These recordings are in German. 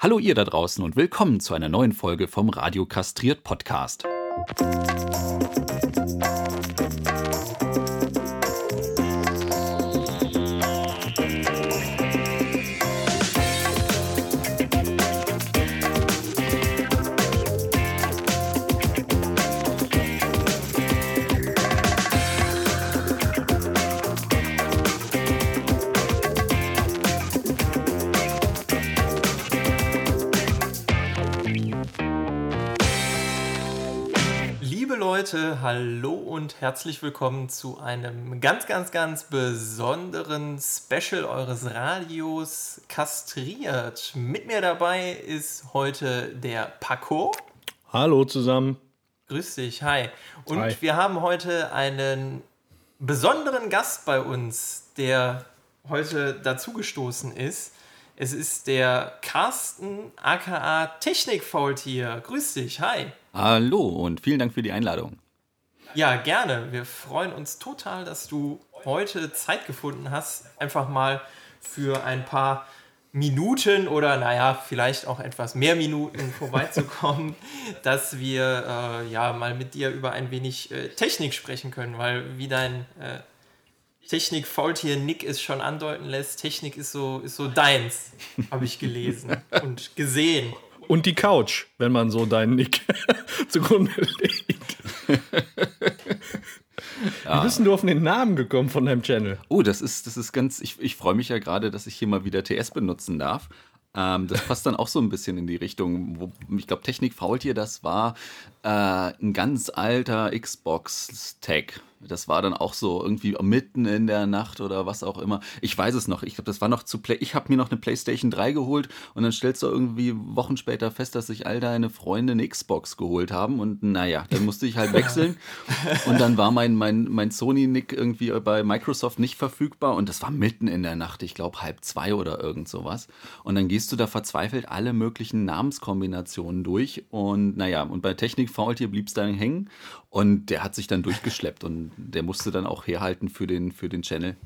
Hallo ihr da draußen und willkommen zu einer neuen Folge vom Radio Kastriert Podcast. Liebe Leute, hallo und herzlich willkommen zu einem ganz, ganz, ganz besonderen Special eures Radios Kastriert. Mit mir dabei ist heute der Paco. Hallo zusammen. Grüß dich, hi. Und Hi. wir haben heute einen besonderen Gast bei uns, der heute dazugestoßen ist. Es ist der Carsten aka Technikfaultier. Grüß dich, hi. Hallo und vielen Dank für die Einladung. Ja, gerne. Wir freuen uns total, dass du heute Zeit gefunden hast, einfach mal für ein paar Minuten oder naja, vielleicht auch etwas mehr Minuten vorbeizukommen, dass wir äh, ja mal mit dir über ein wenig äh, Technik sprechen können, weil wie dein äh, Technik-Faultier Nick es schon andeuten lässt, Technik ist so, ist so deins, habe ich gelesen und gesehen. Und die Couch, wenn man so deinen Nick zugrunde legt. Wie bist denn du auf den Namen gekommen von deinem Channel? Oh, das ist, das ist ganz, ich, ich freue mich ja gerade, dass ich hier mal wieder TS benutzen darf. Ähm, das passt dann auch so ein bisschen in die Richtung, wo ich glaube, Technik Faultier, das war äh, ein ganz alter Xbox-Tag. Das war dann auch so irgendwie mitten in der Nacht oder was auch immer. Ich weiß es noch. Ich glaube, das war noch zu Play. Ich habe mir noch eine PlayStation 3 geholt und dann stellst du irgendwie Wochen später fest, dass sich all deine Freunde eine Xbox geholt haben und naja, dann musste ich halt wechseln und dann war mein, mein, mein Sony-Nick irgendwie bei Microsoft nicht verfügbar und das war mitten in der Nacht. Ich glaube halb zwei oder irgend sowas. Und dann gehst du da verzweifelt alle möglichen Namenskombinationen durch und naja, und bei Technik Faultier blieb es dann hängen und der hat sich dann durchgeschleppt und der musste dann auch herhalten für den, für den Channel.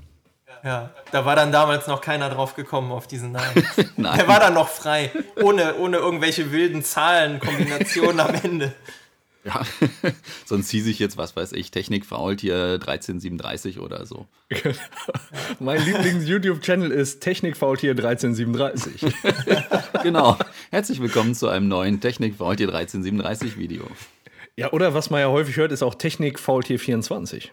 Ja, da war dann damals noch keiner drauf gekommen auf diesen Namen. Nein. Der war dann noch frei, ohne, ohne irgendwelche wilden Zahlenkombinationen am Ende. Ja, sonst hieß ich jetzt, was weiß ich, Technik Faultier 1337 oder so. Mein Lieblings-YouTube-Channel ist Technikfaultier 1337. Genau. Herzlich willkommen zu einem neuen Technik Faultier 1337 Video. Ja, oder was man ja häufig hört, ist auch Technikfaultier 24.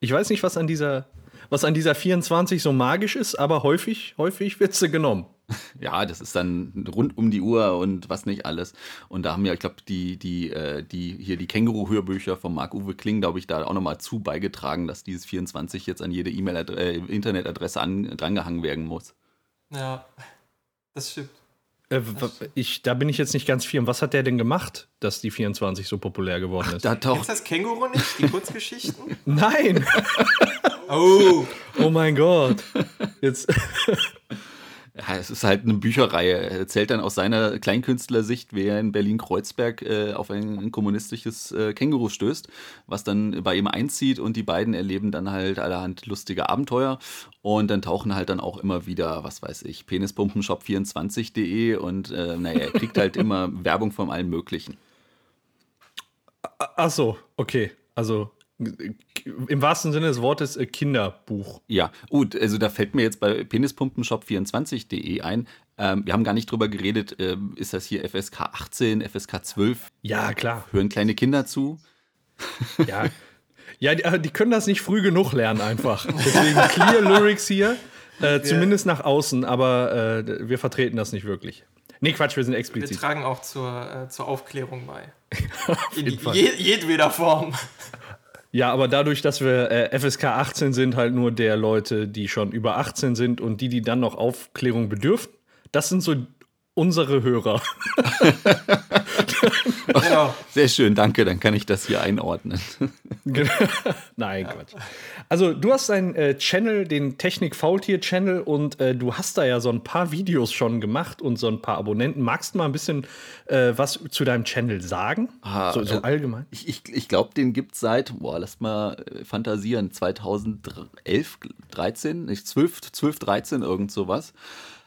Ich weiß nicht, was an dieser, was an dieser 24 so magisch ist, aber häufig, häufig wird sie genommen. Ja, das ist dann rund um die Uhr und was nicht alles. Und da haben ja, ich glaube, die, die, äh, die, hier die Känguru-Hörbücher von Marc-Uwe Kling, glaube ich, da auch nochmal zu beigetragen, dass dieses 24 jetzt an jede E-Mail, äh, Internetadresse an, drangehangen werden muss. Ja, das stimmt. Äh, ich, da bin ich jetzt nicht ganz firm. Was hat der denn gemacht, dass die 24 so populär geworden ist? Da Kennst taucht, du das Känguru nicht? Die Kurzgeschichten? Nein! Oh, Oh mein Gott. Jetzt. ja, es ist halt eine Bücherreihe. Er erzählt dann aus seiner Kleinkünstlersicht, wie er in Berlin-Kreuzberg äh, auf ein, kommunistisches äh, Känguru stößt, was dann bei ihm einzieht und die beiden erleben dann halt allerhand lustige Abenteuer und dann tauchen halt dann auch immer wieder, was weiß ich, penispumpenshop24.de und äh, naja, er kriegt halt immer Werbung von allen möglichen. Ach so, okay. Also im wahrsten Sinne des Wortes äh, Kinderbuch. Ja, gut, also da fällt mir jetzt bei penispumpenshop24.de ein, ähm, wir haben gar nicht drüber geredet, ähm, ist das hier FSK 18, FSK 12? Ja, klar. Hören kleine Kinder zu? Ja, ja die, äh, die können das nicht früh genug lernen einfach. Deswegen Clear Lyrics hier, äh, zumindest nach außen, aber äh, wir vertreten das nicht wirklich. Nee, Quatsch, wir sind wir explizit. tragen auch zur, äh, zur Aufklärung bei. In je, jedweder Form. Ja, aber dadurch, dass wir äh, FSK 18 sind, halt nur der Leute, die schon über 18 sind und die, die dann noch Aufklärung bedürfen, das sind so unsere Hörer. Genau. Sehr schön, danke, dann kann ich das hier einordnen. Nein, Quatsch. Also, du hast einen äh, Channel, den Technik Faultier Channel, und äh, du hast da ja so ein paar Videos schon gemacht und so ein paar Abonnenten. Magst du mal ein bisschen äh, was zu deinem Channel sagen? Ah, so, so äh, allgemein? Ich, ich, ich glaube, den gibt es seit, boah, lass mal äh, fantasieren, 2011, 13, nicht 12, 12, 13, irgend sowas.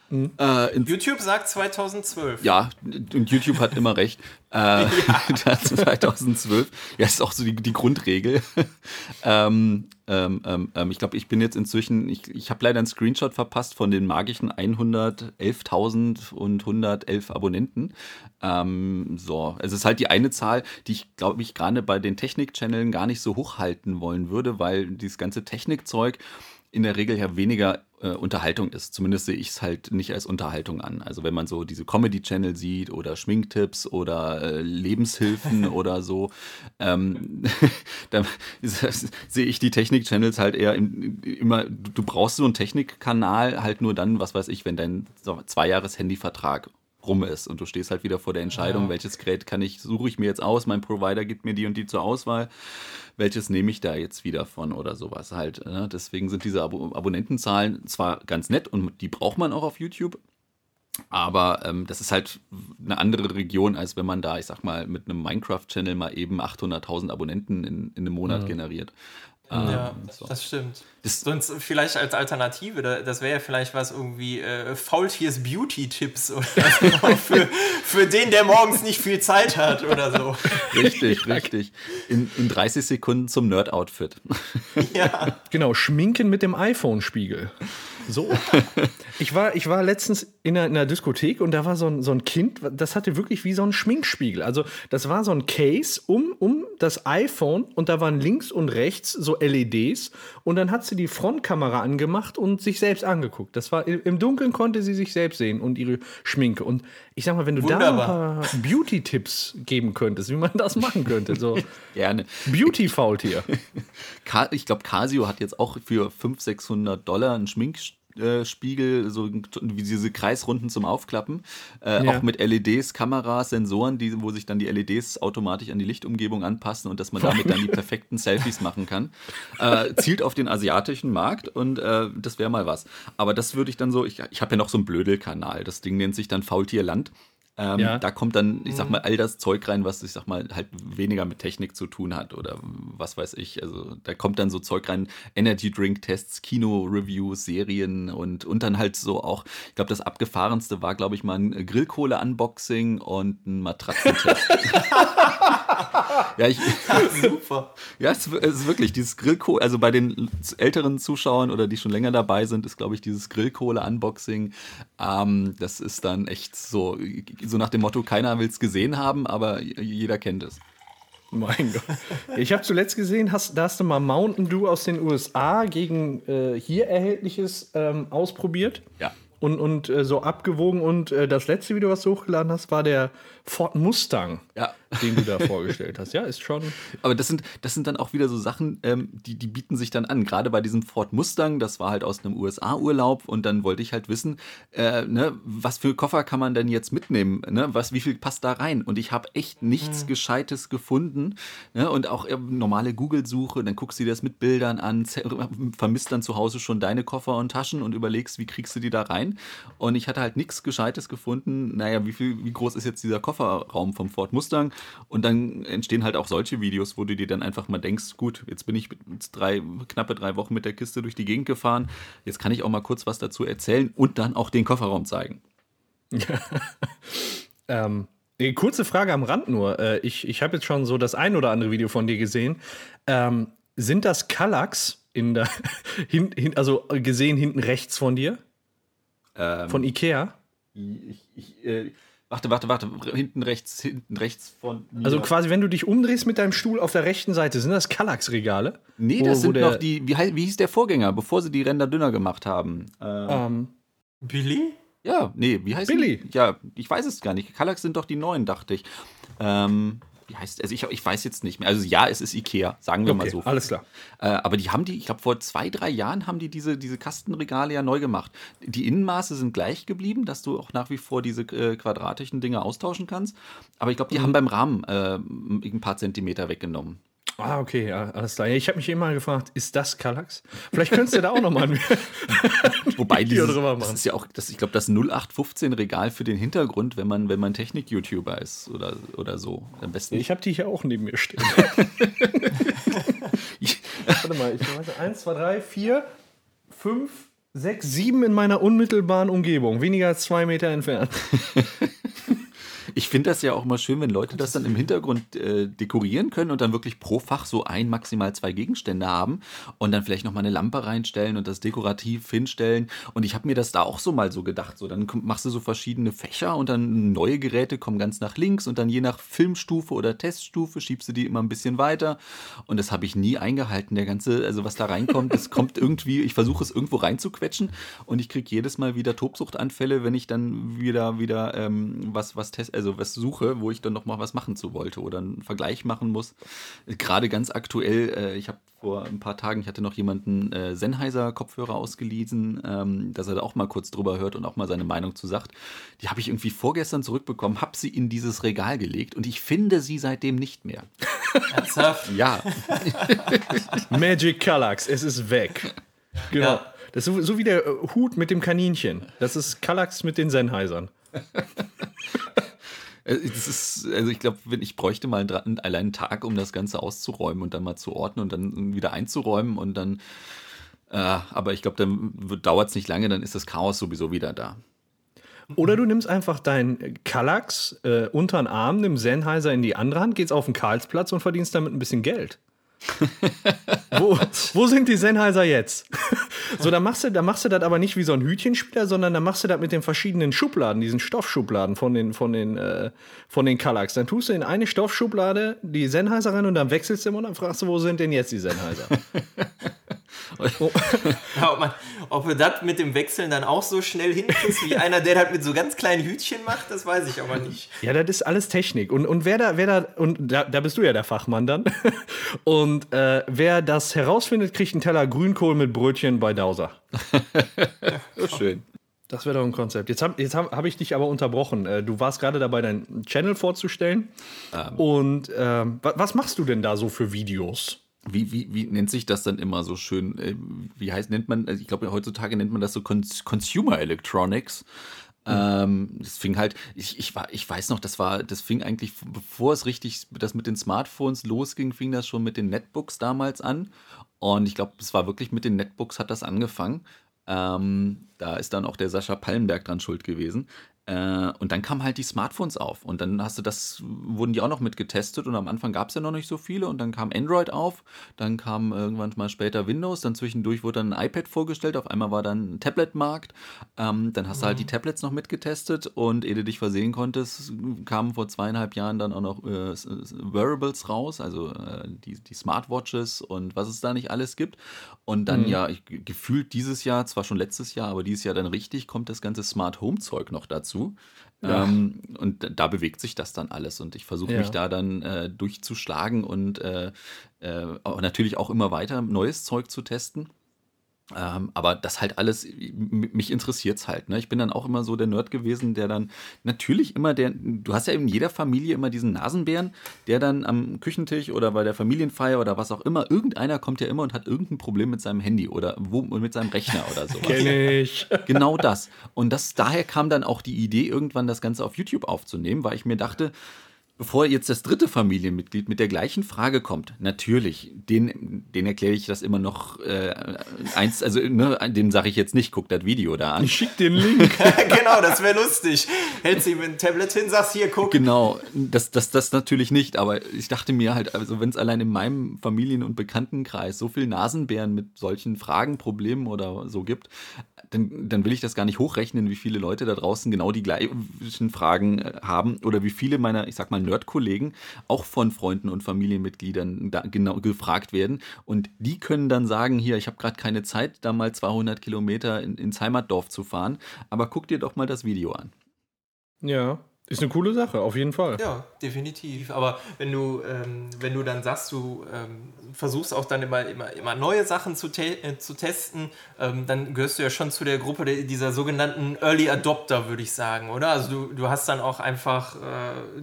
Mhm. Äh, YouTube sagt 2012. Ja, und YouTube hat immer recht. Äh, ja. 2012. Ja, ist auch so die, die Grundregel. ähm, ähm, ähm, ähm, ich glaube, ich bin jetzt inzwischen, ich, ich habe leider einen Screenshot verpasst von den magischen 111.000 und 111 Abonnenten. Ähm, so, es ist halt die eine Zahl, die ich, glaube ich, gerade bei den Technik-Channeln gar nicht so hochhalten wollen würde, weil dieses ganze Technikzeug in der Regel ja weniger äh, Unterhaltung ist. Zumindest sehe ich es halt nicht als Unterhaltung an. Also wenn man so diese Comedy-Channel sieht oder Schminktipps oder äh, Lebenshilfen oder so, ähm, dann sehe ich die Technik-Channels halt eher im, immer, du brauchst so einen Technikkanal halt nur dann, was weiß ich, wenn dein Zweijahres-Handyvertrag rum ist und du stehst halt wieder vor der Entscheidung, ja. welches Gerät kann ich, suche ich mir jetzt aus, mein Provider gibt mir die und die zur Auswahl welches nehme ich da jetzt wieder von oder sowas halt. Ne? Deswegen sind diese Ab Abonnentenzahlen zwar ganz nett und die braucht man auch auf YouTube, aber ähm, das ist halt eine andere Region, als wenn man da, ich sag mal, mit einem Minecraft-Channel mal eben 800.000 Abonnenten in, in einem Monat ja. generiert. Ja, ähm, so. das stimmt. Das Sonst vielleicht als Alternative, das wäre ja vielleicht was irgendwie äh, Faultiers Beauty-Tipps oder so für, für den, der morgens nicht viel Zeit hat oder so. Richtig, richtig. In, in 30 Sekunden zum Nerd-Outfit. Ja. Genau, schminken mit dem iPhone-Spiegel. So. Ich war, ich war letztens in einer, in einer Diskothek und da war so ein, so ein Kind, das hatte wirklich wie so ein Schminkspiegel. Also, das war so ein Case um, um das iPhone und da waren links und rechts so LEDs und dann hat sie die Frontkamera angemacht und sich selbst angeguckt. Das war im Dunkeln konnte sie sich selbst sehen und ihre Schminke. Und ich sag mal, wenn du Wunderbar. da ein paar Beauty-Tipps geben könntest, wie man das machen könnte, so. Gerne. Beauty-Faultier. Ich glaube, Casio hat jetzt auch für 500, 600 Dollar einen Schminkspiegel Spiegel, so wie diese Kreisrunden zum Aufklappen, äh, ja. auch mit LEDs, Kameras, Sensoren, die, wo sich dann die LEDs automatisch an die Lichtumgebung anpassen und dass man damit dann die perfekten Selfies machen kann. Äh, zielt auf den asiatischen Markt und äh, das wäre mal was. Aber das würde ich dann so, ich, ich habe ja noch so einen Blödelkanal, das Ding nennt sich dann Faultierland. Ähm, ja. Da kommt dann, ich sag mhm. mal, all das Zeug rein, was ich sag mal halt weniger mit Technik zu tun hat oder was weiß ich. Also da kommt dann so Zeug rein, Energy Drink Tests, Kino Reviews, Serien und und dann halt so auch. Ich glaube, das abgefahrenste war, glaube ich, mal ein Grillkohle Unboxing und ein Matratzentest. ja, ich, super. Ja, es, es, ist wirklich dieses Grillkohle. Also bei den älteren Zuschauern oder die schon länger dabei sind, ist glaube ich dieses Grillkohle Unboxing. Ähm, das ist dann echt so so nach dem Motto, keiner will es gesehen haben, aber jeder kennt es. Mein Gott. Ich habe zuletzt gesehen, hast, da hast du mal Mountain Dew aus den USA gegen äh, hier erhältliches ähm, ausprobiert. Ja. Und, und äh, so abgewogen. Und äh, das letzte Video, was du hochgeladen hast, war der Ford Mustang, ja. den du da vorgestellt hast. Ja, ist schon. Aber das sind, das sind dann auch wieder so Sachen, ähm, die, die bieten sich dann an. Gerade bei diesem Ford Mustang, das war halt aus einem USA-Urlaub und dann wollte ich halt wissen, äh, ne, was für Koffer kann man denn jetzt mitnehmen? Ne? Was, wie viel passt da rein? Und ich habe echt nichts hm. Gescheites gefunden. Ne? Und auch äh, normale Google-Suche, dann guckst du dir das mit Bildern an, vermisst dann zu Hause schon deine Koffer und Taschen und überlegst, wie kriegst du die da rein? Und ich hatte halt nichts Gescheites gefunden. Naja, wie viel, wie groß ist jetzt dieser Koffer? Kofferraum vom Ford Mustang. Und dann entstehen halt auch solche Videos, wo du dir dann einfach mal denkst, gut, jetzt bin ich drei, knappe drei Wochen mit der Kiste durch die Gegend gefahren. Jetzt kann ich auch mal kurz was dazu erzählen und dann auch den Kofferraum zeigen. ähm, kurze Frage am Rand nur. Äh, ich ich habe jetzt schon so das ein oder andere Video von dir gesehen. Ähm, sind das Kallax in der, hin, hin, also gesehen hinten rechts von dir? Ähm, von Ikea? Ich, ich, äh, Warte, warte, warte. Hinten rechts, hinten rechts von mir. Also quasi, wenn du dich umdrehst mit deinem Stuhl auf der rechten Seite, sind das Kallax-Regale? Nee, das wo, sind noch die. Wie, wie hieß der Vorgänger, bevor sie die Ränder dünner gemacht haben? Ähm, ähm. Billy? Ja, nee, wie heißt Billy? Die? Ja, ich weiß es gar nicht. Kallax sind doch die neuen, dachte ich. Ähm, wie heißt, also ich, ich weiß jetzt nicht mehr. Also ja, es ist Ikea, sagen wir okay, mal so. Alles klar. Äh, aber die haben die, ich glaube, vor zwei, drei Jahren haben die diese, diese Kastenregale ja neu gemacht. Die Innenmaße sind gleich geblieben, dass du auch nach wie vor diese äh, quadratischen Dinge austauschen kannst. Aber ich glaube, die mhm. haben beim Rahmen äh, ein paar Zentimeter weggenommen. Ah, okay, ja, alles klar. Ich habe mich immer gefragt, ist das Kallax? Vielleicht könntest du da auch nochmal ein Wobei dieses, drüber machen. Das ist ja auch, das, ich glaube, das 0815 Regal für den Hintergrund, wenn man, wenn man Technik-YouTuber ist oder, oder so. Am besten. Ich habe die hier auch neben mir stehen. Warte mal, ich weiß, eins, zwei, drei, vier, fünf, Sechs, sieben in meiner unmittelbaren Umgebung, weniger als zwei Meter entfernt. Ich finde das ja auch immer schön, wenn Leute das dann im Hintergrund äh, dekorieren können und dann wirklich pro Fach so ein, maximal zwei Gegenstände haben und dann vielleicht nochmal eine Lampe reinstellen und das dekorativ hinstellen. Und ich habe mir das da auch so mal so gedacht. So, dann machst du so verschiedene Fächer und dann neue Geräte kommen ganz nach links und dann je nach Filmstufe oder Teststufe schiebst du die immer ein bisschen weiter. Und das habe ich nie eingehalten. Der ganze, also was da reinkommt, das kommt irgendwie, ich versuche es irgendwo reinzuquetschen und ich kriege jedes Mal wieder Tobsuchtanfälle, wenn ich dann wieder, wieder ähm, was, was test, also was suche, wo ich dann noch mal was machen zu wollte oder einen Vergleich machen muss. Gerade ganz aktuell, äh, ich habe vor ein paar Tagen, ich hatte noch jemanden äh, Sennheiser Kopfhörer ausgelesen, ähm, dass er da auch mal kurz drüber hört und auch mal seine Meinung zu sagt. Die habe ich irgendwie vorgestern zurückbekommen, habe sie in dieses Regal gelegt und ich finde sie seitdem nicht mehr. Ernsthaft? Ja. Magic Kallax, es ist weg. Genau. Ja. Das ist so, so wie der äh, Hut mit dem Kaninchen. Das ist Kallax mit den Sennheisern. Äh, ist, also ich glaube, ich bräuchte mal dra- allein einen Tag, um das Ganze auszuräumen und dann mal zu ordnen und dann wieder einzuräumen und dann, äh, aber ich glaube, dann dauert es nicht lange, dann ist das Chaos sowieso wieder da. Oder du nimmst einfach deinen Kallax äh, unter den Arm, nimmst Sennheiser in die andere Hand, gehst auf den Karlsplatz und verdienst damit ein bisschen Geld. wo, wo sind die Sennheiser jetzt? so, da machst, du, da machst du das aber nicht wie so ein Hütchenspieler, sondern da machst du das mit den verschiedenen Schubladen, diesen Stoffschubladen von den, von den, äh, von den Kallax. Dann tust du in eine Stoffschublade die Sennheiser rein und dann wechselst du immer und dann fragst du, wo sind denn jetzt die Sennheiser? oh. Ja, ob, man, ob wir das mit dem Wechseln dann auch so schnell hinkriegst, wie einer, der das mit so ganz kleinen Hütchen macht, das weiß ich aber nicht. Ja, das ist alles Technik. Und, und wer da, wer da, und da, da bist du ja der Fachmann dann. Und äh, wer das herausfindet, kriegt einen Teller Grünkohl mit Brötchen bei Dauser. Ja, schön. Das wäre doch ein Konzept. Jetzt habe jetzt hab, hab ich dich aber unterbrochen. Äh, Du warst gerade dabei, deinen Channel vorzustellen. Und ähm, wa- was machst du denn da so für Videos? Wie, wie, wie nennt sich das dann immer so schön? äh, Wie heißt, nennt man, also ich glaube, heutzutage nennt man das so Cons Consumer Electronics. Ähm, das fing halt, ich, ich, war, ich weiß noch, das war, das fing eigentlich, bevor es richtig, das mit den Smartphones losging, fing das schon mit den Netbooks damals an. Und ich glaube, es war wirklich mit den Netbooks hat das angefangen. Ähm, da ist dann auch der Sascha Pallenberg dran schuld gewesen. Äh, und dann kamen halt die Smartphones auf. Und dann hast du das, wurden die auch noch mit getestet. Und am Anfang gab es ja noch nicht so viele. Und dann kam Android auf. Dann kam irgendwann mal später Windows. Dann zwischendurch wurde dann ein iPad vorgestellt. Auf einmal war dann ein Tablet-Markt. Ähm, dann hast du halt die Tablets noch mitgetestet. Und ehe du dich versehen konntest, kamen vor zweieinhalb Jahren dann auch noch äh, Wearables raus. Also äh, die, die Smartwatches und was es da nicht alles gibt. Und dann ja, ich, gefühlt dieses Jahr, zwar schon letztes Jahr, aber dieses Jahr dann richtig, kommt das ganze Smart Home Zeug noch dazu. Ähm, und da- bewegt sich das dann alles. Und ich versuche Ja. mich da dann äh, durchzuschlagen und äh, äh, natürlich auch immer weiter neues Zeug zu testen. Ähm, aber das halt alles, m- mich interessiert es halt. Ne? Ich bin dann auch immer so der Nerd gewesen, der dann natürlich immer der, du hast ja in jeder Familie immer diesen Nasenbären, der dann am Küchentisch oder bei der Familienfeier oder was auch immer, irgendeiner kommt ja immer und hat irgendein Problem mit seinem Handy oder wo, mit seinem Rechner oder so. Kenn ich. Genau das. Und das, daher kam dann auch die Idee, irgendwann das Ganze auf YouTube aufzunehmen, weil ich mir dachte, bevor jetzt das dritte Familienmitglied mit der gleichen Frage kommt, natürlich, den, den erkläre ich das immer noch äh, eins, also ne, dem sage ich jetzt nicht, guck das Video da an. Ich schick den Link. genau, das wäre lustig. Hältst ihm ein Tablet hin, sagst hier, guck. Genau, das, das, das natürlich nicht, aber ich dachte mir halt, also wenn es allein in meinem Familien- und Bekanntenkreis so viel Nasenbären mit solchen Fragen, Problemen oder so gibt, dann, dann will ich das gar nicht hochrechnen, wie viele Leute da draußen genau die gleichen Fragen äh, haben oder wie viele meiner, ich sag mal, Nerd-Kollegen auch von Freunden und Familienmitgliedern genau gefragt werden und die können dann sagen, hier, ich habe gerade keine Zeit, da mal 200 Kilometer in, ins Heimatdorf zu fahren, aber guck dir doch mal das Video an. ja, ist eine coole Sache, auf jeden Fall. Ja, definitiv. Aber wenn du, ähm, wenn du dann sagst, du ähm, versuchst auch dann immer, immer, immer neue Sachen zu, te äh, zu testen, ähm, dann gehörst du ja schon zu der Gruppe der, dieser sogenannten Early Adopter, würde ich sagen, oder? Also du, du hast dann auch einfach, äh,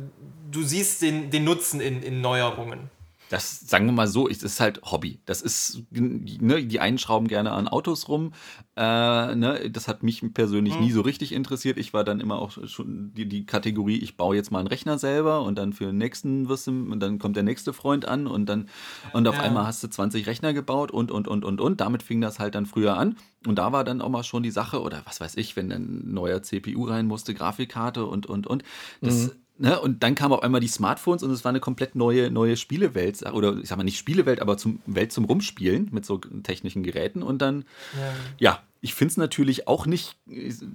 du siehst den, den Nutzen in, in Neuerungen. Das sagen wir mal so, es ist halt Hobby. Das ist, ne, die einen schrauben gerne an Autos rum. Äh, ne, das hat mich persönlich mhm. nie so richtig interessiert. Ich war dann immer auch schon die, die Kategorie, ich baue jetzt mal einen Rechner selber und dann für den nächsten wirst du, und dann kommt der nächste Freund an und dann und auf ja. einmal hast du 20 Rechner gebaut und und und und und. Damit fing das halt dann früher an. Und da war dann auch mal schon die Sache, oder was weiß ich, wenn dann ein neuer CPU rein musste, Grafikkarte und und und. Das, mhm Ne? Und dann kamen auf einmal die Smartphones und es war eine komplett neue, neue Spielewelt. Oder ich sag mal nicht Spielewelt, aber zum Welt zum Rumspielen mit so technischen Geräten. Und dann, ja, ja ich finde es natürlich auch nicht,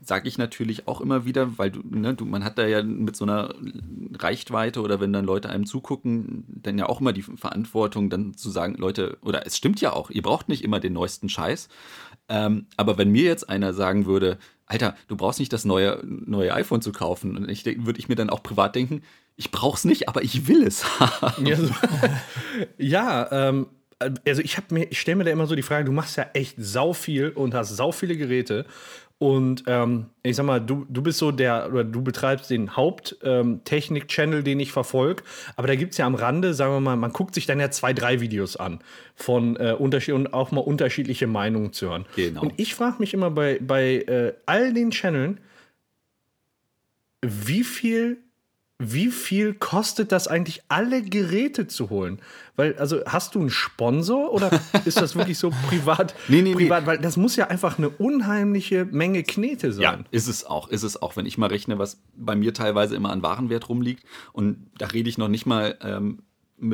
sage ich natürlich auch immer wieder, weil du, ne, du, man hat da ja mit so einer Reichweite oder wenn dann Leute einem zugucken, dann ja auch immer die Verantwortung, dann zu sagen, Leute, oder es stimmt ja auch, ihr braucht nicht immer den neuesten Scheiß. Ähm, aber wenn mir jetzt einer sagen würde, Alter, du brauchst nicht das neue, neue iPhone zu kaufen. Und ich würde ich mir dann auch privat denken, ich brauche es nicht, aber ich will es. Ja, so, ja ähm, also ich habe mir, ich stelle mir da immer so die Frage, du machst ja echt sau viel und hast sau viele Geräte und ähm, ich sag mal, du, du bist so der, oder du betreibst den Haupttechnik-Channel, ähm, den ich verfolge. Aber da gibt es ja am Rande, sagen wir mal, man guckt sich dann ja zwei, drei Videos an von äh, Unterschied und auch mal unterschiedliche Meinungen zu hören. Genau. Und ich frage mich immer bei, bei äh, all den Channeln, wie viel wie viel kostet das eigentlich, alle Geräte zu holen? Weil, also hast du einen Sponsor oder ist das wirklich so privat? nee, nee, privat, nee. Weil das muss ja einfach eine unheimliche Menge Knete sein. Ja, ist es auch, ist es auch. Wenn ich mal rechne, was bei mir teilweise immer an Warenwert rumliegt und da rede ich noch nicht mal ähm,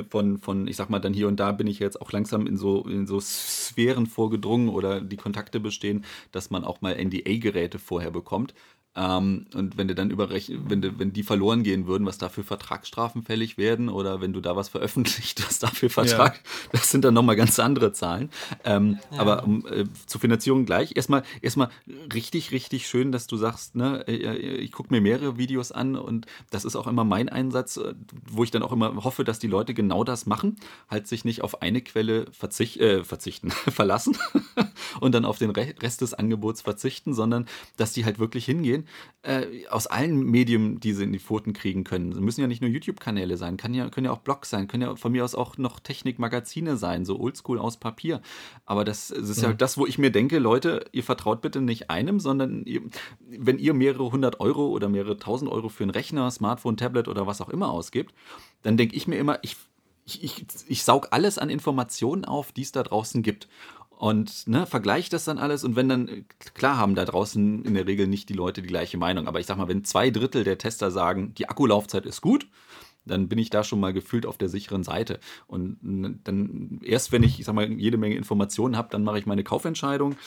von, von, ich sag mal, dann hier und da bin ich jetzt auch langsam in so, in so Sphären vorgedrungen oder die Kontakte bestehen, dass man auch mal NDA-Geräte vorher bekommt. Ähm, und wenn du dann überrechnen, wenn, du, wenn die verloren gehen würden, was dafür Vertragsstrafen fällig werden oder wenn du da was veröffentlicht, was dafür Vertrag, ja. das sind dann nochmal ganz andere Zahlen. Ähm, ja. Aber um, äh, zur Finanzierung gleich. Erstmal, erstmal richtig, richtig schön, dass du sagst, ne, äh, äh, ich gucke mir mehrere Videos an und das ist auch immer mein Einsatz, äh, wo ich dann auch immer hoffe, dass die Leute genau das machen, halt sich nicht auf eine Quelle verzicht, äh, verzichten, verlassen und dann auf den Rest des Angebots verzichten, sondern dass die halt wirklich hingehen äh, aus allen Medien, die sie in die Pfoten kriegen können. Es müssen ja nicht nur YouTube-Kanäle sein, kann ja, können ja auch Blogs sein, können ja von mir aus auch noch Technikmagazine sein, so oldschool aus Papier. Aber das, das ist mhm. ja das, wo ich mir denke, Leute, ihr vertraut bitte nicht einem, sondern ihr, wenn ihr mehrere hundert Euro oder mehrere tausend Euro für einen Rechner, Smartphone, Tablet oder was auch immer ausgibt, dann denke ich mir immer, ich ich, ich, ich saug alles an Informationen auf, die es da draußen gibt und ne, vergleicht das dann alles. Und wenn dann, klar haben da draußen in der Regel nicht die Leute die gleiche Meinung, aber ich sag mal, wenn zwei Drittel der Tester sagen, die Akkulaufzeit ist gut, dann bin ich da schon mal gefühlt auf der sicheren Seite. Und dann erst, wenn ich, ich sag mal, jede Menge Informationen habe, dann mache ich meine Kaufentscheidung,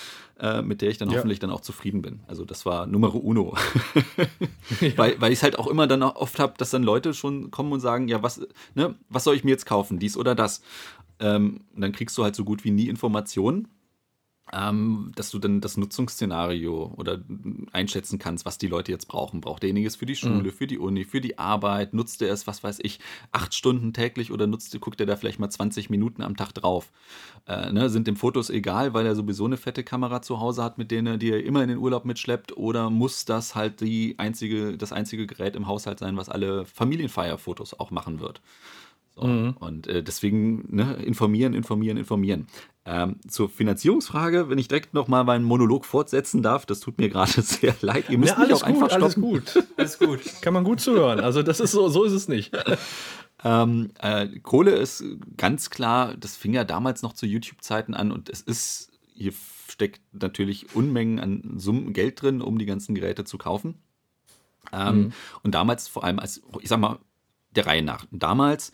äh, mit der ich dann ja. hoffentlich dann auch zufrieden bin. Also das war Numero uno. ja. Weil, weil ich es halt auch immer dann oft habe, dass dann Leute schon kommen und sagen, ja, was, ne, was soll ich mir jetzt kaufen, dies oder das? Ähm, und dann kriegst du halt so gut wie nie Informationen, ähm, dass du dann das Nutzungsszenario oder einschätzen kannst, was die Leute jetzt brauchen. Braucht derjenige es für die Schule, mhm. für die Uni, für die Arbeit? Nutzt er es, was weiß ich, acht Stunden täglich oder nutzt, guckt er da vielleicht mal 20 Minuten am Tag drauf? Äh, ne, sind dem Fotos egal, weil er sowieso eine fette Kamera zu Hause hat, mit denen er die er immer in den Urlaub mitschleppt? Oder muss das halt die einzige, das einzige Gerät im Haushalt sein, was alle Familienfeierfotos auch machen wird? So. Mhm. Und äh, deswegen ne, informieren, informieren, informieren. Ähm, zur Finanzierungsfrage, wenn ich direkt nochmal meinen Monolog fortsetzen darf, das tut mir gerade sehr leid. Ihr müsst ja, alles mich auch gut, einfach stoppen. Alles gut, alles gut. Kann man gut zuhören. Also das ist so, so ist es nicht. Ähm, äh, Kohle ist ganz klar, das fing ja damals noch zu YouTube-Zeiten an und es ist, hier steckt natürlich Unmengen an Summen Geld drin, um die ganzen Geräte zu kaufen. Ähm, mhm. Und damals vor allem als, ich sag mal, der Reihe nach. Damals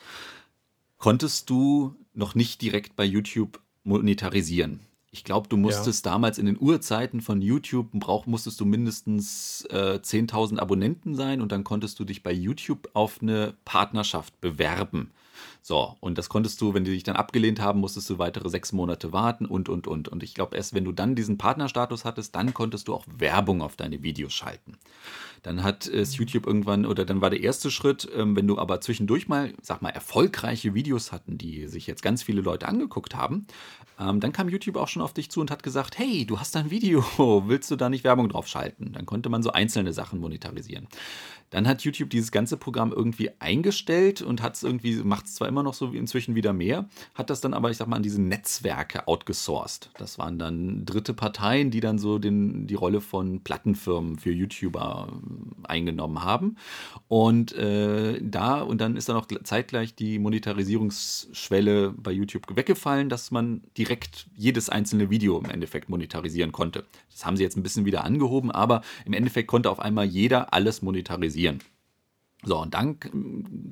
konntest du noch nicht direkt bei YouTube monetarisieren. Ich glaube, du musstest ja. damals in den Urzeiten von YouTube, brauch, musstest du mindestens äh, 10.000 Abonnenten sein und dann konntest du dich bei YouTube auf eine Partnerschaft bewerben. So, und das konntest du, wenn die dich dann abgelehnt haben, musstest du weitere sechs Monate warten und, und, und. Und ich glaube, erst wenn du dann diesen Partnerstatus hattest, dann konntest du auch Werbung auf deine Videos schalten. Dann hat es YouTube irgendwann, oder dann war der erste Schritt, ähm, wenn du aber zwischendurch mal, sag mal, erfolgreiche Videos hatten, die sich jetzt ganz viele Leute angeguckt haben, ähm, dann kam YouTube auch schon auf dich zu und hat gesagt, hey, du hast da ein Video, willst du da nicht Werbung drauf schalten? Dann konnte man so einzelne Sachen monetarisieren. Dann hat YouTube dieses ganze Programm irgendwie eingestellt und hat es irgendwie, macht es zwar immer noch so inzwischen wieder mehr, hat das dann aber, ich sag mal, an diese Netzwerke outgesourced. Das waren dann dritte Parteien, die dann so den, die Rolle von Plattenfirmen für YouTuber äh, eingenommen haben. Und äh, da, und dann ist dann auch zeitgleich die Monetarisierungsschwelle bei YouTube weggefallen, dass man direkt jedes einzelne Video im Endeffekt monetarisieren konnte. Das haben sie jetzt ein bisschen wieder angehoben, aber im Endeffekt konnte auf einmal jeder alles monetarisieren. So, und dann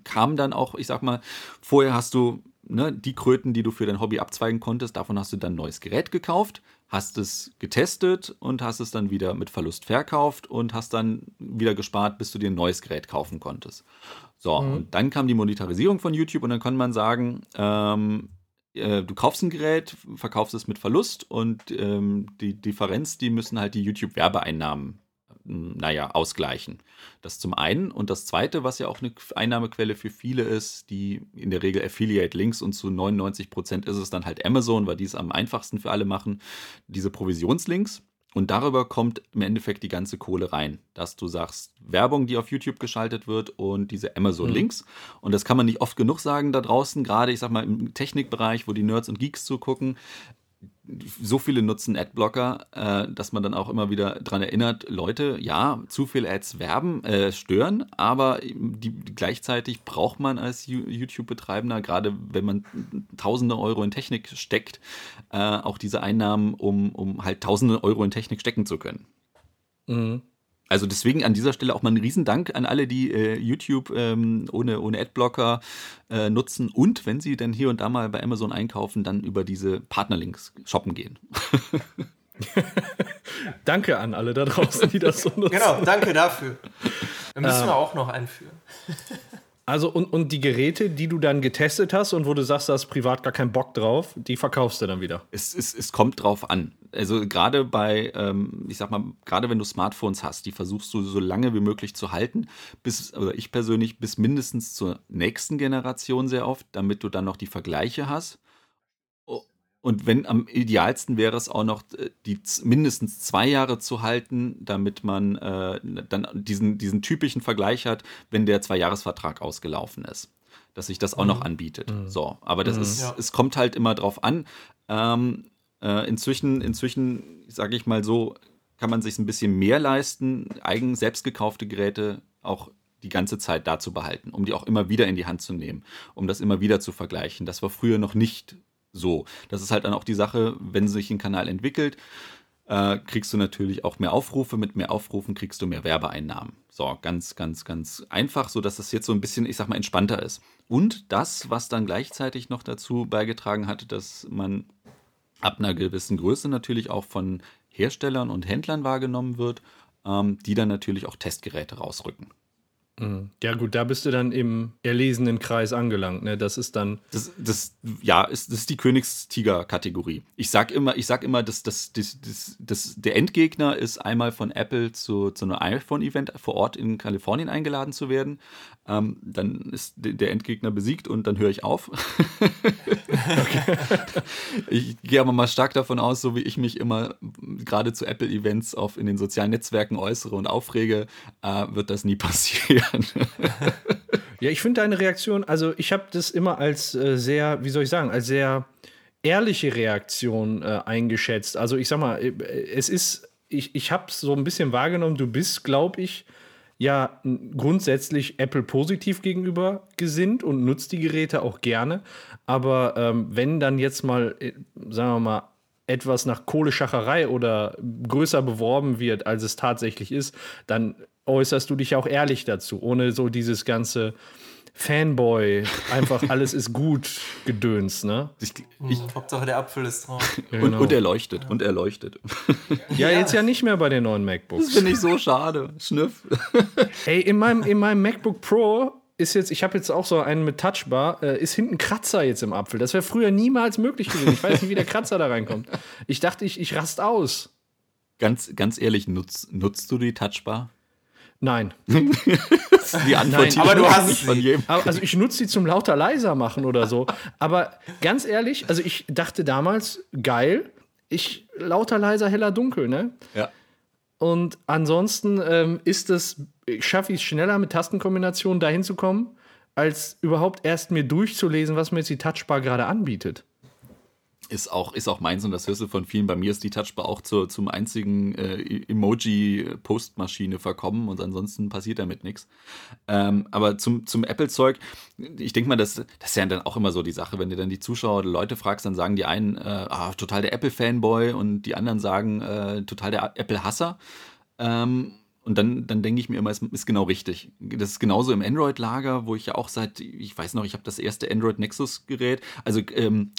kam dann auch, ich sag mal, vorher hast du ne, die Kröten, die du für dein Hobby abzweigen konntest, davon hast du dann ein neues Gerät gekauft, hast es getestet und hast es dann wieder mit Verlust verkauft und hast dann wieder gespart, bis du dir ein neues Gerät kaufen konntest. So, mhm. und dann kam die Monetarisierung von YouTube und dann konnte man sagen, ähm, äh, du kaufst ein Gerät, verkaufst es mit Verlust und ähm, die Differenz, die müssen halt die YouTube-Werbeeinnahmen naja, ausgleichen. Das zum einen. Und das zweite, was ja auch eine Einnahmequelle für viele ist, die in der Regel Affiliate-Links und zu 99 Prozent ist es dann halt Amazon, weil die es am einfachsten für alle machen, diese Provisionslinks. Und darüber kommt im Endeffekt die ganze Kohle rein, dass du sagst, Werbung, die auf YouTube geschaltet wird und diese Amazon-Links. Mhm. Und das kann man nicht oft genug sagen da draußen, gerade ich sag mal im Technikbereich, wo die Nerds und Geeks zugucken so viele nutzen Adblocker, äh, dass man dann auch immer wieder daran erinnert, Leute, ja, zu viel Ads werben, äh, stören, aber die, gleichzeitig braucht man als YouTube-Betreibender, gerade wenn man tausende Euro in Technik steckt, äh, auch diese Einnahmen, um, um halt tausende Euro in Technik stecken zu können. Mhm. Also deswegen an dieser Stelle auch mal einen Riesendank an alle, die äh, YouTube ähm, ohne, ohne Adblocker äh, nutzen und wenn sie dann hier und da mal bei Amazon einkaufen, dann über diese Partnerlinks shoppen gehen. danke an alle da draußen, die das so nutzen. Genau, danke dafür. Da müssen wir auch noch einführen. Also und, und die Geräte, die du dann getestet hast und wo du sagst, da hast privat gar keinen Bock drauf, die verkaufst du dann wieder. Es, es, es kommt drauf an. Also gerade bei, ähm, ich sag mal, gerade wenn du Smartphones hast, die versuchst du so lange wie möglich zu halten, bis, oder ich persönlich, bis mindestens zur nächsten Generation sehr oft, damit du dann noch die Vergleiche hast. Und wenn am idealsten wäre es auch noch, äh, die mindestens zwei Jahre zu halten, damit man äh, dann diesen, diesen typischen Vergleich hat, wenn der Zweijahresvertrag ausgelaufen ist. Dass sich das auch mhm. noch anbietet. Mhm. So, aber das mhm. ist, ja. es kommt halt immer drauf an. Ähm, äh, inzwischen, inzwischen, sage ich mal so, kann man sich ein bisschen mehr leisten, eigen selbst gekaufte Geräte auch die ganze Zeit da zu behalten, um die auch immer wieder in die Hand zu nehmen, um das immer wieder zu vergleichen. Das war früher noch nicht so, das ist halt dann auch die Sache, wenn sich ein Kanal entwickelt, äh, kriegst du natürlich auch mehr Aufrufe. Mit mehr Aufrufen kriegst du mehr Werbeeinnahmen. So, ganz, ganz, ganz einfach, so dass das jetzt so ein bisschen, ich sag mal, entspannter ist. Und das, was dann gleichzeitig noch dazu beigetragen hat, dass man ab einer gewissen Größe natürlich auch von Herstellern und Händlern wahrgenommen wird, ähm, die dann natürlich auch Testgeräte rausrücken. Ja, gut, da bist du dann im erlesenen Kreis angelangt. Ne? Das ist dann. Das, das, ja, ist, das ist die Königstiger-Kategorie. Ich sag immer, ich sag immer, dass, dass, dass, dass, dass der Endgegner ist, einmal von Apple zu, zu einem iPhone-Event vor Ort in Kalifornien eingeladen zu werden. Ähm, dann ist der Endgegner besiegt und dann höre ich auf. ich gehe aber mal stark davon aus, so wie ich mich immer gerade zu Apple-Events in den sozialen Netzwerken äußere und aufrege, äh, wird das nie passieren kann. ja, ich finde deine Reaktion, also ich habe das immer als äh, sehr, wie soll ich sagen, als sehr ehrliche Reaktion äh, eingeschätzt. Also ich sag mal, äh, es ist, ich, ich habe es so ein bisschen wahrgenommen, du bist, glaube ich, ja grundsätzlich Apple positiv gegenüber gesinnt und nutzt die Geräte auch gerne. Aber ähm, wenn dann jetzt mal, äh, sagen wir mal, etwas nach Kohleschacherei oder größer beworben wird, als es tatsächlich ist, dann äußerst du dich auch ehrlich dazu, ohne so dieses ganze Fanboy, einfach alles ist gut Gedöns, ne? Ich, ich, hm, Hauptsache der Apfel ist drauf. Ja, genau. und, und, er leuchtet, ja. und er leuchtet. Ja, jetzt ja nicht mehr bei den neuen MacBooks. Das finde ich so schade. Schniff. Ey, in meinem, in meinem MacBook Pro ist jetzt, ich habe jetzt auch so einen mit Touchbar, äh, ist hinten Kratzer jetzt im Apfel. Das wäre früher niemals möglich gewesen. Ich weiß nicht, wie der Kratzer da reinkommt. Ich dachte, ich, ich rast aus. Ganz, ganz ehrlich, nutz, nutzt du die Touchbar? Nein. die Antwort Nein, aber du hast nicht von jedem. Also ich nutze sie zum lauter leiser machen oder so. Aber ganz ehrlich, also ich dachte damals, geil, ich lauter leiser, heller dunkel, ne? Ja. Und ansonsten ähm, ist es, schaffe ich es schneller mit Tastenkombinationen dahin zu kommen, als überhaupt erst mir durchzulesen, was mir jetzt die Touchbar gerade anbietet. Ist auch, ist auch meins und das hörst du von vielen. Bei mir ist die Touchbar auch zu, zum einzigen äh, Emoji-Postmaschine verkommen und ansonsten passiert damit nichts. Ähm, aber zum, zum Apple-Zeug, ich denke mal, das, das ist ja dann auch immer so die Sache, wenn du dann die Zuschauer oder Leute fragst, dann sagen die einen, äh, ah, total der Apple-Fanboy und die anderen sagen, äh, total der Apple-Hasser. Ähm, und dann, dann denke ich mir immer, es ist genau richtig. Das ist genauso im Android-Lager, wo ich ja auch seit, ich weiß noch, ich habe das erste Android Nexus-Gerät, also ähm,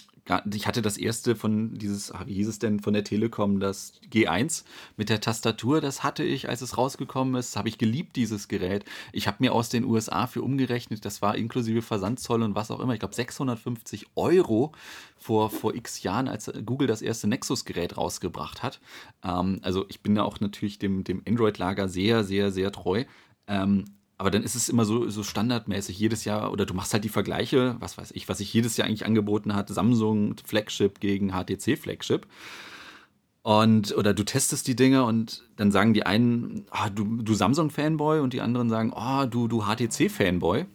ich hatte das erste von dieses, ah, wie hieß es denn, von der Telekom, das G1 mit der Tastatur, das hatte ich, als es rausgekommen ist, habe ich geliebt, dieses Gerät. Ich habe mir aus den USA für umgerechnet, das war inklusive Versandzoll und was auch immer, ich glaube 650 Euro vor, vor x Jahren, als Google das erste Nexus-Gerät rausgebracht hat. Ähm, also ich bin da auch natürlich dem, dem Android-Lager sehr, sehr, sehr treu. Ähm, aber dann ist es immer so, so standardmäßig jedes Jahr, oder du machst halt die Vergleiche, was weiß ich, was ich jedes Jahr eigentlich angeboten hat, Samsung Flagship gegen HTC Flagship. Und, oder du testest die Dinge und dann sagen die einen, oh, du, du Samsung-Fanboy und die anderen sagen, oh, du, du HTC-Fanboy.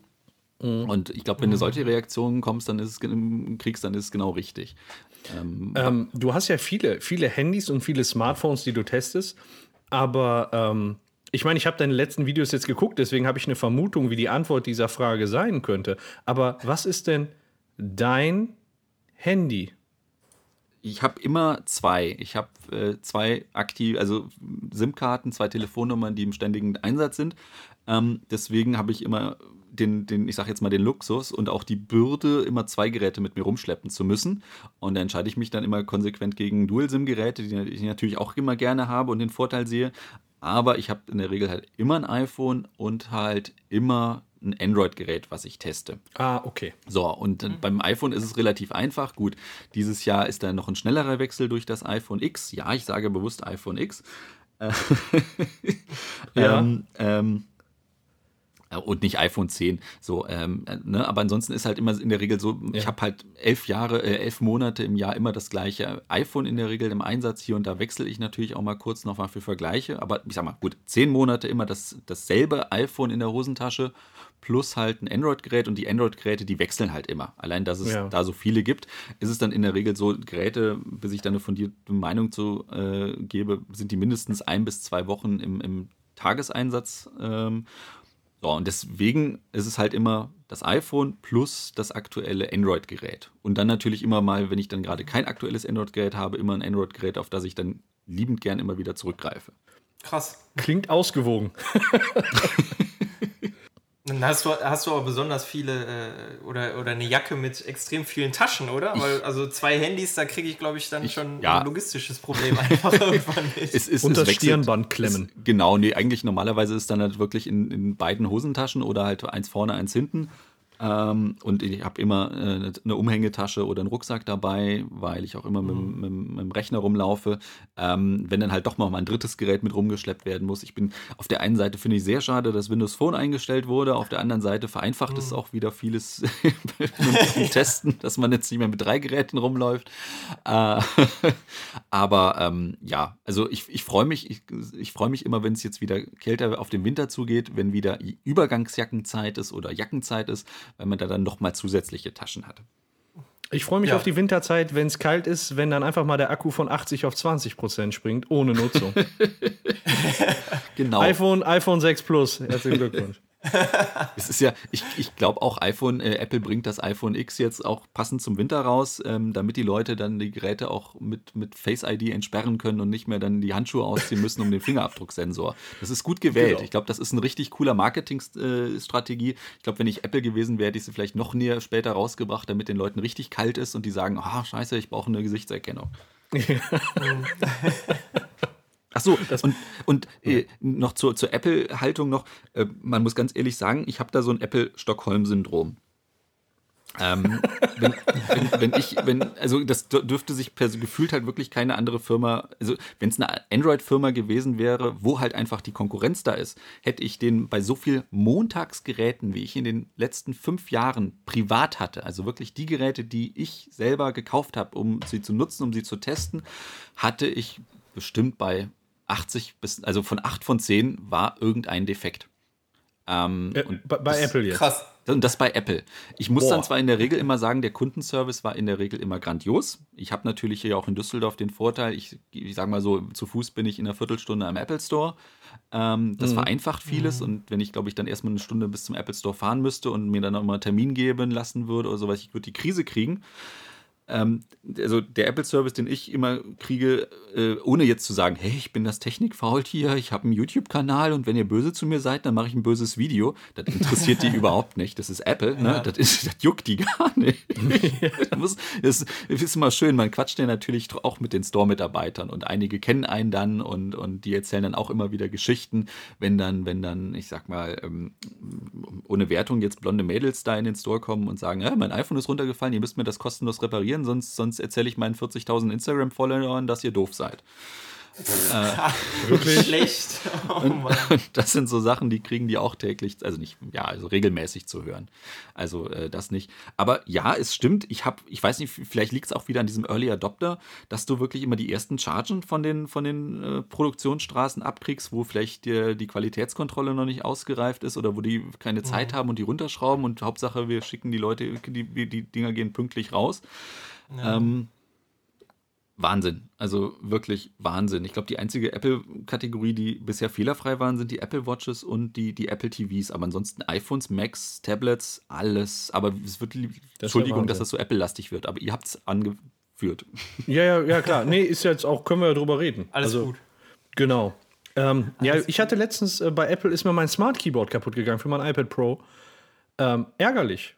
Mhm. Und ich glaube, wenn du solche Reaktionen kommst, dann ist es, kriegst, dann ist es genau richtig. Ähm, ähm, du hast ja viele, viele Handys und viele Smartphones, die du testest, aber ähm, ich meine, ich habe deine letzten Videos jetzt geguckt, deswegen habe ich eine Vermutung, wie die Antwort dieser Frage sein könnte. Aber was ist denn dein Handy? Ich habe immer zwei. Ich habe äh, zwei aktiv, also SIM-Karten, zwei Telefonnummern, die im ständigen Einsatz sind. Ähm, deswegen habe ich immer den, den, ich sage jetzt mal den Luxus und auch die Bürde, immer zwei Geräte mit mir rumschleppen zu müssen. Und da entscheide ich mich dann immer konsequent gegen Dual-SIM-Geräte, die ich natürlich auch immer gerne habe und den Vorteil sehe. Aber ich habe in der Regel halt immer ein iPhone und halt immer ein Android-Gerät, was ich teste. Ah, okay. So, und mhm. beim iPhone ist es relativ einfach. Gut, dieses Jahr ist da noch ein schnellerer Wechsel durch das iPhone X. Ja, ich sage bewusst iPhone X. ja. ähm, ähm, äh, und nicht iPhone 10. So, ähm, äh, ne? Aber ansonsten ist halt immer in der Regel so, ja. ich habe halt elf Jahre, äh, elf Monate im Jahr immer das gleiche iPhone in der Regel im Einsatz. Hier und da wechsle ich natürlich auch mal kurz noch mal für Vergleiche. Aber ich sag mal, gut, zehn Monate immer das, dasselbe iPhone in der Hosentasche plus halt ein Android-Gerät und die Android-Geräte, die wechseln halt immer. Allein, dass es ja. da so viele gibt, ist es dann in der Regel so, Geräte, bis ich dann eine fundierte Meinung zu äh, gebe, sind die mindestens ein bis zwei Wochen im, im Tageseinsatz. Ähm, so, und deswegen ist es halt immer das iPhone plus das aktuelle Android-Gerät. Und dann natürlich immer mal, wenn ich dann gerade kein aktuelles Android-Gerät habe, immer ein Android-Gerät, auf das ich dann liebend gern immer wieder zurückgreife. Krass. Klingt ausgewogen. Dann hast du, hast du aber besonders viele äh, oder, oder eine Jacke mit extrem vielen Taschen, oder? Ich, Weil also zwei Handys, da kriege ich, glaube ich, dann ich, schon ja. ein logistisches Problem einfach irgendwann nicht. Es ist, Und das Stirnband klemmen. Ist, genau, nee, eigentlich normalerweise ist dann halt wirklich in, in beiden Hosentaschen oder halt eins vorne, eins hinten. Ähm, und ich habe immer äh, eine Umhängetasche oder einen Rucksack dabei, weil ich auch immer mit, mhm. mit, mit, dem Rechner rumlaufe. Ähm, wenn dann halt doch mal ein drittes Gerät mit rumgeschleppt werden muss. Ich bin auf der einen Seite finde ich sehr schade, dass Windows Phone eingestellt wurde. Auf der anderen Seite vereinfacht mhm. es auch wieder vieles mit Testen, dass man jetzt nicht mehr mit drei Geräten rumläuft. Äh, aber ähm, ja, also ich, ich freue mich, ich, ich freue mich immer, wenn es jetzt wieder kälter auf den Winter zugeht, wenn wieder Übergangsjackenzeit ist oder Jackenzeit ist weil man da dann nochmal zusätzliche Taschen hat. Ich freue mich ja. auf die Winterzeit, wenn es kalt ist, wenn dann einfach mal der Akku von 80 auf 20 Prozent springt, ohne Nutzung. genau. iPhone, iPhone 6 Plus. Herzlichen Glückwunsch. es ist ja, ich, ich glaube auch iPhone, äh, Apple bringt das iPhone X jetzt auch passend zum Winter raus, ähm, damit die Leute dann die Geräte auch mit, mit Face ID entsperren können und nicht mehr dann die Handschuhe ausziehen müssen um den Fingerabdrucksensor. Das ist gut gewählt. Genau. Ich glaube, das ist eine richtig cooler Marketingstrategie. Ich glaube, wenn ich Apple gewesen wäre, hätte ich sie vielleicht noch näher später rausgebracht, damit den Leuten richtig kalt ist und die sagen, ah, oh, scheiße, ich brauche eine Gesichtserkennung. Ja. Ach so, das und, und äh, noch zur, zur Apple-Haltung noch, äh, man muss ganz ehrlich sagen, ich habe da so ein Apple-Stockholm-Syndrom. ähm, wenn, wenn, wenn, ich, wenn, also das dürfte sich gefühlt halt wirklich keine andere Firma, also wenn es eine Android-Firma gewesen wäre, wo halt einfach die Konkurrenz da ist, hätte ich den bei so viel Montagsgeräten, wie ich in den letzten fünf Jahren privat hatte, also wirklich die Geräte, die ich selber gekauft habe, um sie zu nutzen, um sie zu testen, hatte ich bestimmt bei 80 bis, also von 8 von 10 war irgendein Defekt. Ähm, äh, bei, bei Apple jetzt. Krass. Und das bei Apple. Ich muss Boah. dann zwar in der Regel immer sagen, der Kundenservice war in der Regel immer grandios. Ich habe natürlich hier auch in Düsseldorf den Vorteil, ich, ich sage mal so, zu Fuß bin ich in einer Viertelstunde am Apple Store. Ähm, das mhm. vereinfacht vieles. Mhm. Und wenn ich, glaube ich, dann erstmal eine Stunde bis zum Apple Store fahren müsste und mir dann nochmal einen Termin geben lassen würde oder sowas, ich würde die Krise kriegen. Ähm, also der Apple-Service, den ich immer kriege, äh, ohne jetzt zu sagen, hey, ich bin das Technik-Faultier, ich habe einen YouTube-Kanal und wenn ihr böse zu mir seid, dann mache ich ein böses Video. Das interessiert die überhaupt nicht. Das ist Apple, ne? Ja. Das, ist, das juckt die gar nicht. das, ist, das ist immer schön, man quatscht ja natürlich auch mit den Store-Mitarbeitern und einige kennen einen dann und, und die erzählen dann auch immer wieder Geschichten, wenn dann, wenn dann, ich sag mal, ähm, ohne Wertung jetzt blonde Mädels da in den Store kommen und sagen, ja, mein iPhone ist runtergefallen, ihr müsst mir das kostenlos reparieren kommentieren, sonst, sonst erzähle ich meinen 40.000 Instagram-Followern, dass ihr doof seid. Äh, wirklich schlecht. Oh, und, das sind so Sachen, die kriegen die auch täglich, also nicht, ja, also regelmäßig zu hören. Also äh, das nicht. Aber ja, es stimmt. Ich habe, ich weiß nicht, vielleicht liegt es auch wieder an diesem Early Adopter, dass du wirklich immer die ersten Chargen von den von den äh, Produktionsstraßen abkriegst, wo vielleicht die, die, Qualitätskontrolle noch nicht ausgereift ist oder wo die keine Zeit mhm. haben und die runterschrauben und Hauptsache wir schicken die Leute, die, die Dinger gehen pünktlich raus. Ja. Ähm, Wahnsinn. Also wirklich Wahnsinn. Ich glaube, die einzige Apple-Kategorie, die bisher fehlerfrei waren, sind die Apple Watches und die, die Apple TVs. Aber ansonsten iPhones, Macs, Tablets, alles. Aber es wird, das Entschuldigung, dass das so Apple-lastig wird, aber ihr habt es angeführt. Ja, ja, ja, klar. Nee, ist jetzt auch, können wir ja drüber reden. Alles also, gut. Genau. Ähm, ja, ich hatte letztens äh, bei Apple ist mir mein Smart Keyboard kaputt gegangen für mein iPad Pro. Ähm, ärgerlich.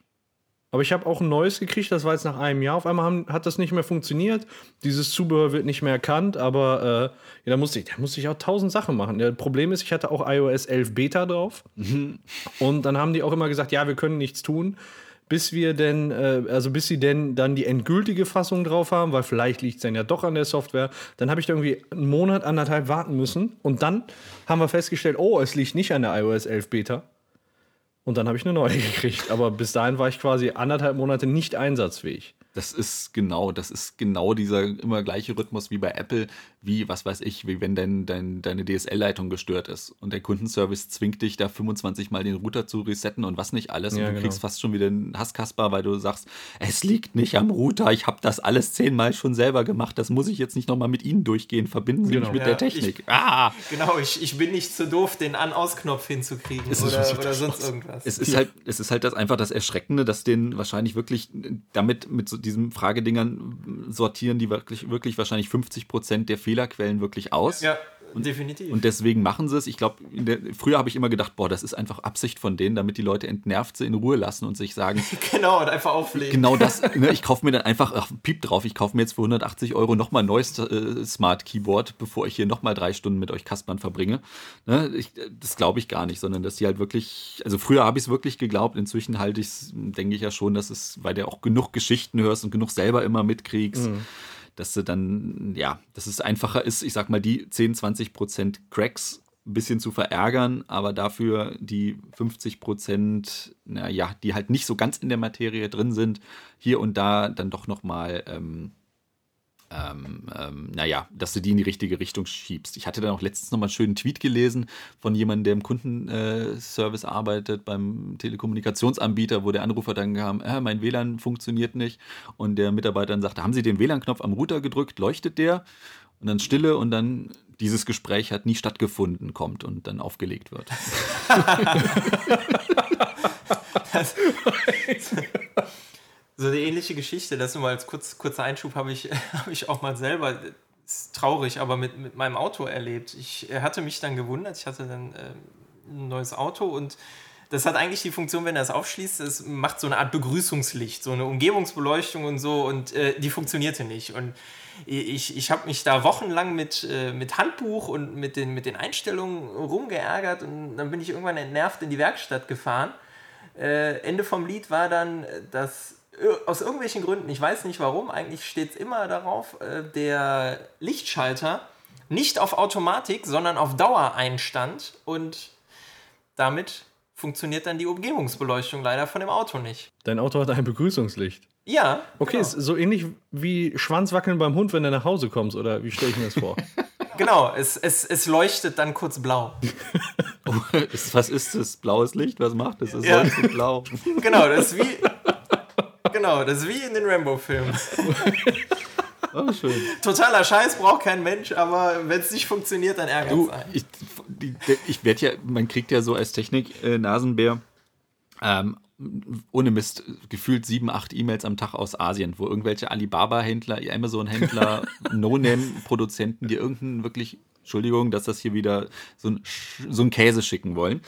Aber ich habe auch ein neues gekriegt, das war jetzt nach einem Jahr. Auf einmal haben, hat das nicht mehr funktioniert. Dieses Zubehör wird nicht mehr erkannt, aber äh, ja, da, musste ich, da musste ich auch tausend Sachen machen. Das Problem ist, ich hatte auch iOS 11 Beta drauf. Mhm. Und dann haben die auch immer gesagt, ja, wir können nichts tun, bis wir denn, äh, also bis sie denn dann die endgültige Fassung drauf haben, weil vielleicht liegt es dann ja doch an der Software. Dann habe ich da irgendwie einen Monat, anderthalb warten müssen. Und dann haben wir festgestellt, oh, es liegt nicht an der iOS 11 Beta und dann habe ich eine neue gekriegt. Aber bis dahin war ich quasi anderthalb Monate nicht einsatzfähig. Das ist genau, das ist genau dieser immer gleiche Rhythmus wie bei Apple, wie, was weiß ich, wie wenn dein, dein, deine DSL-Leitung gestört ist und der Kundenservice zwingt dich da 25 Mal den Router zu resetten und was nicht alles. Ja, und du genau. kriegst fast schon wieder einen Hasskasper, weil du sagst, es liegt nicht am Router, ich habe das alles zehnmal schon selber gemacht, das muss ich jetzt nicht nochmal mit Ihnen durchgehen, verbinden Sie genau. mich mit ja, der Technik. Ich, ah! Genau, ich, ich bin nicht zu doof, den An-Aus-Knopf hinzukriegen oder, oder sonst irgendwas. Es ist halt, es ist halt das einfach das Erschreckende, dass den wahrscheinlich wirklich damit mit so diesen Fragedingern sortieren, die wirklich, wirklich wahrscheinlich 50 Prozent der Fehlerquellen wirklich aus. Ja. Und, Definitiv. Und deswegen machen sie es. Ich glaube, früher habe ich immer gedacht, boah, das ist einfach Absicht von denen, damit die Leute entnervt sie in Ruhe lassen und sich sagen. genau, und einfach auflegen. Genau das. Ne, ich kaufe mir dann einfach, ach, piep drauf, ich kaufe mir jetzt für 180 Euro nochmal ein neues äh, Smart Keyboard, bevor ich hier nochmal drei Stunden mit euch Kaspern verbringe. Ne, ich, das glaube ich gar nicht, sondern dass die halt wirklich, also früher habe ich es wirklich geglaubt, inzwischen halte ich es, denke ich ja schon, dass es, weil du auch genug Geschichten hörst und genug selber immer mitkriegst. Mhm dass du dann, ja, dass es einfacher ist, ich sag mal, die 10, 20 Prozent Cracks ein bisschen zu verärgern, aber dafür die 50 Prozent, naja, die halt nicht so ganz in der Materie drin sind, hier und da dann doch nochmal ähm, ähm, ähm, naja, dass du die in die richtige Richtung schiebst. Ich hatte dann auch letztens nochmal einen schönen Tweet gelesen von jemandem, der im Kundenservice äh, arbeitet, beim Telekommunikationsanbieter, wo der Anrufer dann kam, äh, mein WLAN funktioniert nicht. Und der Mitarbeiter dann sagte, haben Sie den WLAN-Knopf am Router gedrückt, leuchtet der? Und dann Stille und dann dieses Gespräch hat nie stattgefunden, kommt und dann aufgelegt wird. das, so eine ähnliche Geschichte, das nur mal als kurz, kurzer Einschub, habe ich, hab ich auch mal selber, ist traurig, aber mit, mit meinem Auto erlebt. Ich hatte mich dann gewundert, ich hatte dann äh, ein neues Auto und das hat eigentlich die Funktion, wenn er es aufschließt, es macht so eine Art Begrüßungslicht, so eine Umgebungsbeleuchtung und so und äh, die funktionierte nicht. Und ich, ich habe mich da wochenlang mit, äh, mit Handbuch und mit den, mit den Einstellungen rumgeärgert und dann bin ich irgendwann entnervt in die Werkstatt gefahren. Äh, Ende vom Lied war dann, dass aus irgendwelchen Gründen, ich weiß nicht warum, eigentlich steht es immer darauf, äh, der Lichtschalter nicht auf Automatik, sondern auf Dauer einstand und damit funktioniert dann die Umgebungsbeleuchtung leider von dem Auto nicht. Dein Auto hat ein Begrüßungslicht. Ja. Okay, genau. ist so ähnlich wie Schwanzwackeln beim Hund, wenn du nach Hause kommst, oder wie stelle ich mir das vor? genau, es, es, es leuchtet dann kurz blau. Oh, was ist das? Blaues Licht? Was macht das? Es ja. leuchtet blau. Genau, das ist wie. Genau, das ist wie in den Rambo-Filmen. Oh, schön. Totaler Scheiß braucht kein Mensch, aber wenn es nicht funktioniert, dann ärgert es einen. Ich, ich werde ja, man kriegt ja so als Technik-Nasenbär äh, ähm, ohne Mist gefühlt sieben, acht E-Mails am Tag aus Asien, wo irgendwelche Alibaba-Händler, Amazon-Händler, No-Name-Produzenten, die irgendeinen wirklich, Entschuldigung, dass das hier wieder so ein, so ein Käse schicken wollen.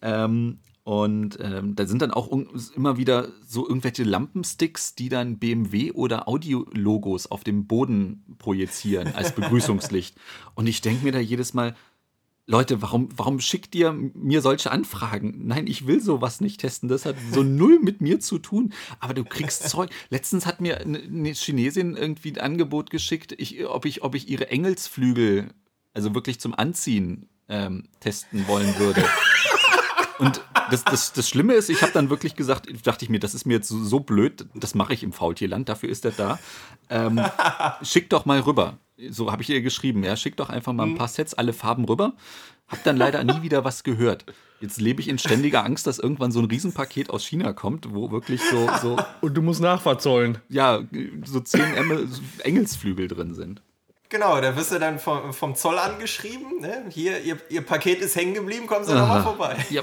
Ähm, und ähm, da sind dann auch immer wieder so irgendwelche Lampensticks, die dann BMW oder Audio-Logos auf dem Boden projizieren als Begrüßungslicht. Und ich denke mir da jedes Mal, Leute, warum, warum schickt ihr mir solche Anfragen? Nein, ich will sowas nicht testen. Das hat so null mit mir zu tun. Aber du kriegst Zeug. Letztens hat mir eine Chinesin irgendwie ein Angebot geschickt, ich, ob, ich, ob ich ihre Engelsflügel, also wirklich zum Anziehen, ähm, testen wollen würde. Und das, das, das Schlimme ist, ich habe dann wirklich gesagt, dachte ich mir, das ist mir jetzt so, so blöd, das mache ich im Faultierland, dafür ist er da. Ähm, schick doch mal rüber. So habe ich ihr geschrieben, ja, schick doch einfach mal ein mhm. paar Sets, alle Farben rüber. Hab dann leider nie wieder was gehört. Jetzt lebe ich in ständiger Angst, dass irgendwann so ein Riesenpaket aus China kommt, wo wirklich so. so Und du musst nachverzollen. Ja, so zehn Engelsflügel drin sind. Genau, da wirst du dann vom, vom Zoll angeschrieben. Ne? Hier, ihr, ihr, Paket ist hängen geblieben, kommen Sie nochmal vorbei. Ja,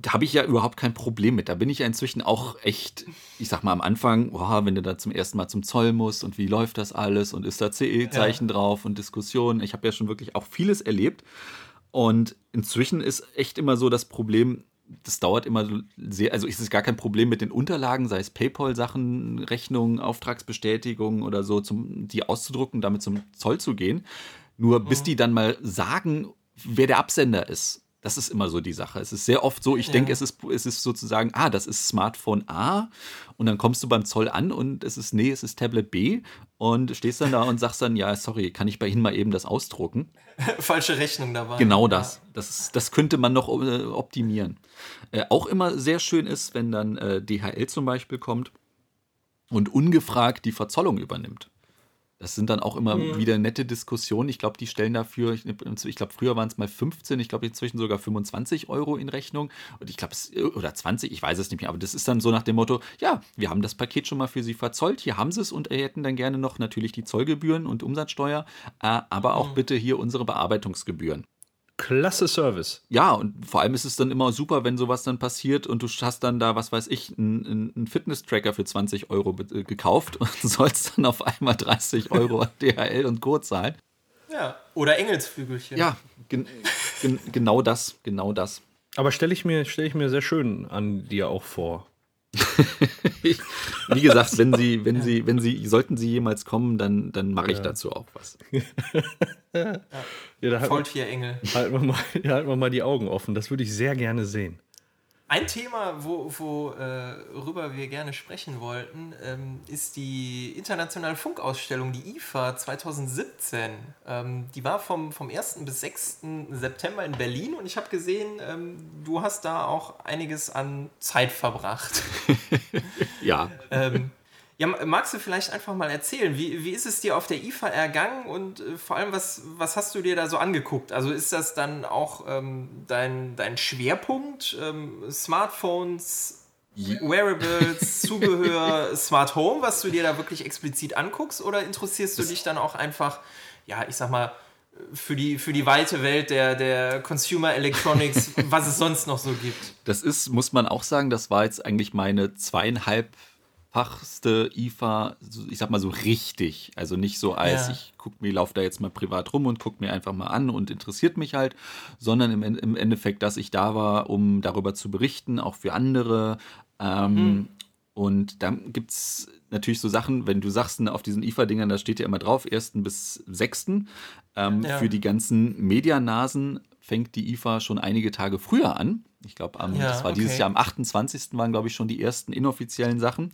da habe ich ja überhaupt kein Problem mit. Da bin ich ja inzwischen auch echt, ich sag mal am Anfang, oh, wenn du da zum ersten Mal zum Zoll musst und wie läuft das alles und ist da CE-Zeichen ja. drauf und Diskussionen. Ich habe ja schon wirklich auch vieles erlebt. Und inzwischen ist echt immer so das Problem, das dauert immer sehr, also ist es gar kein Problem mit den Unterlagen, sei es PayPal-Sachen, Rechnungen, Auftragsbestätigungen oder so, zum, die auszudrucken, damit zum Zoll zu gehen. Nur bis mhm. die dann mal sagen, wer der Absender ist. Das ist immer so die Sache. Es ist sehr oft so, ich ja. denke, es ist, es ist sozusagen, ah, das ist Smartphone A und dann kommst du beim Zoll an und es ist, nee, es ist Tablet B und stehst dann da und sagst dann, ja, sorry, kann ich bei Ihnen mal eben das ausdrucken? Falsche Rechnung dabei. Genau das. Das, das könnte man noch äh, optimieren. Äh, auch immer sehr schön ist, wenn dann äh, DHL zum Beispiel kommt und ungefragt die Verzollung übernimmt. Das sind dann auch immer mhm. wieder nette Diskussionen. Ich glaube, die stellen dafür, ich, glaube, früher waren es mal 15, ich glaube, inzwischen sogar 25 Euro in Rechnung. Und ich glaube, oder 20, ich weiß es nicht mehr. Aber das ist dann so nach dem Motto: Ja, wir haben das Paket schon mal für Sie verzollt, hier haben Sie es und hätten dann gerne noch natürlich die Zollgebühren und Umsatzsteuer, äh, aber auch mhm. bitte hier unsere Bearbeitungsgebühren. Klasse Service. Ja, und vor allem ist es dann immer super, wenn sowas dann passiert und du hast dann da, was weiß ich, einen, einen Fitness-Tracker für 20 Euro äh, gekauft und sollst dann auf einmal 30 Euro DHL und Co. zahlen. Ja, oder Engelsflügelchen. Ja, gen gen genau das, genau das. Aber stelle ich, mir, stell ich mir sehr schön an dir auch vor. Wie gesagt, wenn Sie, wenn Sie, wenn Sie, sollten Sie jemals kommen, dann, dann mache ich ja. dazu auch was. ja. Ja, Voll vier Engel. Halten wir, mal, halten wir mal die Augen offen. Das würde ich sehr gerne sehen. Ein Thema, worüber wo, äh, wir gerne sprechen wollten, ähm, ist die internationale Funkausstellung, die IFA 2017. Ähm, die war vom, vom 1. bis 6. September in Berlin und ich habe gesehen, ähm, du hast da auch einiges an Zeit verbracht. ja. Ja, magst du vielleicht einfach mal erzählen, wie, wie ist es dir auf der IFA ergangen und äh, vor allem, was, was hast du dir da so angeguckt? Also ist das dann auch ähm, dein, dein Schwerpunkt? Ähm, Smartphones, Wearables, Zubehör, Smart Home, was du dir da wirklich explizit anguckst? Oder interessierst du dich dann auch einfach, ja, ich sag mal, für die, für die weite Welt der, der Consumer Electronics, was es sonst noch so gibt? Das ist, muss man auch sagen, das war jetzt eigentlich meine zweieinhalb fachste IFA, ich sag mal so richtig. Also nicht so als ja. ich guck mir, laufe da jetzt mal privat rum und guck mir einfach mal an und interessiert mich halt, sondern im, im Endeffekt, dass ich da war, um darüber zu berichten, auch für andere. Ähm, mhm. Und dann gibt es natürlich so Sachen, wenn du sagst, ne, auf diesen IFA-Dingern, da steht ja immer drauf, 1. bis 6. Ähm, ja. Für die ganzen Medianasen fängt die IFA schon einige Tage früher an. Ich glaube, ja, das war okay. dieses Jahr am 28. waren, glaube ich, schon die ersten inoffiziellen Sachen.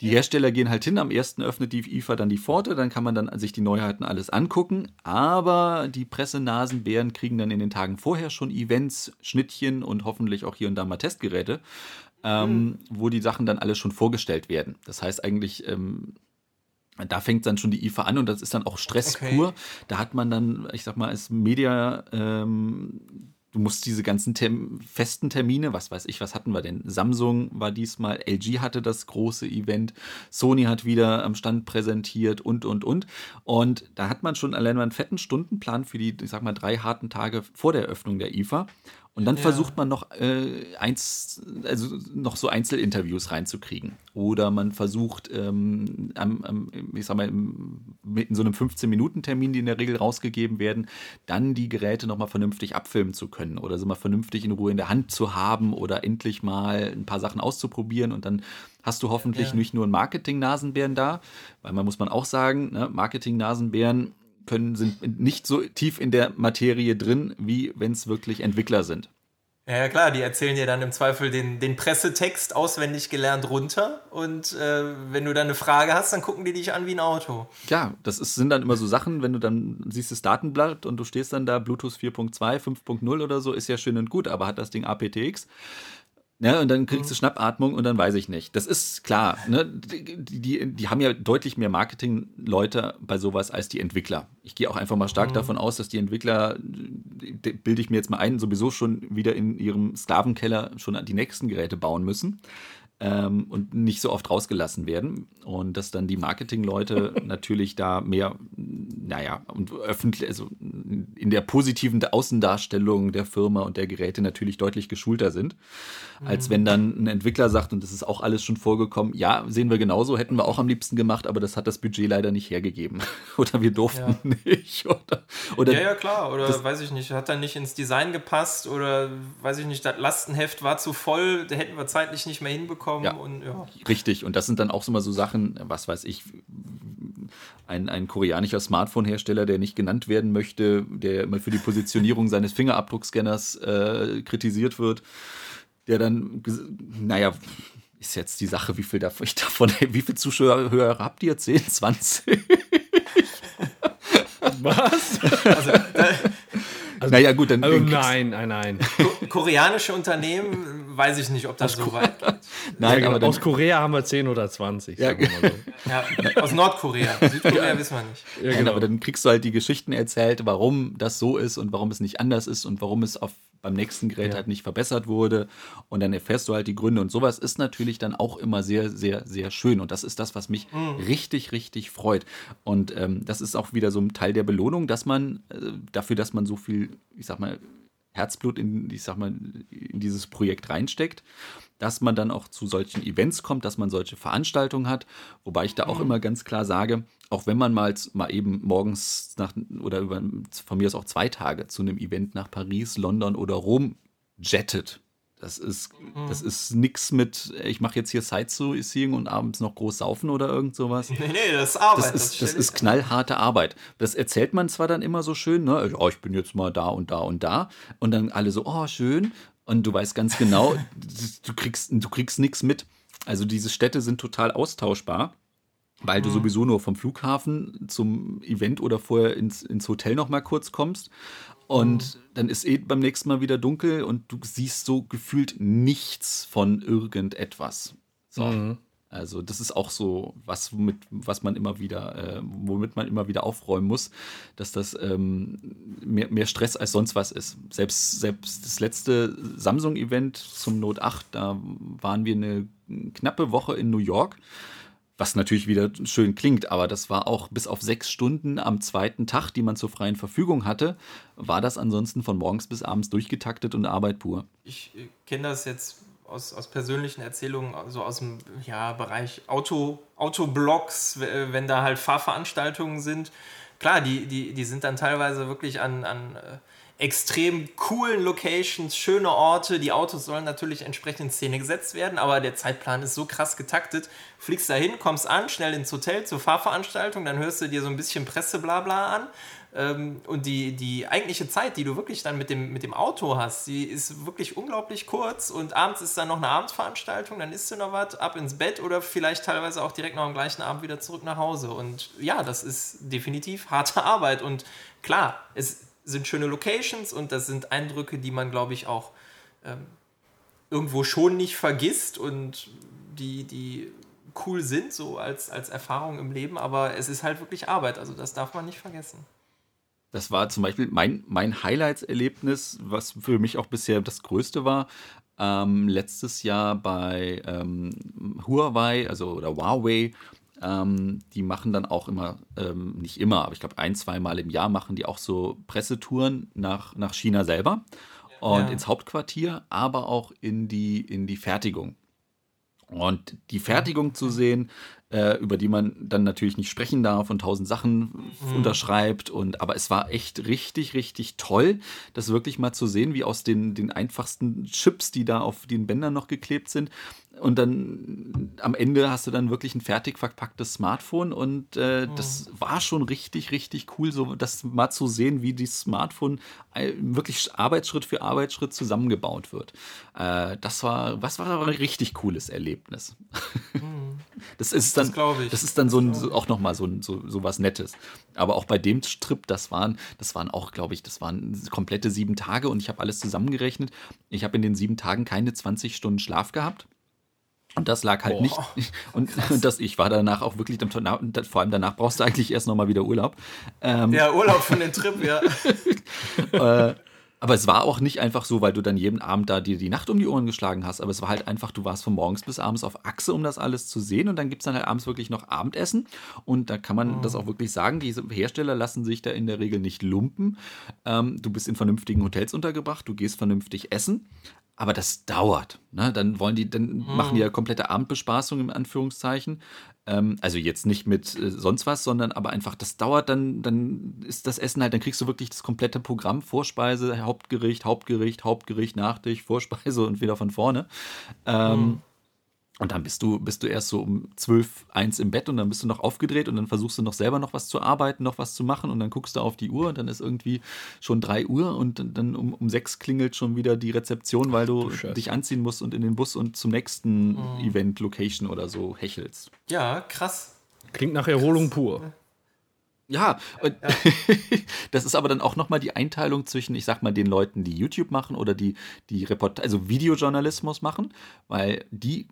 Die Hersteller gehen halt hin, am 1. öffnet die IFA dann die Pforte, dann kann man dann sich die Neuheiten alles angucken. Aber die Pressenasenbären kriegen dann in den Tagen vorher schon Events, Schnittchen und hoffentlich auch hier und da mal Testgeräte, ähm, mhm. wo die Sachen dann alle schon vorgestellt werden. Das heißt eigentlich, ähm, da fängt dann schon die IFA an und das ist dann auch Stress okay. pur. Da hat man dann, ich sag mal, als Media ähm, du musst diese ganzen Term festen Termine, was weiß ich, was hatten wir denn? Samsung war diesmal, LG hatte das große Event, Sony hat wieder am Stand präsentiert und, und, und. Und da hat man schon allein mal einen fetten Stundenplan für die, ich sag mal, drei harten Tage vor der Öffnung der IFA. Und dann ja. versucht man noch äh, eins, also noch so Einzelinterviews reinzukriegen. Oder man versucht, ähm, am, am, ich sag mal, in so einem 15-Minuten-Termin, die in der Regel rausgegeben werden, dann die Geräte nochmal vernünftig abfilmen zu können oder sie mal vernünftig in Ruhe in der Hand zu haben oder endlich mal ein paar Sachen auszuprobieren und dann hast du hoffentlich ja. nicht nur einen Marketing-Nasenbären da, weil man muss man auch sagen, ne, Marketing-Nasenbären können, sind nicht so tief in der Materie drin, wie wenn es wirklich Entwickler sind. Ja, klar, die erzählen dir dann im Zweifel den, den Pressetext auswendig gelernt runter und äh, wenn du dann eine Frage hast, dann gucken die dich an wie ein Auto. Ja, das ist, sind dann immer so Sachen, wenn du dann siehst das Datenblatt und du stehst dann da, Bluetooth 4.2, 5.0 oder so, ist ja schön und gut, aber hat das Ding aptX? Ne, und dann kriegst du mhm. Schnappatmung und dann weiß ich nicht. Das ist klar. Ne? Die, die, die haben ja deutlich mehr Marketingleute bei sowas als die Entwickler. Ich gehe auch einfach mal stark mhm. davon aus, dass die Entwickler, bilde ich mir jetzt mal ein, sowieso schon wieder in ihrem Sklavenkeller schon die nächsten Geräte bauen müssen ähm, und nicht so oft rausgelassen werden. Und dass dann die Marketingleute natürlich da mehr, naja, und öffentlich, also in der positiven Außendarstellung der Firma und der Geräte natürlich deutlich geschulter sind, als wenn dann ein Entwickler sagt, und das ist auch alles schon vorgekommen, ja, sehen wir genauso, hätten wir auch am liebsten gemacht, aber das hat das Budget leider nicht hergegeben. oder wir durften ja. nicht. Oder, oder ja, ja, klar. Oder das, weiß ich nicht, hat dann nicht ins Design gepasst oder weiß ich nicht, das Lastenheft war zu voll, da hätten wir zeitlich nicht mehr hinbekommen kommen. Ja, und, ja. Richtig, und das sind dann auch so mal so Sachen, was weiß ich, ein, ein koreanischer Smartphone-Hersteller, der nicht genannt werden möchte, der immer für die Positionierung seines Fingerabdruckscanners äh, kritisiert wird, der dann, naja, ist jetzt die Sache, wie viel davon, ich davon wie viele Zuschauer habt ihr? 10, 20? Was? Also, also, naja, gut, dann. Also nein, nein, nein. Koreanische Unternehmen, weiß ich nicht, ob das aus so weit geht. Nein, ja, genau. aber aus Korea haben wir 10 oder 20. Ja, so. ja aus Nordkorea. Südkorea wissen wir nicht. Ja, genau. aber dann kriegst du halt die Geschichten erzählt, warum das so ist und warum es nicht anders ist und warum es auf beim nächsten Gerät ja. halt nicht verbessert wurde. Und dann erfährst du halt die Gründe. Und sowas ist natürlich dann auch immer sehr, sehr, sehr schön. Und das ist das, was mich mhm. richtig, richtig freut. Und ähm, das ist auch wieder so ein Teil der Belohnung, dass man äh, dafür, dass man so viel, ich sag mal, Herzblut in, ich sag mal, in dieses Projekt reinsteckt, dass man dann auch zu solchen Events kommt, dass man solche Veranstaltungen hat. Wobei ich da auch mhm. immer ganz klar sage, auch wenn man mal, mal eben morgens nach oder über, von mir aus auch zwei Tage zu einem Event nach Paris, London oder Rom jettet, das ist, das mhm. ist nix mit, ich mache jetzt hier Sightseeing und abends noch groß saufen oder irgend sowas. Nee, nee, das ist Arbeit. Das ist, das, das ist knallharte Arbeit. Das erzählt man zwar dann immer so schön, ne? Oh, ich bin jetzt mal da und da und da. Und dann alle so, oh, schön. Und du weißt ganz genau, du kriegst, du kriegst nichts mit. Also diese Städte sind total austauschbar weil du mhm. sowieso nur vom Flughafen zum Event oder vorher ins, ins Hotel noch mal kurz kommst. Und mhm. dann ist eh beim nächsten Mal wieder dunkel und du siehst so gefühlt nichts von irgendetwas. So. Mhm. Also das ist auch so was, womit, was man immer wieder, äh, womit man immer wieder aufräumen muss, dass das ähm, mehr, mehr Stress als sonst was ist. Selbst, selbst das letzte Samsung-Event zum Note 8, da waren wir eine knappe Woche in New York was natürlich wieder schön klingt, aber das war auch bis auf sechs Stunden am zweiten Tag, die man zur freien Verfügung hatte, war das ansonsten von morgens bis abends durchgetaktet und Arbeit pur. Ich äh, kenne das jetzt aus, aus persönlichen Erzählungen, also aus dem ja, Bereich Auto, Autoblocks, wenn da halt Fahrveranstaltungen sind. Klar, die, die, die sind dann teilweise wirklich an, an äh, extrem coolen Locations, schöne Orte. Die Autos sollen natürlich entsprechend in Szene gesetzt werden, aber der Zeitplan ist so krass getaktet. Fliegst dahin, kommst an, schnell ins Hotel zur Fahrveranstaltung, dann hörst du dir so ein bisschen Presseblabla an. Ähm, und die, die eigentliche Zeit, die du wirklich dann mit dem, mit dem Auto hast, die ist wirklich unglaublich kurz. Und abends ist dann noch eine Abendsveranstaltung, dann isst du noch was, ab ins Bett oder vielleicht teilweise auch direkt noch am gleichen Abend wieder zurück nach Hause. Und ja, das ist definitiv harte Arbeit. Und klar, es sind schöne Locations und das sind Eindrücke, die man, glaube ich, auch ähm, irgendwo schon nicht vergisst und die, die cool sind, so als, als Erfahrung im Leben, aber es ist halt wirklich Arbeit, also das darf man nicht vergessen. Das war zum Beispiel mein, mein Highlights-Erlebnis, was für mich auch bisher das größte war. Ähm, letztes Jahr bei ähm, Huawei, also oder Huawei, ähm, die machen dann auch immer, ähm, nicht immer, aber ich glaube ein, zweimal im Jahr machen die auch so Pressetouren nach, nach China selber und ja. ins Hauptquartier, aber auch in die, in die Fertigung. Und die Fertigung zu sehen, äh, über die man dann natürlich nicht sprechen darf und tausend Sachen mhm. unterschreibt. Und, aber es war echt richtig, richtig toll, das wirklich mal zu sehen, wie aus den, den einfachsten Chips, die da auf den Bändern noch geklebt sind, und dann am Ende hast du dann wirklich ein fertig verpacktes Smartphone und äh, mhm. das war schon richtig, richtig cool, so das mal zu sehen, wie dieses Smartphone wirklich Arbeitsschritt für Arbeitsschritt zusammengebaut wird. Äh, das war, was war ein richtig cooles Erlebnis. Mhm. Das ist dann, das, das ist dann so, ein, so auch nochmal so, so, so was Nettes. Aber auch bei dem Trip, das waren, das waren auch, glaube ich, das waren komplette sieben Tage und ich habe alles zusammengerechnet. Ich habe in den sieben Tagen keine 20 Stunden Schlaf gehabt. Und das lag halt Boah, nicht. Und, und, das, ich war danach auch wirklich, vor allem danach brauchst du eigentlich erst nochmal wieder Urlaub. Ähm, ja, Urlaub von den Trip, ja. äh, aber es war auch nicht einfach so, weil du dann jeden Abend da dir die Nacht um die Ohren geschlagen hast. Aber es war halt einfach, du warst von morgens bis abends auf Achse, um das alles zu sehen. Und dann gibt es dann halt abends wirklich noch Abendessen. Und da kann man oh. das auch wirklich sagen. Diese Hersteller lassen sich da in der Regel nicht lumpen. Ähm, du bist in vernünftigen Hotels untergebracht, du gehst vernünftig essen aber das dauert. Ne? Dann wollen die, dann hm. machen die ja komplette Abendbespaßung im Anführungszeichen. Ähm, also jetzt nicht mit äh, sonst was, sondern aber einfach, das dauert, dann, dann ist das Essen halt, dann kriegst du wirklich das komplette Programm, Vorspeise, Hauptgericht, Hauptgericht, Hauptgericht, Nachtisch, Vorspeise und wieder von vorne. Ähm, hm. Und dann bist du, bist du erst so um 12, 1 im Bett und dann bist du noch aufgedreht und dann versuchst du noch selber noch was zu arbeiten, noch was zu machen und dann guckst du auf die Uhr und dann ist irgendwie schon 3 Uhr und dann um, um 6 klingelt schon wieder die Rezeption, weil du, du dich anziehen musst und in den Bus und zum nächsten mhm. Event, Location oder so hechelst. Ja, krass. Klingt nach Erholung krass. pur. Ja, ja. das ist aber dann auch nochmal die Einteilung zwischen, ich sag mal, den Leuten, die YouTube machen oder die, die Report also Videojournalismus machen, weil die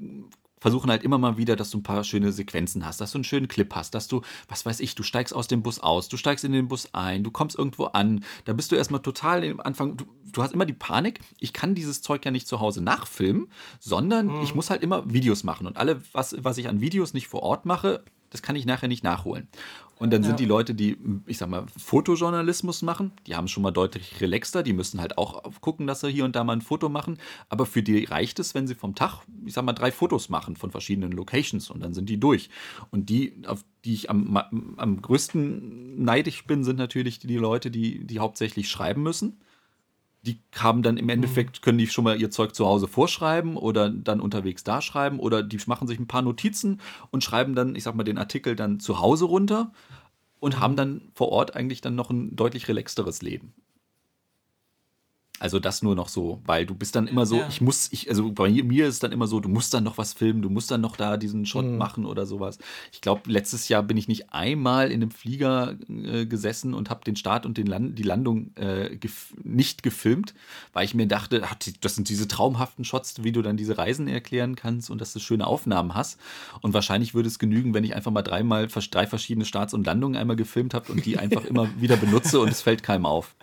versuchen halt immer mal wieder, dass du ein paar schöne Sequenzen hast, dass du einen schönen Clip hast, dass du, was weiß ich, du steigst aus dem Bus aus, du steigst in den Bus ein, du kommst irgendwo an, da bist du erstmal total im Anfang, du, du hast immer die Panik, ich kann dieses Zeug ja nicht zu Hause nachfilmen, sondern mhm. ich muss halt immer Videos machen und alle, was, was ich an Videos nicht vor Ort mache, das kann ich nachher nicht nachholen. Und dann ja. sind die Leute, die, ich sag mal, Fotojournalismus machen, die haben schon mal deutlich relaxter, die müssen halt auch gucken, dass sie hier und da mal ein Foto machen. Aber für die reicht es, wenn sie vom Tag, ich sag mal, drei Fotos machen von verschiedenen Locations und dann sind die durch. Und die, auf die ich am, am größten neidisch bin, sind natürlich die Leute, die, die hauptsächlich schreiben müssen die haben dann im Endeffekt, mhm. können die schon mal ihr Zeug zu Hause vorschreiben oder dann unterwegs da schreiben oder die machen sich ein paar Notizen und schreiben dann, ich sag mal, den Artikel dann zu Hause runter und haben dann vor Ort eigentlich dann noch ein deutlich relaxteres Leben. Also das nur noch so, weil du bist dann immer so, ja. ich muss, ich, also bei mir ist es dann immer so, du musst dann noch was filmen, du musst dann noch da diesen Shot mhm. machen oder sowas. Ich glaube, letztes Jahr bin ich nicht einmal in einem Flieger äh, gesessen und habe den Start und den Land, die Landung äh, gef nicht gefilmt, weil ich mir dachte, ach, das sind diese traumhaften Shots, wie du dann diese Reisen erklären kannst und dass du schöne Aufnahmen hast. Und wahrscheinlich würde es genügen, wenn ich einfach mal dreimal drei verschiedene Starts und Landungen einmal gefilmt habe und die einfach immer wieder benutze und es fällt keinem auf.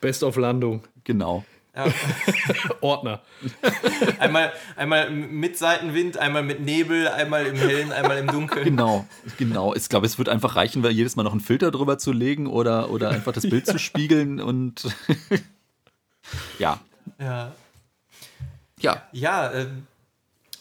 Best of Landung. Genau. Ja. Ordner. einmal, einmal mit Seitenwind, einmal mit Nebel, einmal im Hellen, einmal im Dunkeln. Genau, genau. Ich glaube, es wird einfach reichen, weil jedes Mal noch einen Filter drüber zu legen oder, oder einfach das Bild ja. zu spiegeln und ja. Ja. Ja. Ja, ähm,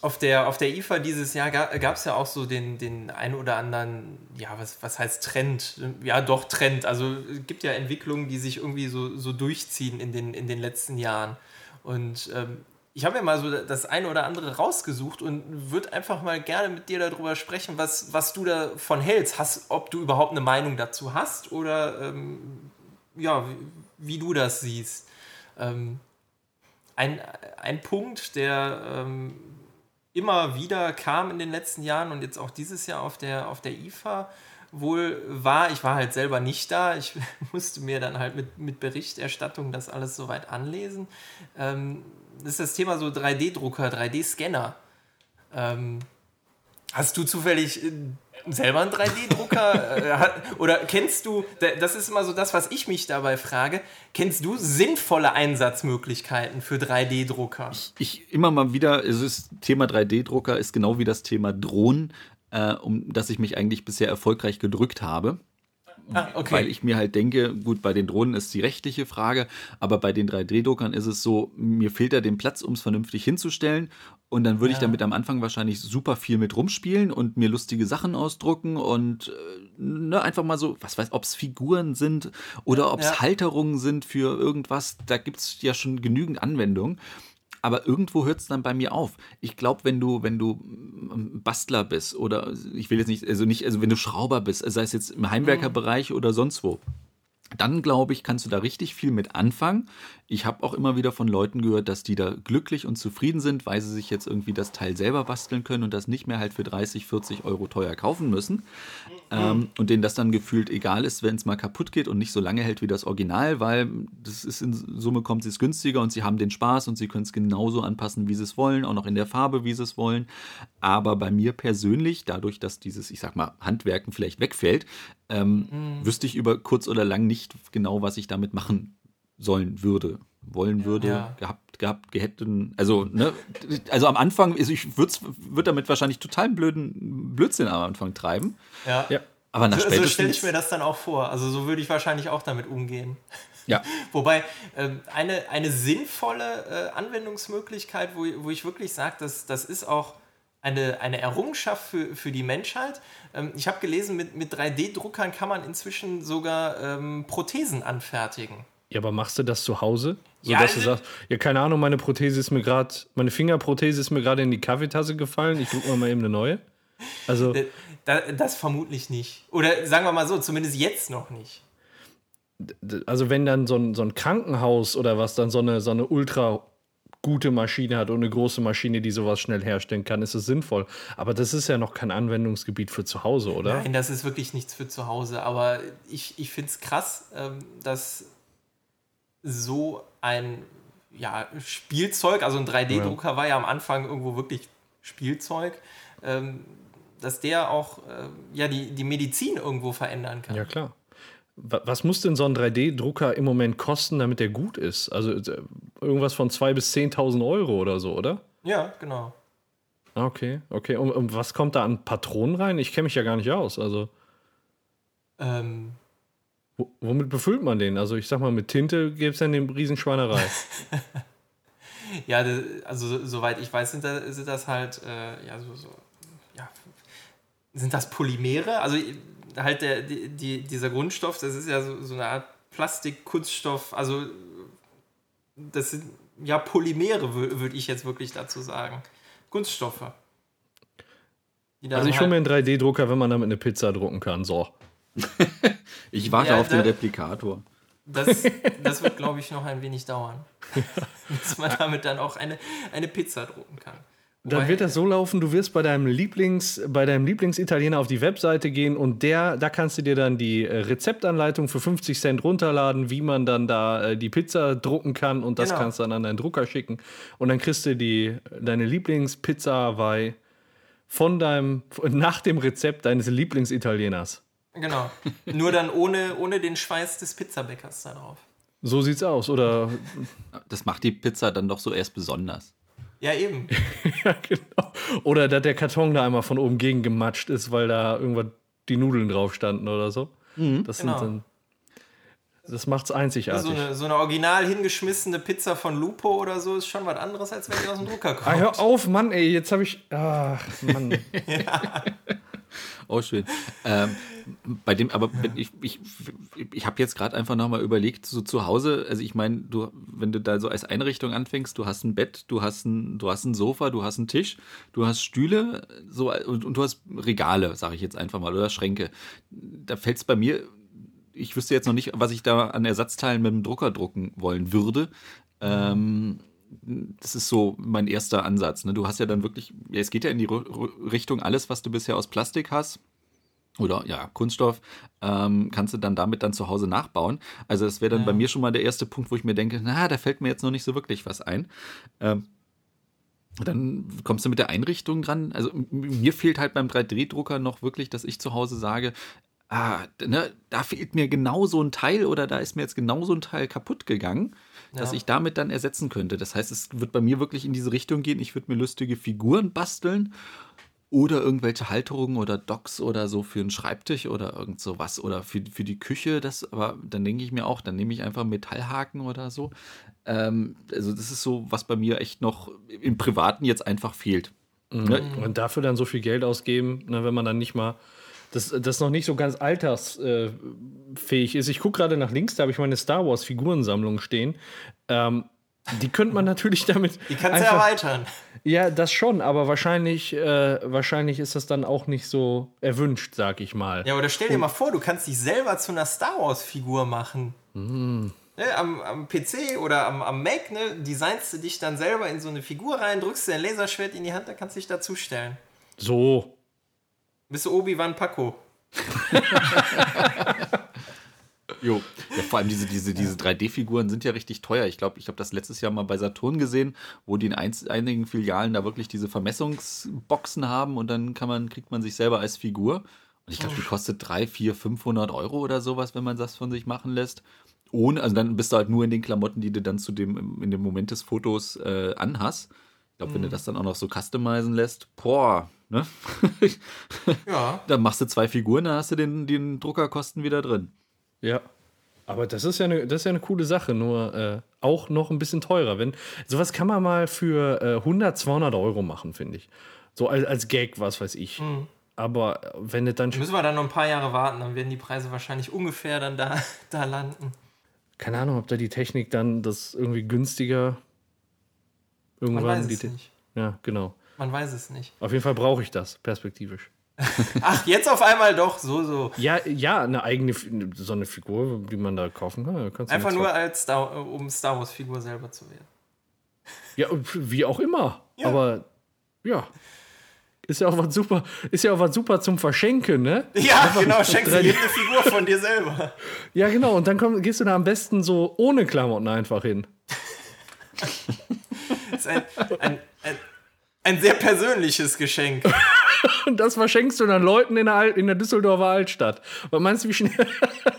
auf der, auf der IFA dieses Jahr gab es ja auch so den, den einen oder anderen, ja, was, was heißt Trend? Ja, doch Trend. Also es gibt ja Entwicklungen, die sich irgendwie so, so durchziehen in den, in den letzten Jahren. Und ähm, ich habe mir mal so das eine oder andere rausgesucht und würde einfach mal gerne mit dir darüber sprechen, was, was du davon hältst. Hast, ob du überhaupt eine Meinung dazu hast oder ähm, ja, wie, wie, du das siehst. Ähm, ein, ein Punkt, der ähm, immer wieder kam in den letzten Jahren und jetzt auch dieses Jahr auf der, auf der IFA wohl war. Ich war halt selber nicht da. Ich musste mir dann halt mit, mit Berichterstattung das alles soweit anlesen. Ähm, das ist das Thema so 3D-Drucker, 3D-Scanner. Ähm, Hast du zufällig äh, selber einen 3D-Drucker? äh, oder kennst du, das ist immer so das, was ich mich dabei frage, kennst du sinnvolle Einsatzmöglichkeiten für 3D-Drucker? Ich, ich, immer mal wieder, also das Thema 3D-Drucker ist genau wie das Thema Drohnen, äh, um das ich mich eigentlich bisher erfolgreich gedrückt habe. Ah, okay. Weil ich mir halt denke, gut, bei den Drohnen ist die rechtliche Frage, aber bei den 3D-Druckern ist es so, mir fehlt da den Platz, um es vernünftig hinzustellen. Und dann würde ja. ich damit am Anfang wahrscheinlich super viel mit rumspielen und mir lustige Sachen ausdrucken und äh, ne, einfach mal so, was weiß, ob es Figuren sind oder ob es ja. Halterungen sind für irgendwas. Da gibt es ja schon genügend Anwendungen aber irgendwo hört es dann bei mir auf. Ich glaube, wenn du, wenn du ähm, Bastler bist oder ich will jetzt nicht, also nicht, also wenn du Schrauber bist, sei es jetzt im Heimwerkerbereich oder sonst wo, dann glaube ich, kannst du da richtig viel mit anfangen. Ich habe auch immer wieder von Leuten gehört, dass die da glücklich und zufrieden sind, weil sie sich jetzt irgendwie das Teil selber basteln können und das nicht mehr halt für 30, 40 Euro teuer kaufen müssen. Ähm, und denen das dann gefühlt egal ist, wenn es mal kaputt geht und nicht so lange hält wie das Original, weil das ist in Summe kommt es günstiger und sie haben den Spaß und sie können es genauso anpassen, wie sie es wollen, auch noch in der Farbe, wie sie es wollen. Aber bei mir persönlich, dadurch, dass dieses, ich sag mal, Handwerken vielleicht wegfällt, ähm, mhm. wüsste ich über kurz oder lang nicht genau, was ich damit machen sollen würde, wollen würde, ja. gehabt, gehabt, hätten. Also, ne, also am Anfang, also ich würde würd damit wahrscheinlich total blöden Blödsinn am Anfang treiben. Ja. ja. Aber nach so, so stelle ich mir das dann auch vor. Also so würde ich wahrscheinlich auch damit umgehen. Ja. Wobei äh, eine, eine sinnvolle äh, Anwendungsmöglichkeit, wo, wo ich wirklich sage, dass das ist auch eine, eine Errungenschaft für, für die Menschheit. Ähm, ich habe gelesen, mit, mit 3D-Druckern kann man inzwischen sogar ähm, Prothesen anfertigen. Ja, aber machst du das zu Hause? So ja, dass du sagst, ja, keine Ahnung, meine Prothese ist mir gerade, meine Fingerprothese ist mir gerade in die Kaffeetasse gefallen, ich druck mal eben eine neue. Also. Das, das vermutlich nicht. Oder sagen wir mal so, zumindest jetzt noch nicht. Also, wenn dann so ein, so ein Krankenhaus oder was dann so eine, so eine ultra gute Maschine hat und eine große Maschine, die sowas schnell herstellen kann, ist es sinnvoll. Aber das ist ja noch kein Anwendungsgebiet für zu Hause, oder? Nein, das ist wirklich nichts für zu Hause. Aber ich, ich finde es krass, ähm, dass so ein ja, Spielzeug, also ein 3D-Drucker ja. war ja am Anfang irgendwo wirklich Spielzeug, ähm, dass der auch äh, ja, die, die Medizin irgendwo verändern kann. Ja, klar. Was muss denn so ein 3D-Drucker im Moment kosten, damit der gut ist? Also äh, irgendwas von 2.000 bis 10.000 Euro oder so, oder? Ja, genau. Ah, okay, okay. Und, und was kommt da an Patronen rein? Ich kenne mich ja gar nicht aus. Also. Ähm. Womit befüllt man den? Also ich sag mal, mit Tinte gäbe es ja eine Riesenschweinerei. ja, also soweit ich weiß, sind das, sind das halt, äh, ja, so, so, ja, sind das Polymere? Also halt der, die, die, dieser Grundstoff, das ist ja so, so eine Art Plastik, Kunststoff, also das sind ja Polymere, würde ich jetzt wirklich dazu sagen. Kunststoffe. Also ich hole mir einen 3D-Drucker, wenn man damit eine Pizza drucken kann. So. ich warte ja, auf den Replikator. Das, das wird, glaube ich, noch ein wenig dauern. Bis man damit dann auch eine, eine Pizza drucken kann. Dann wird das so laufen, du wirst bei deinem Lieblings, bei deinem Lieblingsitaliener auf die Webseite gehen und der, da kannst du dir dann die äh, Rezeptanleitung für 50 Cent runterladen, wie man dann da äh, die Pizza drucken kann und das genau. kannst du dann an deinen Drucker schicken. Und dann kriegst du die, deine Lieblingspizza Hawaii von deinem, nach dem Rezept deines Lieblingsitalieners. Genau. Nur dann ohne, ohne den Schweiß des Pizzabäckers darauf. So sieht's aus, oder? Das macht die Pizza dann doch so erst besonders. Ja, eben. ja, genau. Oder dass der Karton da einmal von oben gegen gematscht ist, weil da irgendwas die Nudeln drauf standen oder so. Mhm. Das genau. sind dann. Das macht's einzigartig. So eine, so eine original hingeschmissene Pizza von Lupo oder so ist schon was anderes, als wenn die aus dem Drucker kommt. Ah, hör auf, Mann, ey, jetzt habe ich. Ach, Mann. ja. Oh, schön. Ähm, bei dem, aber ich, ich, ich habe jetzt gerade einfach nochmal überlegt, so zu Hause, also ich meine, du, wenn du da so als Einrichtung anfängst, du hast ein Bett, du hast ein, du hast ein Sofa, du hast einen Tisch, du hast Stühle, so und, und du hast Regale, sage ich jetzt einfach mal, oder Schränke. Da fällt es bei mir, ich wüsste jetzt noch nicht, was ich da an Ersatzteilen mit dem Drucker drucken wollen würde. Ähm, das ist so mein erster Ansatz. Ne? Du hast ja dann wirklich, ja, es geht ja in die Richtung, alles, was du bisher aus Plastik hast oder ja, Kunststoff, ähm, kannst du dann damit dann zu Hause nachbauen. Also das wäre dann ja. bei mir schon mal der erste Punkt, wo ich mir denke, na, da fällt mir jetzt noch nicht so wirklich was ein. Ähm, dann kommst du mit der Einrichtung dran. Also mir fehlt halt beim 3D-Drucker noch wirklich, dass ich zu Hause sage, ah, ne, da fehlt mir genau so ein Teil oder da ist mir jetzt genau so ein Teil kaputt gegangen, ja. dass ich damit dann ersetzen könnte. Das heißt, es wird bei mir wirklich in diese Richtung gehen. Ich würde mir lustige Figuren basteln oder irgendwelche Halterungen oder Docks oder so für einen Schreibtisch oder irgend sowas oder für, für die Küche. Das, aber dann denke ich mir auch, dann nehme ich einfach Metallhaken oder so. Ähm, also das ist so, was bei mir echt noch im Privaten jetzt einfach fehlt. Mhm. Und dafür dann so viel Geld ausgeben, ne, wenn man dann nicht mal das, das noch nicht so ganz altersfähig ist. Ich gucke gerade nach links, da habe ich meine Star Wars Figurensammlung stehen. Ähm, die könnte man natürlich damit. Die kannst du erweitern. Ja, das schon, aber wahrscheinlich, äh, wahrscheinlich ist das dann auch nicht so erwünscht, sag ich mal. Ja, oder stell dir mal vor, du kannst dich selber zu einer Star Wars-Figur machen. Mm. Ne, am, am, PC oder am, am Mac, ne, designst du dich dann selber in so eine Figur rein, drückst dir ein Laserschwert in die Hand, dann kannst du dich dazustellen. So. Bist du Obi-Wan Paco? Jo. Ja, vor allem diese, diese, diese 3D-Figuren sind ja richtig teuer. Ich glaube, ich habe das letztes Jahr mal bei Saturn gesehen, wo die in einigen Filialen da wirklich diese Vermessungsboxen haben und dann kann man, kriegt man sich selber als Figur. Und ich glaube, die kostet 3, 4, 500 Euro oder sowas, wenn man das von sich machen lässt. Ohne, also dann bist du halt nur in den Klamotten, die du dann zu dem, in dem Moment des Fotos äh, anhast. Ich glaube, mhm. wenn du mhm. das dann auch noch so customizen lässt, boah, ne? ja. Dann machst du zwei Figuren, dann hast du den, den Druckerkosten wieder drin. Ja. Aber das ist ja eine, das ist ja eine coole Sache, nur äh, auch noch ein bisschen teurer. Wenn, sowas kann man mal für äh, 100, 200 Euro machen, finde ich. So als, als Gag, was weiß ich. Mhm. Aber wenn es dann. Müssen wir dann noch ein paar Jahre warten, dann werden die Preise wahrscheinlich ungefähr dann da, da landen. Keine Ahnung, ob da die Technik dann das irgendwie günstiger irgendwann. Man weiß es nicht. Ja, genau. Man weiß es nicht. Auf jeden Fall brauche ich das, perspektivisch. Ach, jetzt auf einmal doch, so, so. Ja, ja, eine eigene, so eine Figur, die man da kaufen kann. Einfach nur als Star, um Star Wars Figur selber zu werden. Ja, wie auch immer. Ja. Aber ja. Ist ja auch was super, ist ja auch was super zum Verschenken, ne? Ja, Einfach genau, schenkst du eine Figur von dir selber. Ja, genau, und dann komm, gehst du da am besten so ohne Klamotten einfach hin. das ist ein, ein, ein, ein sehr persönliches Geschenk. Und das verschenkst du dann Leuten in der, Al in der Düsseldorfer Altstadt. Was meinst du, wie schnell,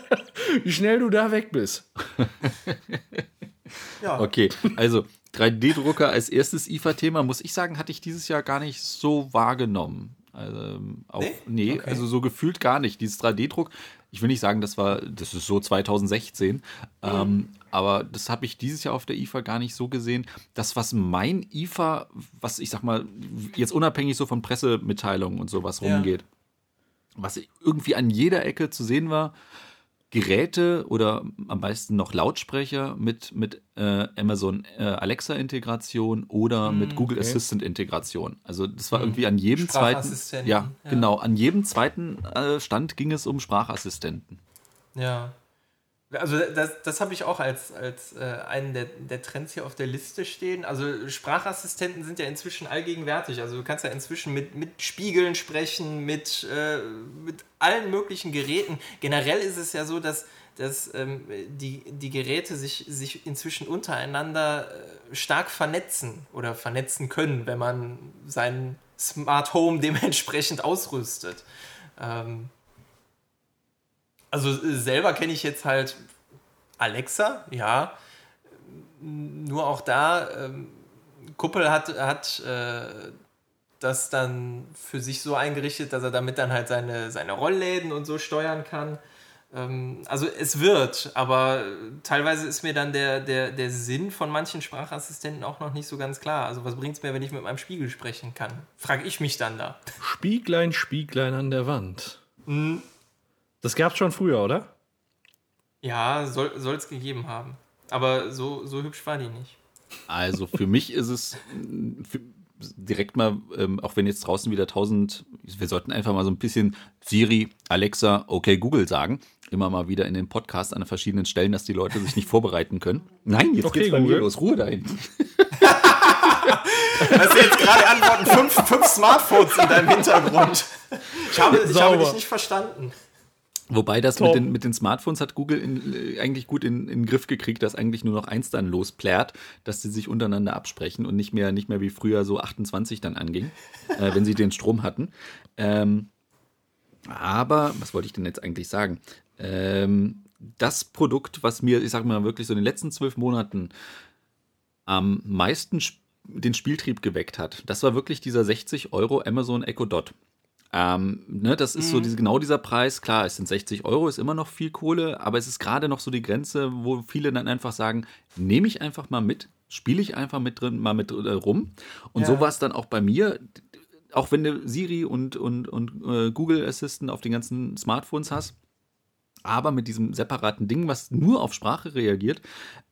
wie schnell du da weg bist? ja. Okay, also 3D-Drucker als erstes IFA-Thema, muss ich sagen, hatte ich dieses Jahr gar nicht so wahrgenommen. Also, auch, nee, nee okay. also so gefühlt gar nicht. Dieses 3D-Druck, ich will nicht sagen, das war, das ist so 2016, mhm. ähm, aber das habe ich dieses Jahr auf der IFA gar nicht so gesehen. Das, was mein IFA, was ich sag mal, jetzt unabhängig so von Pressemitteilungen und sowas ja. rumgeht, was irgendwie an jeder Ecke zu sehen war, Geräte oder am meisten noch Lautsprecher mit, mit äh, Amazon äh, Alexa-Integration oder mm, mit Google okay. Assistant-Integration. Also das war mm. irgendwie an jedem zweiten. Ja, ja, genau. An jedem zweiten äh, Stand ging es um Sprachassistenten. Ja. Also das, das habe ich auch als, als äh, einen der, der Trends hier auf der Liste stehen. Also Sprachassistenten sind ja inzwischen allgegenwärtig. Also du kannst ja inzwischen mit, mit Spiegeln sprechen, mit, äh, mit allen möglichen Geräten. Generell ist es ja so, dass, dass ähm, die, die Geräte sich, sich inzwischen untereinander äh, stark vernetzen oder vernetzen können, wenn man sein Smart Home dementsprechend ausrüstet. Ähm, also äh, selber kenne ich jetzt halt Alexa, ja. Nur auch da, ähm, Kuppel hat, hat äh, das dann für sich so eingerichtet, dass er damit dann halt seine, seine Rollläden und so steuern kann. Ähm, also es wird, aber teilweise ist mir dann der, der, der Sinn von manchen Sprachassistenten auch noch nicht so ganz klar. Also was bringt es mir, wenn ich mit meinem Spiegel sprechen kann? Frage ich mich dann da. Spieglein, Spieglein an der Wand. Mhm. Das gab es schon früher, oder? Ja, soll es gegeben haben. Aber so, so hübsch war die nicht. Also für mich ist es für, direkt mal, ähm, auch wenn jetzt draußen wieder tausend, wir sollten einfach mal so ein bisschen Siri, Alexa, okay, Google sagen. Immer mal wieder in den Podcast an verschiedenen Stellen, dass die Leute sich nicht vorbereiten können. Nein, jetzt okay, geht's bei Google. mir los. Ruhe da hinten. Hast du jetzt gerade antworten? Fünf, fünf Smartphones in deinem Hintergrund. Ich habe, ich habe dich nicht verstanden. Wobei das mit den, mit den Smartphones hat Google in, äh, eigentlich gut in, in den Griff gekriegt, dass eigentlich nur noch eins dann losplärt, dass sie sich untereinander absprechen und nicht mehr, nicht mehr wie früher so 28 dann anging, äh, wenn sie den Strom hatten. Ähm, aber, was wollte ich denn jetzt eigentlich sagen? Ähm, das Produkt, was mir, ich sag mal, wirklich so in den letzten zwölf Monaten am meisten den Spieltrieb geweckt hat, das war wirklich dieser 60 Euro Amazon Echo Dot. Ähm, ne, das ist mhm. so diese, genau dieser Preis. Klar, es sind 60 Euro, ist immer noch viel Kohle, aber es ist gerade noch so die Grenze, wo viele dann einfach sagen, nehme ich einfach mal mit, spiele ich einfach mit drin, mal mit äh, rum. Und ja. so war es dann auch bei mir. Auch wenn du Siri und, und, und äh, Google Assistant auf den ganzen Smartphones hast, aber mit diesem separaten Ding, was nur auf Sprache reagiert,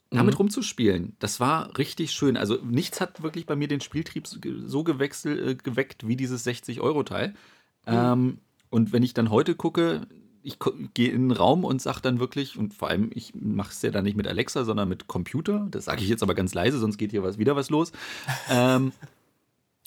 damit mhm. rumzuspielen, das war richtig schön. Also nichts hat wirklich bei mir den Spieltrieb so gewechselt, äh, geweckt wie dieses 60-Euro-Teil. Ähm, und wenn ich dann heute gucke, ich gehe in den Raum und sage dann wirklich, und vor allem, ich mache es ja dann nicht mit Alexa, sondern mit Computer. Das sage ich jetzt aber ganz leise, sonst geht hier was, wieder was los. Ähm,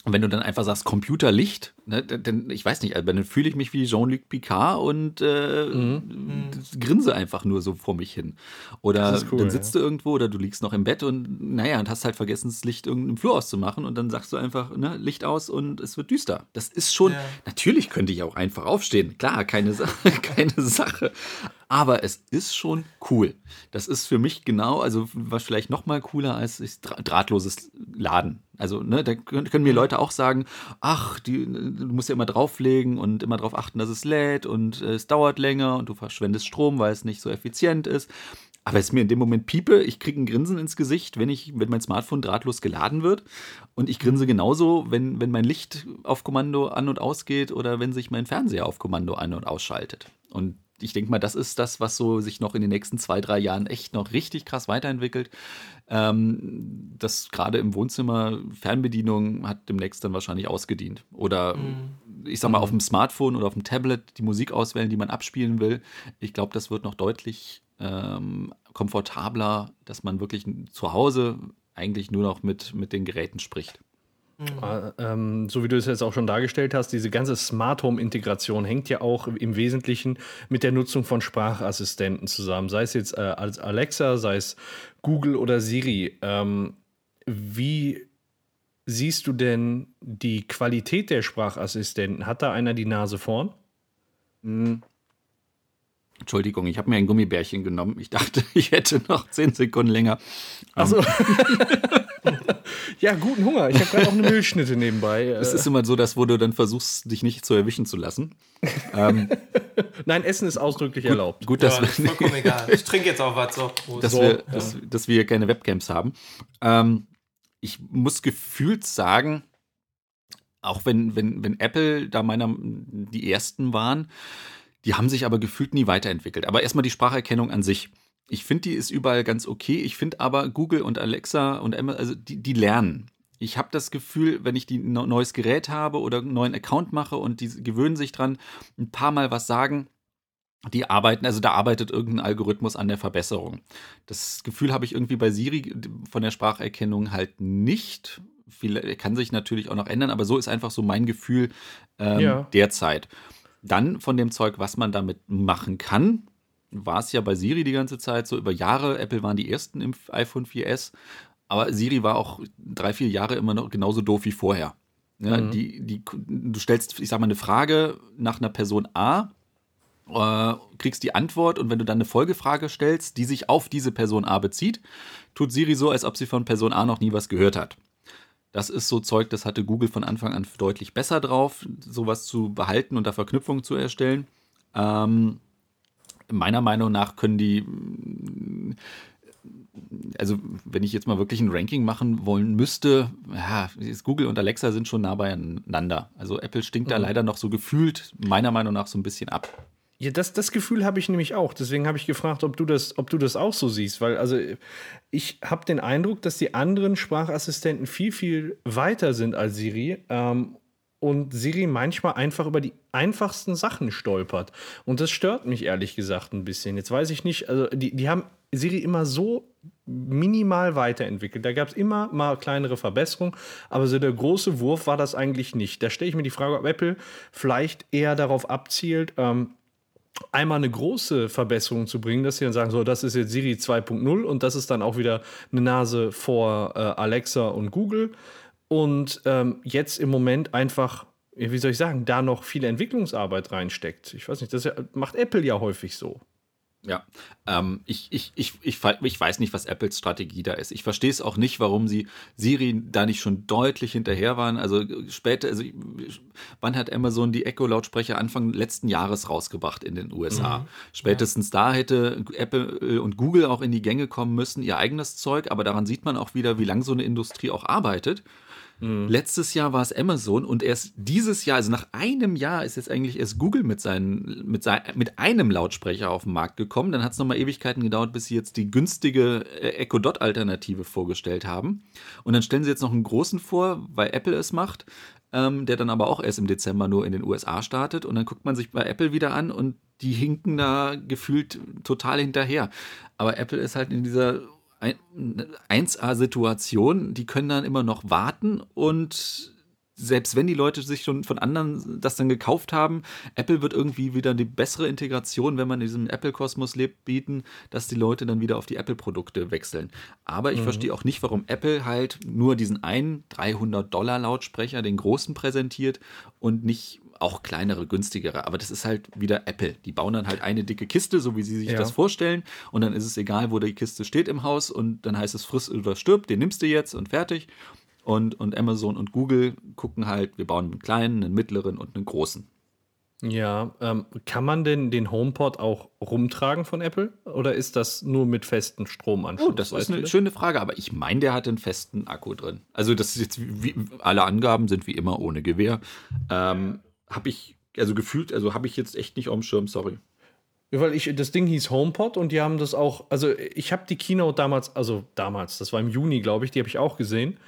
und wenn du dann einfach sagst Computerlicht, ne, dann, ich weiß nicht, dann fühle ich mich wie Jean-Luc Picard und äh, mhm. grinse einfach nur so vor mich hin. Oder cool, dann sitzt ja. du irgendwo oder du liegst noch im Bett und naja, und hast halt vergessen, das Licht im Flur auszumachen und dann sagst du einfach, ne, Licht aus und es wird düster. Das ist schon, ja. natürlich könnte ich auch einfach aufstehen. Klar, keine Sache, keine Sache. Aber es ist schon cool. Das ist für mich genau, also was vielleicht noch mal cooler als drahtloses Laden. Also, ne, da können mir Leute auch sagen, ach, die, du musst ja immer drauflegen und immer darauf achten, dass es lädt und äh, es dauert länger und du verschwendest Strom, weil es nicht so effizient ist. Aber es ist mir in dem Moment piepe, ich kriege ein Grinsen ins Gesicht, wenn ich, wenn mein Smartphone drahtlos geladen wird. Und ich grinse genauso, wenn, wenn mein Licht auf Kommando an- und ausgeht oder wenn sich mein Fernseher auf Kommando an- und ausschaltet. Und ich denke mal, das ist das, was so sich noch in den nächsten zwei, drei Jahren echt noch richtig krass weiterentwickelt. Ähm, das gerade im Wohnzimmer Fernbedienung hat demnächst dann wahrscheinlich ausgedient. Oder mhm. ich sag mal, auf dem Smartphone oder auf dem Tablet die Musik auswählen, die man abspielen will. Ich glaube, das wird noch deutlich ähm, komfortabler, dass man wirklich zu Hause eigentlich nur noch mit, mit den Geräten spricht. Mhm. Äh, ähm, so wie du es jetzt auch schon dargestellt hast, diese ganze Smart Home Integration hängt ja auch im Wesentlichen mit der Nutzung von Sprachassistenten zusammen, sei es jetzt äh, als Alexa, sei es Google oder Siri. Ähm, wie siehst du denn die Qualität der Sprachassistenten? Hat da einer die Nase vorn? Mhm. Entschuldigung, ich habe mir ein Gummibärchen genommen. Ich dachte, ich hätte noch zehn Sekunden länger. Achso. ja, guten Hunger. Ich habe gerade auch eine Milchschnitte nebenbei. Es ist immer so, dass wo du dann versuchst, dich nicht zu erwischen zu lassen. ähm, Nein, Essen ist ausdrücklich gut, erlaubt. Gut, dass ja, das ist vollkommen egal. Ich trinke jetzt auch was so. Dass, so, wir, ja. dass, dass, wir keine Webcams haben. Ähm, ich muss gefühlt sagen, auch wenn, wenn, wenn Apple da meiner die ersten waren, die haben sich aber gefühlt nie weiterentwickelt. Aber erstmal die Spracherkennung an sich. Ich finde, die ist überall ganz okay. Ich finde aber Google und Alexa und Emma, also die, die lernen. Ich habe das Gefühl, wenn ich ein neues Gerät habe oder einen neuen Account mache und die gewöhnen sich dran, ein paar Mal was sagen, die arbeiten, also da arbeitet irgendein Algorithmus an der Verbesserung. Das Gefühl habe ich irgendwie bei Siri von der Spracherkennung halt nicht. Viel, kann sich natürlich auch noch ändern, aber so ist einfach so mein Gefühl ähm, ja. derzeit. Dann von dem Zeug, was man damit machen kann, war es ja bei Siri die ganze Zeit so über Jahre. Apple waren die ersten im iPhone 4S, aber Siri war auch drei, vier Jahre immer noch genauso doof wie vorher. Ja, mhm. die, die, du stellst, ich sag mal, eine Frage nach einer Person A, äh, kriegst die Antwort und wenn du dann eine Folgefrage stellst, die sich auf diese Person A bezieht, tut Siri so, als ob sie von Person A noch nie was gehört hat. Das ist so Zeug, das hatte Google von Anfang an deutlich besser drauf, sowas zu behalten und da Verknüpfungen zu erstellen. Ähm, meiner Meinung nach können die, also wenn ich jetzt mal wirklich ein Ranking machen wollen müsste, ja, Google und Alexa sind schon nah beieinander. Also Apple stinkt mhm. da leider noch so gefühlt, meiner Meinung nach, so ein bisschen ab. Ja, das, das Gefühl habe ich nämlich auch. Deswegen habe ich gefragt, ob du, das, ob du das auch so siehst. Weil, also, ich habe den Eindruck, dass die anderen Sprachassistenten viel, viel weiter sind als Siri. Ähm, und Siri manchmal einfach über die einfachsten Sachen stolpert. Und das stört mich ehrlich gesagt ein bisschen. Jetzt weiß ich nicht, also die, die haben Siri immer so minimal weiterentwickelt. Da gab es immer mal kleinere Verbesserungen, aber so der große Wurf war das eigentlich nicht. Da stelle ich mir die Frage, ob Apple vielleicht eher darauf abzielt, ähm, einmal eine große Verbesserung zu bringen, dass sie dann sagen, so, das ist jetzt Siri 2.0 und das ist dann auch wieder eine Nase vor äh, Alexa und Google. Und ähm, jetzt im Moment einfach, wie soll ich sagen, da noch viel Entwicklungsarbeit reinsteckt. Ich weiß nicht, das macht Apple ja häufig so. Ja, ähm, ich, ich, ich, ich, ich weiß nicht, was Apples Strategie da ist. Ich verstehe es auch nicht, warum sie Siri da nicht schon deutlich hinterher waren. Also später, also wann hat Amazon die Echo-Lautsprecher Anfang letzten Jahres rausgebracht in den USA? Mhm. Spätestens ja. da hätte Apple und Google auch in die Gänge kommen müssen, ihr eigenes Zeug, aber daran sieht man auch wieder, wie lang so eine Industrie auch arbeitet. Mhm. Letztes Jahr war es Amazon und erst dieses Jahr, also nach einem Jahr, ist jetzt eigentlich erst Google mit, seinen, mit, sein, mit einem Lautsprecher auf den Markt gekommen. Dann hat es nochmal Ewigkeiten gedauert, bis sie jetzt die günstige äh, Echo Dot-Alternative vorgestellt haben. Und dann stellen sie jetzt noch einen großen vor, weil Apple es macht. Ähm, der dann aber auch erst im Dezember nur in den USA startet. Und dann guckt man sich bei Apple wieder an und die hinken da gefühlt total hinterher. Aber Apple ist halt in dieser 1A-Situation, die können dann immer noch warten und selbst wenn die Leute sich schon von anderen das dann gekauft haben, Apple wird irgendwie wieder die bessere Integration, wenn man in diesem Apple-Kosmos lebt, bieten, dass die Leute dann wieder auf die Apple-Produkte wechseln. Aber ich mhm. verstehe auch nicht, warum Apple halt nur diesen einen 300-Dollar-Lautsprecher, den großen, präsentiert und nicht auch kleinere, günstigere. Aber das ist halt wieder Apple. Die bauen dann halt eine dicke Kiste, so wie sie sich ja. das vorstellen. Und dann ist es egal, wo die Kiste steht im Haus. Und dann heißt es friss oder stirb, den nimmst du jetzt und fertig. Und, und Amazon und Google gucken halt, wir bauen einen kleinen, einen mittleren und einen großen. Ja, ähm, kann man denn den HomePod auch rumtragen von Apple oder ist das nur mit festem Stromanschluss? Oh, das ist eine schöne Frage, aber ich meine, der hat einen festen Akku drin. Also das ist jetzt wie, alle Angaben sind wie immer ohne Gewehr. Ähm, habe ich, also gefühlt, also habe ich jetzt echt nicht auf dem Schirm, sorry. Weil ich, das Ding hieß HomePod und die haben das auch, also ich habe die Keynote damals, also damals, das war im Juni, glaube ich, die habe ich auch gesehen.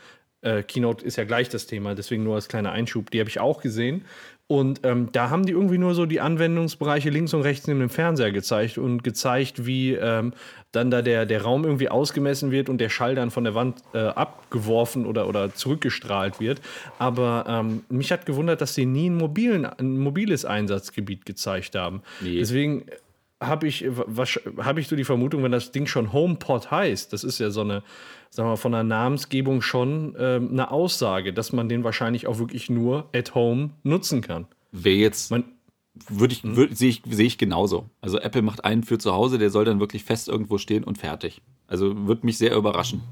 Äh, Keynote ist ja gleich das Thema, deswegen nur als kleiner Einschub, die habe ich auch gesehen. Und ähm, da haben die irgendwie nur so die Anwendungsbereiche links und rechts neben dem Fernseher gezeigt und gezeigt, wie ähm, dann da der, der Raum irgendwie ausgemessen wird und der Schall dann von der Wand äh, abgeworfen oder, oder zurückgestrahlt wird. Aber ähm, mich hat gewundert, dass sie nie ein, mobilen, ein mobiles Einsatzgebiet gezeigt haben. Nee. Deswegen habe ich, hab ich so die Vermutung, wenn das Ding schon HomePod heißt, das ist ja so eine, sagen wir mal, von der Namensgebung schon ähm, eine Aussage, dass man den wahrscheinlich auch wirklich nur at home nutzen kann. Wer jetzt. Man, würde ich, hm? würd, sehe ich, seh ich genauso. Also Apple macht einen für zu Hause, der soll dann wirklich fest irgendwo stehen und fertig. Also würde mich sehr überraschen.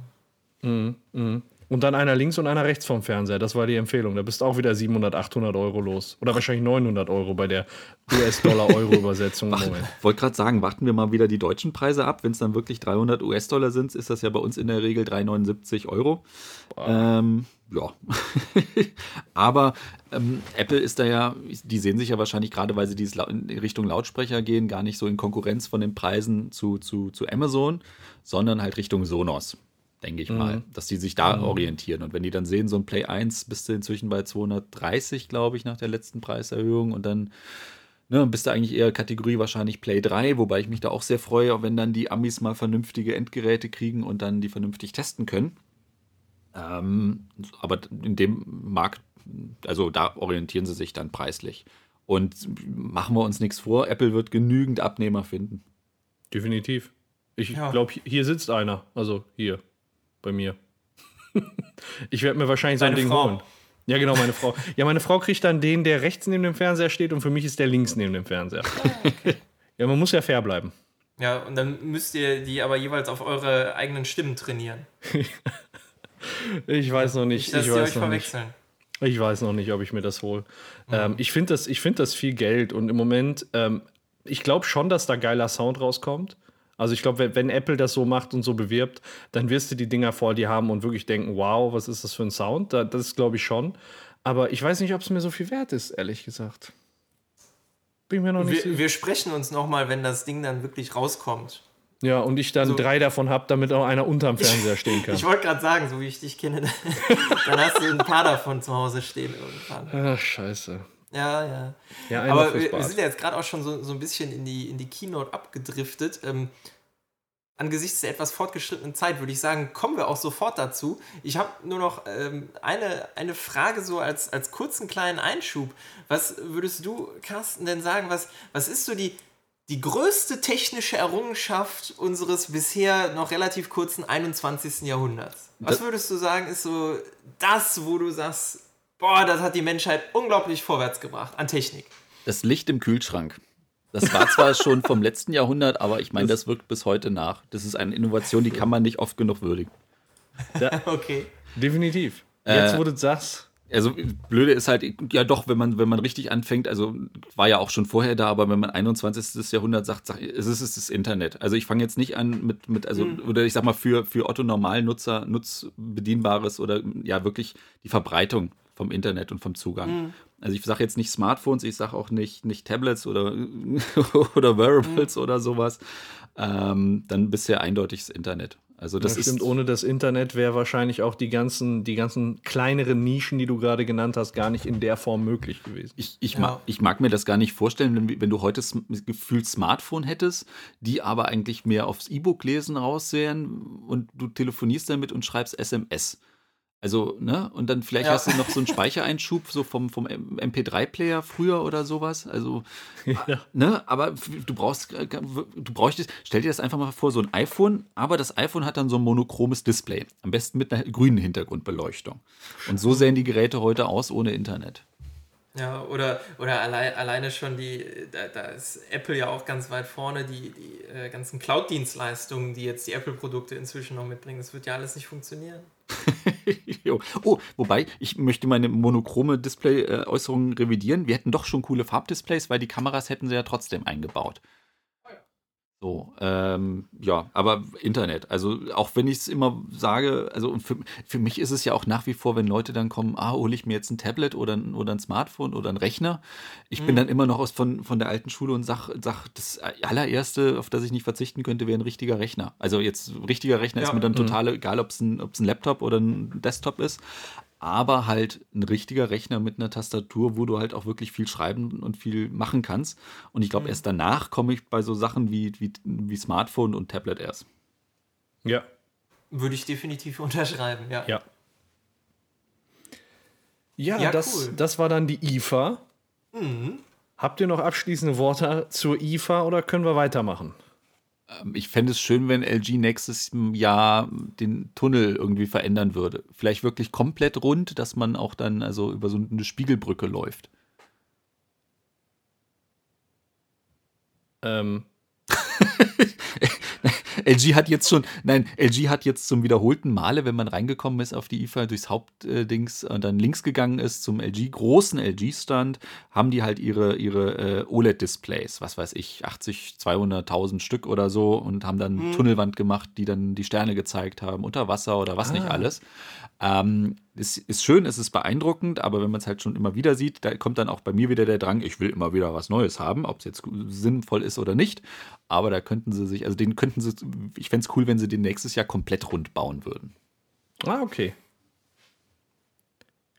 Mhm. Mhm. Und dann einer links und einer rechts vom Fernseher. Das war die Empfehlung. Da bist du auch wieder 700, 800 Euro los. Oder wahrscheinlich 900 Euro bei der US-Dollar-Euro-Übersetzung. Wollte gerade sagen, warten wir mal wieder die deutschen Preise ab. Wenn es dann wirklich 300 US-Dollar sind, ist das ja bei uns in der Regel 379 Euro. Ähm, ja. Aber ähm, Apple ist da ja, die sehen sich ja wahrscheinlich gerade, weil sie dieses in Richtung Lautsprecher gehen, gar nicht so in Konkurrenz von den Preisen zu, zu, zu Amazon, sondern halt Richtung Sonos denke ich mhm. mal, dass die sich da mhm. orientieren. Und wenn die dann sehen, so ein Play 1 bist du inzwischen bei 230, glaube ich, nach der letzten Preiserhöhung und dann ne, bist du eigentlich eher Kategorie wahrscheinlich Play 3, wobei ich mich da auch sehr freue, wenn dann die Amis mal vernünftige Endgeräte kriegen und dann die vernünftig testen können. Ähm, aber in dem Markt, also da orientieren sie sich dann preislich. Und machen wir uns nichts vor, Apple wird genügend Abnehmer finden. Definitiv. Ich ja. glaube, hier sitzt einer. Also hier bei mir. ich werde mir wahrscheinlich so ein Ding Frau. holen. Ja, genau, meine Frau. Ja, meine Frau kriegt dann den, der rechts neben dem Fernseher steht und für mich ist der links neben dem Fernseher. ja, man muss ja fair bleiben. Ja, und dann müsst ihr die aber jeweils auf eure eigenen Stimmen trainieren. ich weiß noch nicht. Nicht, ich weiß noch verwechseln. Nicht. Ich weiß noch nicht, ob ich mir das hole. Mhm. Ähm, ich finde das, find das viel Geld und im Moment, ähm, ich glaube schon, dass da geiler Sound rauskommt. Also ich glaube, wenn, Apple das so macht und so bewirbt, dann wirst du die Dinger vor dir haben und wirklich denken, wow, was ist das für ein Sound? Das glaube ich schon. Aber ich weiß nicht, ob es mir so viel wert ist, ehrlich gesagt. Bin mir noch nicht wir, sicher. Wir sprechen uns nochmal, wenn das Ding dann wirklich rauskommt. Ja, und ich dann so. drei davon habe, damit auch einer unterm Fernseher stehen kann. ich wollte gerade sagen, so wie ich dich kenne, dann hast du ein paar davon zu Hause stehen irgendwann. Ach, scheiße. Ja, ja. ja Aber wir, wir, sind ja jetzt gerade auch schon so, so ein bisschen in die, in die Keynote abgedriftet. Ähm, angesichts der etwas fortgeschrittenen Zeit würde ich sagen, kommen wir auch sofort dazu. Ich habe nur noch ähm, eine, eine Frage so als, als kurzen kleinen Einschub. Was würdest du, Carsten, denn sagen, was, was ist so die, die größte technische Errungenschaft unseres bisher noch relativ kurzen 21. Jahrhunderts? Was würdest du sagen, ist so das, wo du sagst, boah, das hat die Menschheit unglaublich vorwärts gebracht an Technik? Das Licht im Kühlschrank. Das war zwar schon vom letzten Jahrhundert, aber ich meine, das wirkt bis heute nach. Das ist eine Innovation, die kann man nicht oft genug würdigen. Okay. Definitiv. Äh, Jetzt, wo du sagst. Also blöde ist halt, ja doch, wenn man, wenn man richtig anfängt, also war ja auch schon vorher da, aber wenn man 21. Jahrhundert sagt, sagt es ist, es ist das Internet. Also ich fange jetzt nicht an mit, mit also, oder ich sag mal, für, für Otto Normalnutzer nutzbedienbares oder ja wirklich die Verbreitung vom Internet und vom Zugang. Also ich sage jetzt nicht Smartphones, ich sage auch nicht, nicht Tablets oder, oder Wearables oder sowas. Ähm, dann bisher eindeutig das Internet. Also das Das ist stimmt, ohne das Internet wäre wahrscheinlich auch die ganzen, die ganzen kleineren Nischen, die du gerade genannt hast, gar nicht in der Form möglich gewesen. Ich, ich, Ja. mag, ich mag mir das gar nicht vorstellen, wenn, wenn du heute sm- gefühlt Smartphone hättest, die aber eigentlich mehr aufs E-Book lesen raussehen und du telefonierst damit und schreibst SMS. Also, ne? Und dann vielleicht Ja. hast du noch so einen Speichereinschub, so vom, vom MP3-Player früher oder sowas. Also, Ja. ne? Aber du brauchst, äh, du bräuchtest, stell dir das einfach mal vor, so ein iPhone, aber das iPhone hat dann so ein monochromes Display. Am besten mit einer grünen Hintergrundbeleuchtung. Und so sehen die Geräte heute aus ohne Internet. Ja, oder, oder allein, alleine schon die, da, da ist Apple ja auch ganz weit vorne, die, die äh, ganzen Cloud-Dienstleistungen, die jetzt die Apple-Produkte inzwischen noch mitbringen, das wird ja alles nicht funktionieren. Oh, wobei, ich möchte meine monochrome Display-Äußerung revidieren. Wir hätten doch schon coole Farbdisplays, weil die Kameras hätten sie ja trotzdem eingebaut. So, ähm, ja, aber Internet. Also auch wenn ich es immer sage, also für, für mich ist es ja auch nach wie vor, wenn Leute dann kommen, ah, hole ich mir jetzt ein Tablet oder ein, oder ein Smartphone oder ein Rechner. Ich bin dann immer noch aus von, von der alten Schule und sag, sag, das allererste, auf das ich nicht verzichten könnte, wäre ein richtiger Rechner. Also jetzt richtiger Rechner ist Ja. mir dann total egal, ob es ein, ob's ein Laptop oder ein Desktop ist. Aber halt ein richtiger Rechner mit einer Tastatur, wo du halt auch wirklich viel schreiben und viel machen kannst. Und ich glaube, erst danach komme ich bei so Sachen wie, wie, wie Smartphone und Tablet erst. Ja. Würde ich definitiv unterschreiben, ja. Ja. Ja, Ja, das, cool. das war dann die IFA. Habt ihr noch abschließende Worte zur IFA oder können wir weitermachen? Ähm, Ich fände es schön, wenn LG nächstes Jahr den Tunnel irgendwie verändern würde. Vielleicht wirklich komplett rund, dass man auch dann also über so eine Spiegelbrücke läuft. Ähm, LG hat jetzt schon, nein, LG hat jetzt zum wiederholten Male, wenn man reingekommen ist auf die IFA durchs Hauptdings und dann links gegangen ist zum LG, großen LG-Stand, haben die halt ihre, ihre äh, OLED-Displays, was weiß ich, 80, 200.000 Stück oder so und haben dann Tunnelwand gemacht, die dann die Sterne gezeigt haben, unter Wasser oder was nicht alles. Ähm, es ist schön, es ist beeindruckend, aber wenn man es halt schon immer wieder sieht, da kommt dann auch bei mir wieder der Drang, ich will immer wieder was Neues haben, ob es jetzt sinnvoll ist oder nicht. Aber da könnten sie sich, also den könnten sie, ich fände es cool, wenn sie den nächstes Jahr komplett rund bauen würden. ah, okay.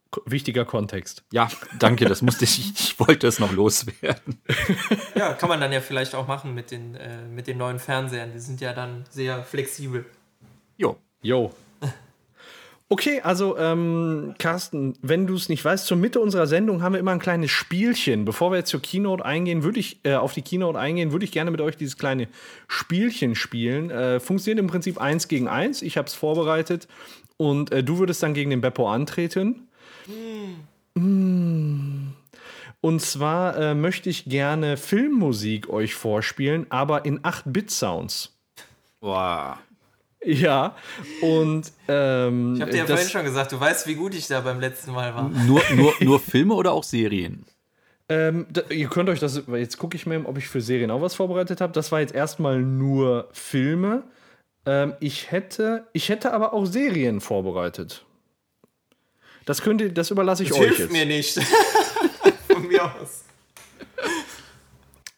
Ko wichtiger Kontext. Ja, danke, das musste ich, ich wollte es noch loswerden. Ja, kann man dann ja vielleicht auch machen mit den, äh, mit den neuen Fernsehern. Die sind ja dann sehr flexibel. Jo. Jo. Okay, also ähm, Carsten, wenn du es nicht weißt, zur Mitte unserer Sendung haben wir immer ein kleines Spielchen. Bevor wir jetzt zur Keynote eingehen, würde ich äh, auf die Keynote eingehen, würde ich gerne mit euch dieses kleine Spielchen spielen. Äh, funktioniert im Prinzip eins gegen eins. Ich habe es vorbereitet und äh, du würdest dann gegen den Beppo antreten. Mm. Und zwar äh, möchte ich gerne Filmmusik euch vorspielen, aber in 8-Bit-Sounds. Boah. Ja, und ähm, Ich habe dir ja das- vorhin schon gesagt, du weißt, wie gut ich da beim letzten Mal war. Nur, nur, nur Filme oder auch Serien? Ähm, da, ihr könnt euch das, jetzt gucke ich mal, ob ich für Serien auch was vorbereitet habe. Das war jetzt erstmal nur Filme. Ähm, ich hätte, ich hätte aber auch Serien vorbereitet. Das könnt ihr, das überlasse ich Das euch hilft jetzt. mir nicht. Von mir aus.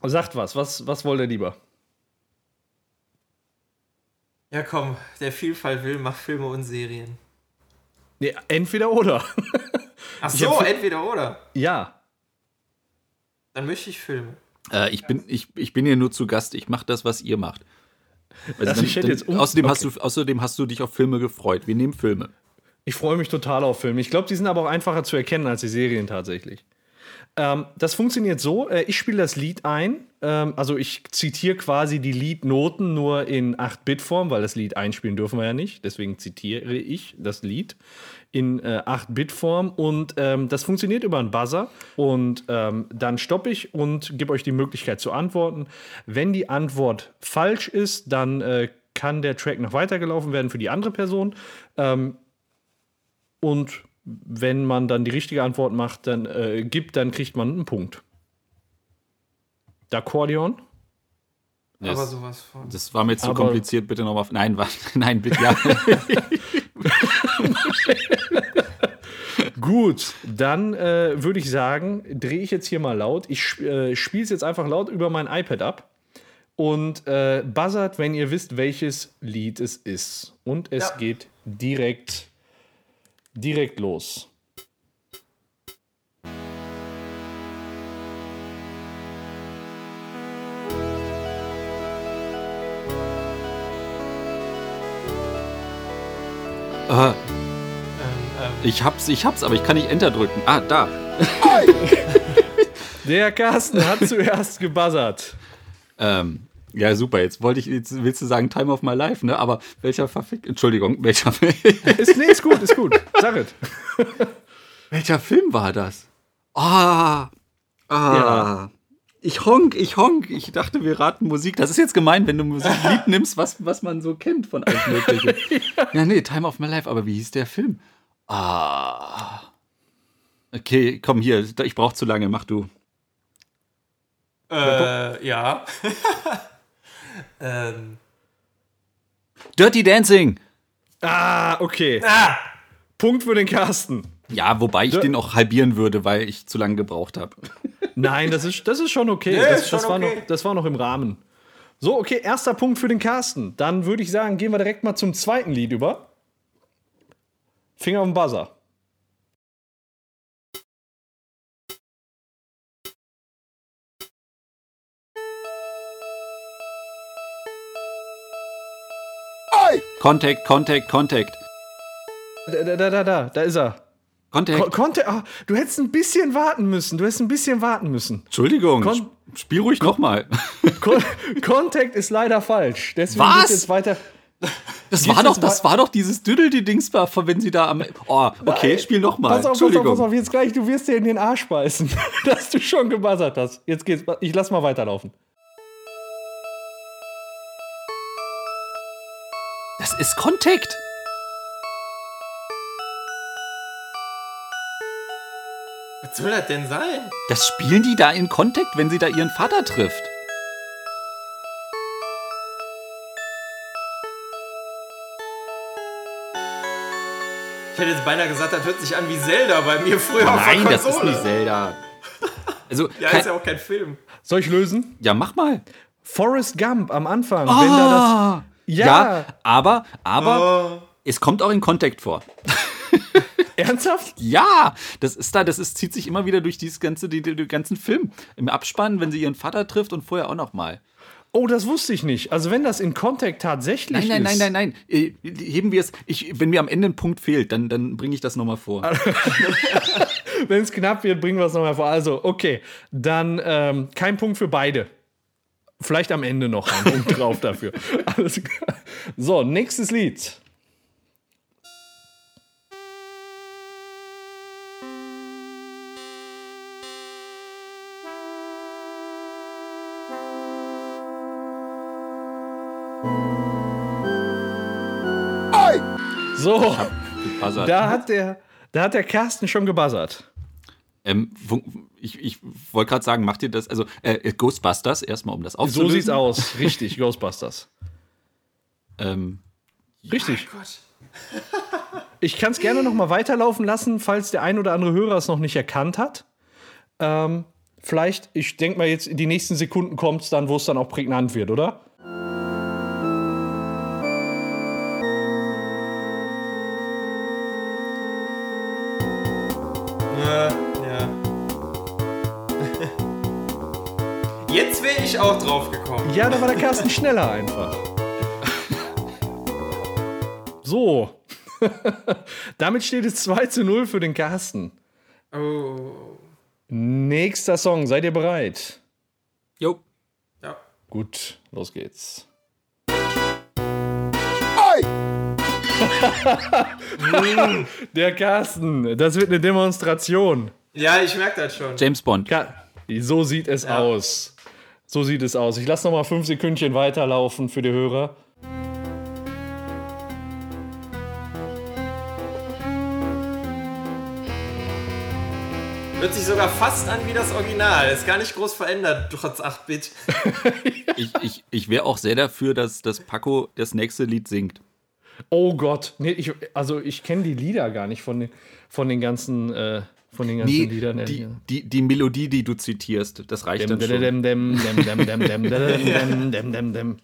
Sagt was, was, was wollt ihr lieber? Ja, komm, der Vielfalt will, mach Filme und Serien. Nee, entweder oder. Ach so, hab- entweder oder. ja. Dann möchte ich Filme. Äh, ich, bin, ich, ich bin hier nur zu Gast, ich mache das, was ihr macht. Also ich hätte jetzt um- außerdem, hast okay. du, außerdem hast du dich auf Filme gefreut. Wir nehmen Filme. Ich freue mich total auf Filme. Ich glaube, die sind aber auch einfacher zu erkennen als die Serien tatsächlich. Ähm, das funktioniert so: äh, Ich spiele das Lied ein. Ähm, also, ich zitiere quasi die Liednoten nur in 8-Bit-Form, weil das Lied einspielen dürfen wir ja nicht. Deswegen zitiere ich das Lied in äh, 8-Bit-Form und ähm, das funktioniert über einen Buzzer und ähm, dann stoppe ich und gebe euch die Möglichkeit zu antworten. Wenn die Antwort falsch ist, dann äh, kann der Track noch weitergelaufen werden für die andere Person ähm, und wenn man dann die richtige Antwort macht, dann äh, gibt, dann kriegt man einen Punkt. D'accordion? Das, aber sowas von. Das war mir zu aber kompliziert, bitte nochmal. Nein? Nein, bitte ja. Gut, dann äh, würde ich sagen, drehe ich jetzt hier mal laut. Ich äh, spiele es jetzt einfach laut über mein iPad ab und äh, buzzert, wenn ihr wisst, welches Lied es ist. Und es ja. geht direkt, direkt los. Aha. Ich hab's, ich hab's, aber ich kann nicht Enter drücken. Ah, da. Der Carsten hat zuerst gebuzzert. Ähm, ja, super. Jetzt wollte ich, jetzt willst du sagen Time of My Life, ne? Aber welcher Verfick, Entschuldigung, welcher Film? ist, nee, ist gut, ist gut. Sag es. welcher Film war das? Ah, ah. Ja. Ich honk, ich honk. Ich dachte, wir raten Musik. Das ist jetzt gemein, wenn du Musiklied nimmst, was, was man so kennt von allen möglichen. ja. ja, nee, Time of My Life. Aber wie hieß der Film? Ah. Okay, komm hier, ich brauche zu lange, mach du. Äh, ja. Ähm. Dirty Dancing. Ah, okay. Ah. Punkt für den Carsten. Ja, wobei ich Dir den auch halbieren würde, weil ich zu lange gebraucht habe. Nein, das ist, das ist schon okay. Nee, das, schon das, war okay. Noch, das war noch im Rahmen. So, okay, erster Punkt für den Carsten. Dann würde ich sagen, gehen wir direkt mal zum zweiten Lied über. Finger auf den Buzzer. Contact, Contact, Contact. Da, da, da, da, da ist er. Contact. Contact. Oh, du hättest ein bisschen warten müssen. Du hättest ein bisschen warten müssen. Entschuldigung. Con spiel ruhig nochmal. Contact ist leider falsch. Deswegen Was? jetzt weiter. Das war doch, das war doch dieses Düdel-Dings, wenn sie da am. Oh, okay, spiel noch mal. Pass auf, pass auf, pass auf, jetzt gleich, du wirst dir in den Arsch beißen, dass du schon gebuzzert hast. Jetzt geht's, ich lass mal weiterlaufen. Das ist Contact. Was soll das denn sein? Das spielen die da in Contact, wenn sie da ihren Vater trifft. Ich hätte jetzt beinahe gesagt, das hört sich an wie Zelda bei mir früher Nein, auf der das ist nicht Zelda. Also, ja, ist ja auch kein Film. Soll ich lösen? Ja, mach mal. Forrest Gump am Anfang, oh. wenn da das. Ah! Ja, ja aber, aber oh. es kommt auch in Contact vor. Ernsthaft? Ja, das ist da, das ist, zieht sich immer wieder durch dieses ganze, die, die, den ganzen Film. Im Abspann, wenn sie ihren Vater trifft und vorher auch noch mal. Oh, das wusste ich nicht. Also wenn das in Contact tatsächlich nein, nein, ist. Nein, nein, nein, nein. Äh, heben wir es. Ich, wenn mir am Ende ein Punkt fehlt, dann, dann bringe ich das nochmal vor. wenn es knapp wird, bringen wir es nochmal vor. Also, okay. Dann ähm, kein Punkt für beide. Vielleicht am Ende noch ein Punkt drauf dafür. Alles klar. So, nächstes Lied. So, da hat, der, da hat der Carsten schon gebuzzert. Ähm, ich, ich wollte gerade sagen, macht ihr das, also äh, Ghostbusters, erstmal um das aufzulösen. So sieht's aus, richtig, Ghostbusters. Ähm, richtig. Oh ich kann es gerne noch mal weiterlaufen lassen, falls der ein oder andere Hörer es noch nicht erkannt hat. Ähm, vielleicht, ich denke mal jetzt, in die nächsten Sekunden kommt es dann, wo es dann auch prägnant wird, oder? Ich auch drauf gekommen. Ja, da war der Carsten schneller einfach. So. Damit steht es 2 zu 0 für den Carsten. Oh. Nächster Song, seid ihr bereit? Jo. Ja. Gut, los geht's. Der Carsten, das wird eine Demonstration. Ja, ich merke das schon. James Bond. Ka- So sieht es Ja. aus. So sieht es aus. Ich lasse noch mal fünf Sekündchen weiterlaufen für die Hörer. Hört sich sogar fast an wie das Original. Ist gar nicht groß verändert, trotz 8-Bit. Ich, ich, ich wäre auch sehr dafür, dass, dass Paco das nächste Lied singt. Oh Gott, nee, ich, also ich kenne die Lieder gar nicht von den, von den ganzen, äh, von den ganzen Nee, Liedern. die, die, die Melodie, die du zitierst, das reicht Dem, dann schon. dem, dem, dem, dem, dem, dem, dem, dem, dem, dem.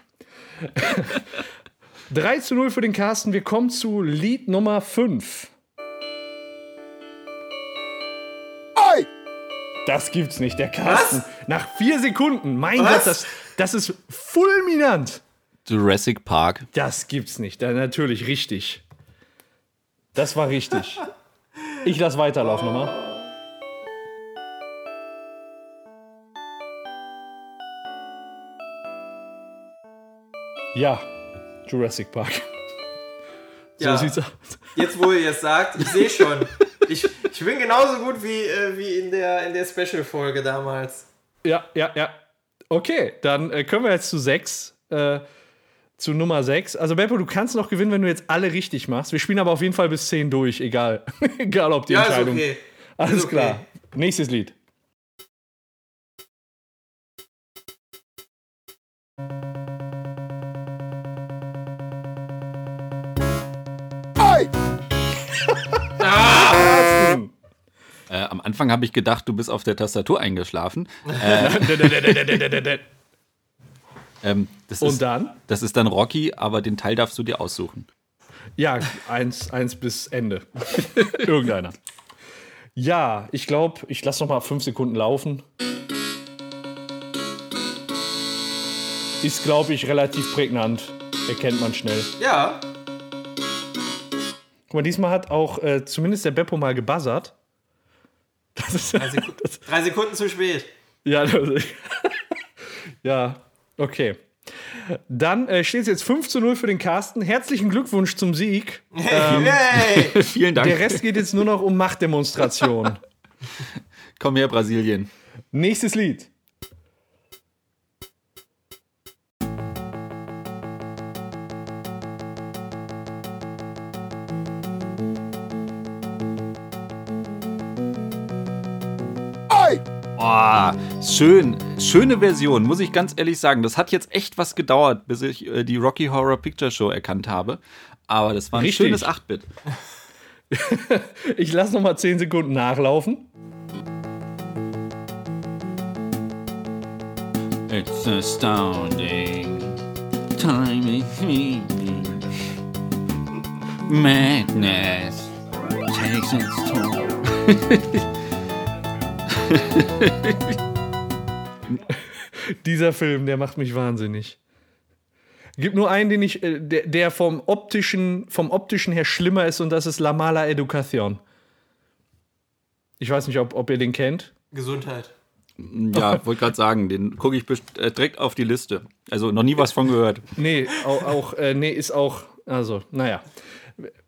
3 zu 0 für den Carsten. Wir kommen zu Lied Nummer 5. Das gibt's nicht, der Carsten. Nach vier Sekunden. Mein Was? Gott, das, das ist fulminant. Jurassic Park. Das gibt's nicht. Da, natürlich richtig. Das war richtig. Ich lass weiterlaufen nochmal. Ja, Jurassic Park. So Ja. sieht's aus. Jetzt, wo ihr es sagt, ich sehe schon. Ich, ich bin genauso gut wie, äh, wie in der, in der Special-Folge damals. Ja, ja, ja. Okay, dann äh, können wir jetzt zu 6. Äh, zu Nummer 6. Also, Beppo, du kannst noch gewinnen, wenn du jetzt alle richtig machst. Wir spielen aber auf jeden Fall bis 10 durch, egal. egal, ob die Ja, ist Entscheidung. okay. Alles Ist okay. klar. Nächstes Lied. Carsten. Äh, am Anfang habe ich gedacht, du bist auf der Tastatur eingeschlafen. Ähm, das, Und ist, dann? das ist dann Rocky, aber den Teil darfst du dir aussuchen. Ja, eins, eins bis Ende. Irgendeiner. Ja, ich glaube, ich lasse noch mal fünf Sekunden laufen. Ist, glaube ich, relativ prägnant. Erkennt man schnell. Ja, Guck mal, diesmal hat auch äh, zumindest der Beppo mal gebuzzert. Das ist, drei, Seku drei Sekunden zu spät. ja, das, ja, okay. Dann äh, steht es jetzt 5 zu 0 für den Carsten. Herzlichen Glückwunsch zum Sieg. Hey! Vielen Dank. Der Rest geht jetzt nur noch um Machtdemonstration. Komm her, Brasilien. Nächstes Lied. Oh, schön, schöne Version, muss ich ganz ehrlich sagen. Das hat jetzt echt was gedauert, bis ich äh, die Rocky Horror Picture Show erkannt habe. Aber das war ein Richtig. schönes 8-Bit. Ich lasse noch mal 10 Sekunden nachlaufen. It's astounding. Time is fleeting. Madness takes its toll. Dieser Film, der macht mich wahnsinnig. Gibt nur einen, den ich, äh, der, der vom optischen, vom optischen her schlimmer ist und das ist La Mala Educación. Ich weiß nicht, ob, ob ihr den kennt. Gesundheit. Ja, wollte gerade sagen, den gucke ich äh, direkt auf die Liste. Also noch nie was von gehört. Nee, auch, auch äh, nee, ist auch, also, naja.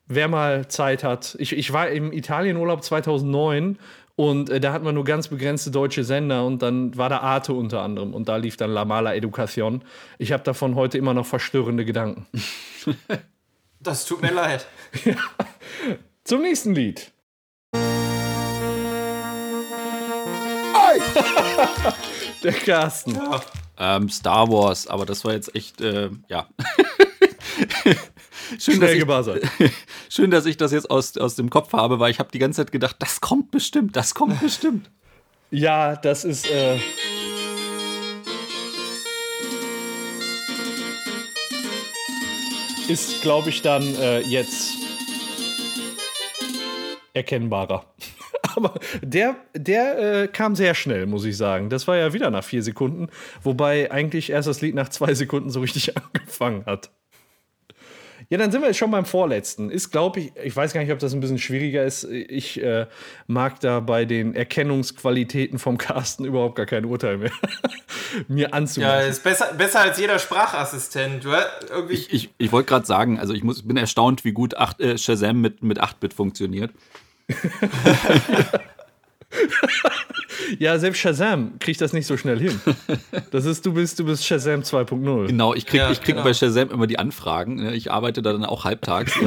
Wer mal Zeit hat. Ich, ich war im Italienurlaub 2009 und äh, da hatten wir nur ganz begrenzte deutsche Sender und dann war da Arte unter anderem und da lief dann La Mala Educación. Ich habe davon heute immer noch verstörende Gedanken. Das tut mir leid. Zum nächsten Lied. Der Carsten. Ähm, Star Wars, aber das war jetzt echt, äh, ja. Schön, dass ich, schön, dass ich das jetzt aus, aus dem Kopf habe, weil ich habe die ganze Zeit gedacht, das kommt bestimmt, das kommt bestimmt. Ja, das ist. Äh ist, glaube ich, dann äh, jetzt erkennbarer. Aber der, der äh, kam sehr schnell, muss ich sagen. Das war ja wieder nach vier Sekunden, wobei eigentlich erst das Lied nach zwei Sekunden so richtig angefangen hat. Ja, dann sind wir jetzt schon beim vorletzten. Ist, glaube ich, ich weiß gar nicht, ob das ein bisschen schwieriger ist. Ich äh, mag da bei den Erkennungsqualitäten vom Carsten überhaupt gar kein Urteil mehr mir anzumachen. Ja, ist besser, besser als jeder Sprachassistent. Ich, ich, ich wollte gerade sagen, also ich muss, bin erstaunt, wie gut 8, äh, Shazam mit, mit 8-Bit funktioniert. Ja, selbst Shazam kriegt das nicht so schnell hin. Das ist, du bist, du bist Shazam 2.0. Genau, ich krieg, Ja, ich krieg genau. bei Shazam immer die Anfragen. ne? Ich arbeite da dann auch halbtags.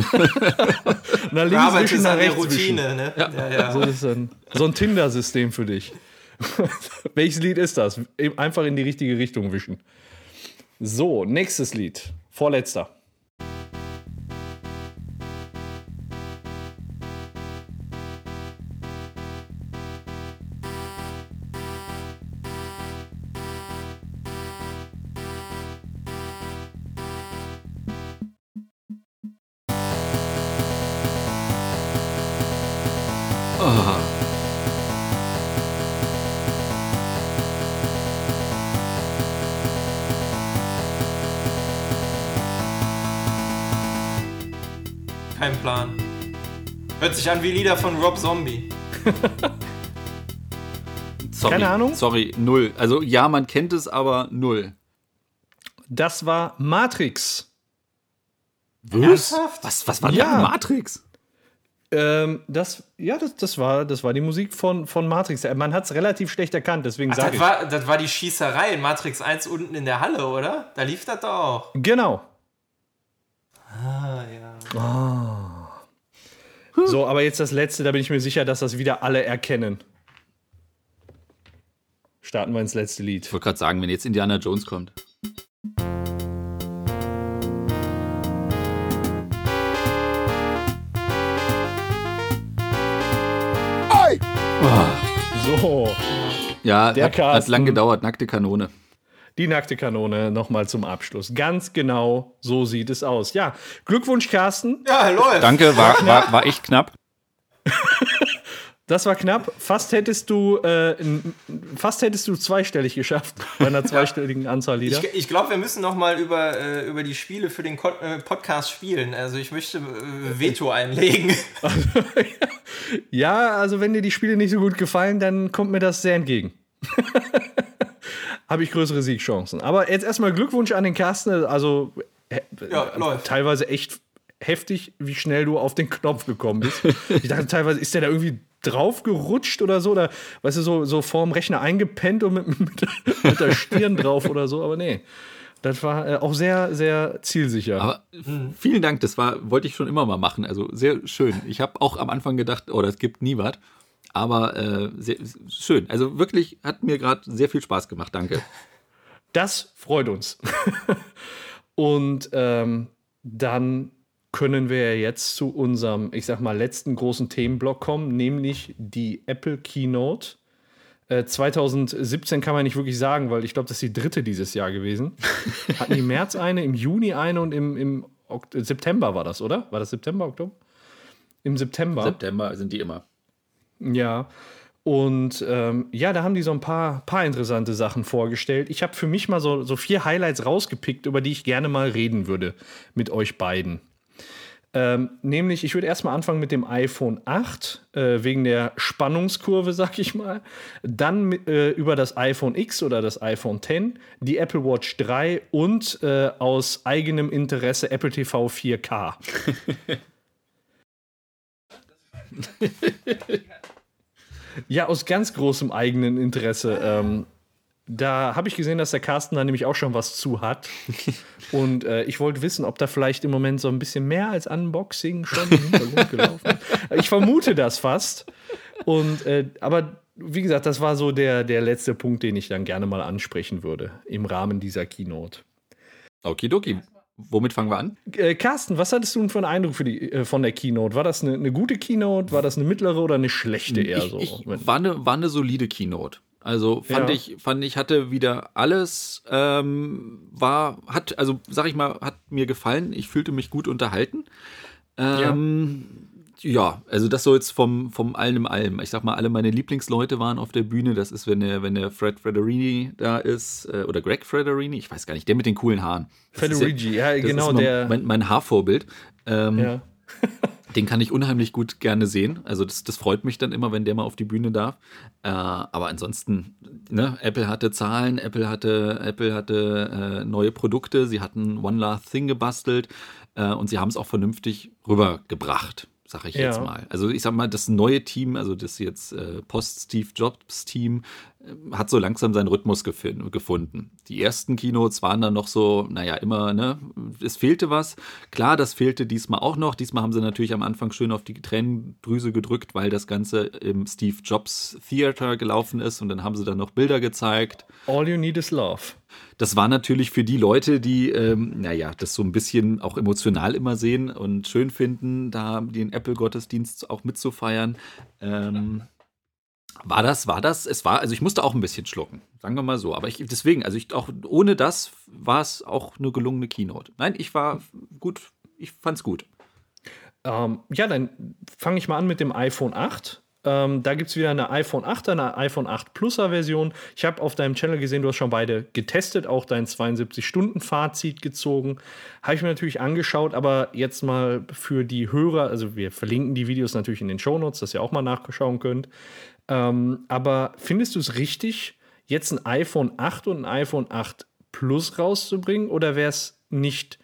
Du links arbeitest wischen, nach an der rechts wischen. Routine, ne? Ja, ja. So ist ein, so ein Tinder-System für dich. Welches Lied ist das? Einfach in die richtige Richtung wischen. So, nächstes Lied. Vorletzter. Sich an wie Lieder von Rob Zombie. Sorry, Keine Ahnung. Sorry, null. Also ja, man kennt es, aber null. Das war Matrix. Ernsthaft? Was, was war Ja. denn Matrix? Ähm, das, ja, das, das, war, das war die Musik von, von Matrix. Äh, Man hat es relativ schlecht erkannt, deswegen sage das, ich. war, das war die Schießerei in Matrix 1 unten in der Halle, oder? Da lief das doch auch. Genau. Ah, ja. So, aber jetzt das letzte, da bin ich mir sicher, dass das wieder alle erkennen. Starten wir ins letzte Lied. Ich wollte gerade sagen, wenn jetzt Indiana Jones kommt. So, Ja, Der hat, hat lang gedauert, nackte Kanone. Die nackte Kanone nochmal zum Abschluss. Ganz genau so sieht es aus. Ja, Glückwunsch, Carsten. Ja, läuft. Danke, war, war, war echt knapp. Das war knapp. Fast hättest du, äh, fast hättest du zweistellig geschafft bei einer zweistelligen Anzahl Lieder. Ich, ich glaube, wir müssen noch mal über, äh, über die Spiele für den Ko äh, Podcast spielen. Also ich möchte äh, Veto einlegen. Ja, also wenn dir die Spiele nicht so gut gefallen, dann kommt mir das sehr entgegen. Habe ich größere Siegchancen. Aber jetzt erstmal Glückwunsch an den Carsten. Also Ja, äh, läuft. teilweise echt heftig, wie schnell du auf den Knopf gekommen bist. Ich dachte teilweise, ist der da irgendwie draufgerutscht oder so? Oder weißt du, so, so vorm Rechner eingepennt und mit, mit, der- mit der Stirn drauf oder so. Aber nee. Das war äh, auch sehr, sehr zielsicher. Aber vielen Dank, das war, wollte ich schon immer mal machen. Also sehr schön. Ich habe auch am Anfang gedacht, oh, das gibt nie was. Aber äh, sehr, schön. Also wirklich hat mir gerade sehr viel Spaß gemacht. Danke. Das freut uns. Und ähm, dann können wir jetzt zu unserem, ich sag mal, letzten großen Themenblock kommen, nämlich die Apple Keynote. Äh, 2017 kann man nicht wirklich sagen, weil ich glaube, das ist die dritte dieses Jahr gewesen. Hatten im März eine, im Juni eine und im, im September war das, oder? War das September, Oktober? Im September. September sind die immer. Ja. Und ähm, ja, da haben die so ein paar, paar interessante Sachen vorgestellt. Ich habe für mich mal so, so vier Highlights rausgepickt, über die ich gerne mal reden würde mit euch beiden. Ähm, nämlich, ich würde erstmal anfangen mit dem iPhone 8, äh, wegen der Spannungskurve, sag ich mal. Dann äh, über das iPhone X oder das iPhone 10, die Apple Watch 3 und äh, aus eigenem Interesse Apple TV 4K. Ja, aus ganz großem eigenen Interesse. Ähm, da habe ich gesehen, dass der Carsten da nämlich auch schon was zu hat. Und äh, ich wollte wissen, ob da vielleicht im Moment so ein bisschen mehr als Unboxing schon im Hintergrund gelaufen ist. Ich vermute das fast. Und, äh, aber wie gesagt, das war so der, der letzte Punkt, den ich dann gerne mal ansprechen würde im Rahmen dieser Keynote. Okidoki. Womit fangen wir an? Äh, Carsten, was hattest du denn für einen Eindruck für die, äh, von der Keynote? War das eine, eine gute Keynote? War das eine mittlere oder eine schlechte eher ich, so? ich, war, eine, war eine solide Keynote. Also fand Ja. ich, fand ich hatte wieder alles, ähm, war, hat, also sag ich mal, hat mir gefallen. Ich fühlte mich gut unterhalten. Ähm, Ja, also das so jetzt vom, vom allem im allem. Ich sag mal, alle meine Lieblingsleute waren auf der Bühne. Das ist, wenn der, wenn der Fred Frederini da ist, äh, oder Greg Frederini, ich weiß gar nicht, der mit den coolen Haaren. Frederigi, ja, ja genau, der. Mein, mein Haarvorbild. Ähm, ja. den kann ich unheimlich gut gerne sehen. Also das, das freut mich dann immer, wenn der mal auf die Bühne darf. Äh, aber ansonsten, ne, Apple hatte Zahlen, Apple hatte, Apple hatte äh, neue Produkte, sie hatten One Last Thing gebastelt äh, und sie haben es auch vernünftig rübergebracht sag ich ja. jetzt mal. Also ich sag mal, das neue Team, also das jetzt äh, Post-Steve Jobs-Team, hat so langsam seinen Rhythmus gefunden. Die ersten Keynotes waren dann noch so, naja, immer, ne, es fehlte was. Klar, das fehlte diesmal auch noch. Diesmal haben sie natürlich am Anfang schön auf die Tränendrüse gedrückt, weil das Ganze im Steve Jobs Theater gelaufen ist und dann haben sie dann noch Bilder gezeigt. All you need is love. Das war natürlich für die Leute, die, ähm, naja, das so ein bisschen auch emotional immer sehen und schön finden, da den Apple-Gottesdienst auch mitzufeiern. Ähm, war das, war das, es war, also ich musste auch ein bisschen schlucken, sagen wir mal so. Aber ich, deswegen, also ich auch ohne das war es auch eine gelungene Keynote. Nein, ich war gut, ich fand's gut. Ähm, ja, dann fange ich mal an mit dem iPhone 8. Ähm, da gibt es wieder eine iPhone 8, eine iPhone 8 Pluser Version. Ich habe auf deinem Channel gesehen, du hast schon beide getestet, auch dein 72-Stunden-Fazit gezogen. Habe ich mir natürlich angeschaut, aber jetzt mal für die Hörer, also wir verlinken die Videos natürlich in den Shownotes, dass ihr auch mal nachschauen könnt. Ähm, aber findest du es richtig, jetzt ein iPhone 8 und ein iPhone 8 Plus rauszubringen oder wäre es nicht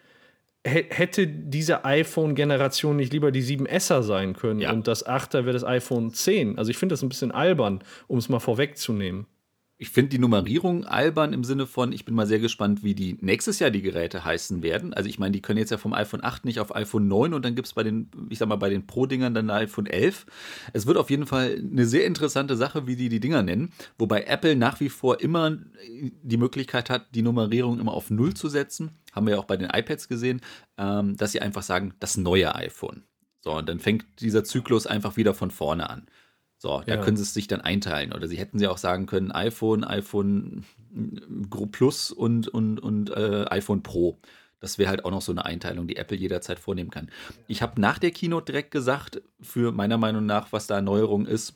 hätte diese iPhone-Generation nicht lieber die 7S er sein können ja. und das 8er wäre das iPhone 10? Also ich finde das ein bisschen albern, um es mal vorwegzunehmen ich finde die Nummerierung albern im Sinne von, ich bin mal sehr gespannt, wie die nächstes Jahr die Geräte heißen werden. Also ich meine, die können jetzt ja vom iPhone 8 nicht auf iPhone 9 und dann gibt es bei den, ich sag mal, bei den Pro-Dingern dann iPhone 11. Es wird auf jeden Fall eine sehr interessante Sache, wie die die Dinger nennen. Wobei Apple nach wie vor immer die Möglichkeit hat, die Nummerierung immer auf Null zu setzen. Haben wir ja auch bei den iPads gesehen, ähm, dass sie einfach sagen, das neue iPhone. So, und dann fängt dieser Zyklus einfach wieder von vorne an. So, da ja. können sie es sich dann einteilen. Oder sie hätten sie auch sagen können, iPhone, iPhone Plus und, und, und äh, iPhone Pro. Das wäre halt auch noch so eine Einteilung, die Apple jederzeit vornehmen kann. Ich habe nach der Keynote direkt gesagt, für meiner Meinung nach, was da Neuerung ist,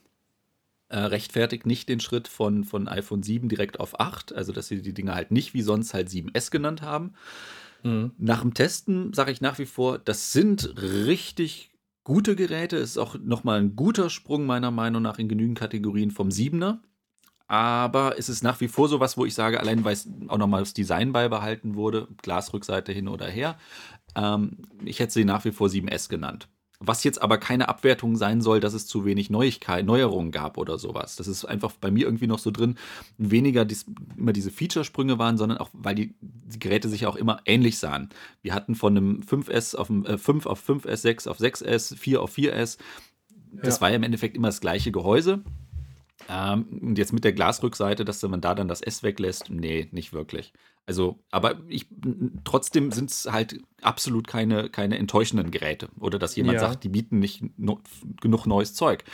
äh, rechtfertigt nicht den Schritt von, von iPhone 7 direkt auf 8, also dass sie die Dinge halt nicht wie sonst halt 7S genannt haben. Mhm. Nach dem Testen sage ich nach wie vor, das sind richtig gute Geräte. Ist auch nochmal ein guter Sprung meiner Meinung nach in genügend Kategorien vom 7er. Aber es ist nach wie vor sowas, wo ich sage, allein weil es auch nochmal das Design beibehalten wurde, Glasrückseite hin oder her, ähm, ich hätte sie nach wie vor 7S genannt. Was jetzt aber keine Abwertung sein soll, dass es zu wenig Neuigkeit, Neuerungen gab oder sowas. Das ist einfach bei mir irgendwie noch so drin, weniger dies, immer diese Featuresprünge waren, sondern auch, weil die, die, Geräte sich auch immer ähnlich sahen. Wir hatten von einem 5S auf äh, 5 auf 5S, 6 auf 6S, 4 auf 4S. Das ja. war ja im Endeffekt immer das gleiche Gehäuse. Ähm, und jetzt mit der Glasrückseite, dass man da dann das S weglässt, nee, nicht wirklich. Also, aber ich trotzdem sind es halt absolut keine, keine enttäuschenden Geräte. Oder dass jemand ja. sagt, die bieten nicht no, genug neues Zeug.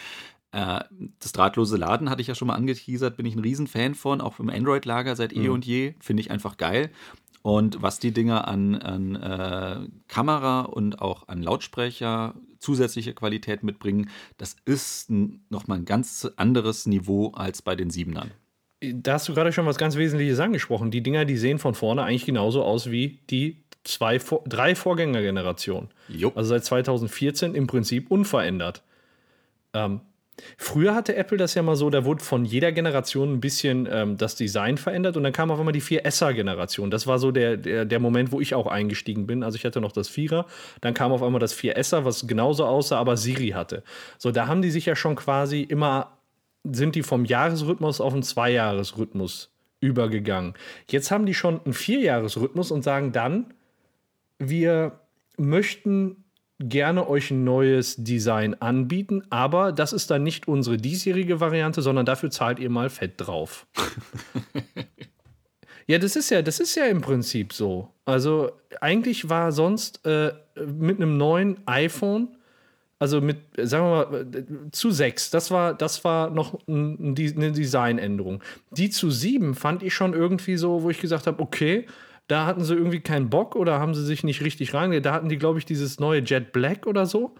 Äh, das drahtlose Laden hatte ich ja schon mal angeteasert, bin ich ein Riesenfan von, auch im Android-Lager seit eh mhm. eh und je. Finde ich einfach geil. Und was die Dinger an, an äh, Kamera und auch an Lautsprecher zusätzliche Qualität mitbringen, das ist nochmal ein ganz anderes Niveau als bei den Siebenern. Da hast du gerade schon was ganz Wesentliches angesprochen. Die Dinger, die sehen von vorne eigentlich genauso aus wie die zwei, drei Vorgängergenerationen. Also seit 2014 im Prinzip unverändert. Ähm, Früher hatte Apple das ja mal so, da wurde von jeder Generation ein bisschen ähm, das Design verändert und dann kam auf einmal die 4S-Generation. Das war so der, der, der, Moment, wo ich auch eingestiegen bin. Also ich hatte noch das 4er, dann kam auf einmal das 4S, was genauso aussah, aber Siri hatte. So, da haben die sich ja schon quasi immer, sind die vom Jahresrhythmus auf einen Zweijahresrhythmus übergegangen. Jetzt haben die schon einen Vierjahresrhythmus und sagen dann, wir möchten gerne euch ein neues Design anbieten, aber das ist dann nicht unsere diesjährige Variante, sondern dafür zahlt ihr mal fett drauf. ja, das ist ja, das ist ja im Prinzip so. Also eigentlich war sonst äh, mit einem neuen iPhone, also mit, sagen wir mal, zu 6, das war, das war noch ein, eine Designänderung. Die zu 7 fand ich schon irgendwie so, wo ich gesagt habe, okay, da hatten sie irgendwie keinen Bock oder haben sie sich nicht richtig rein. Da hatten die, glaube ich, dieses neue Jet Black oder so.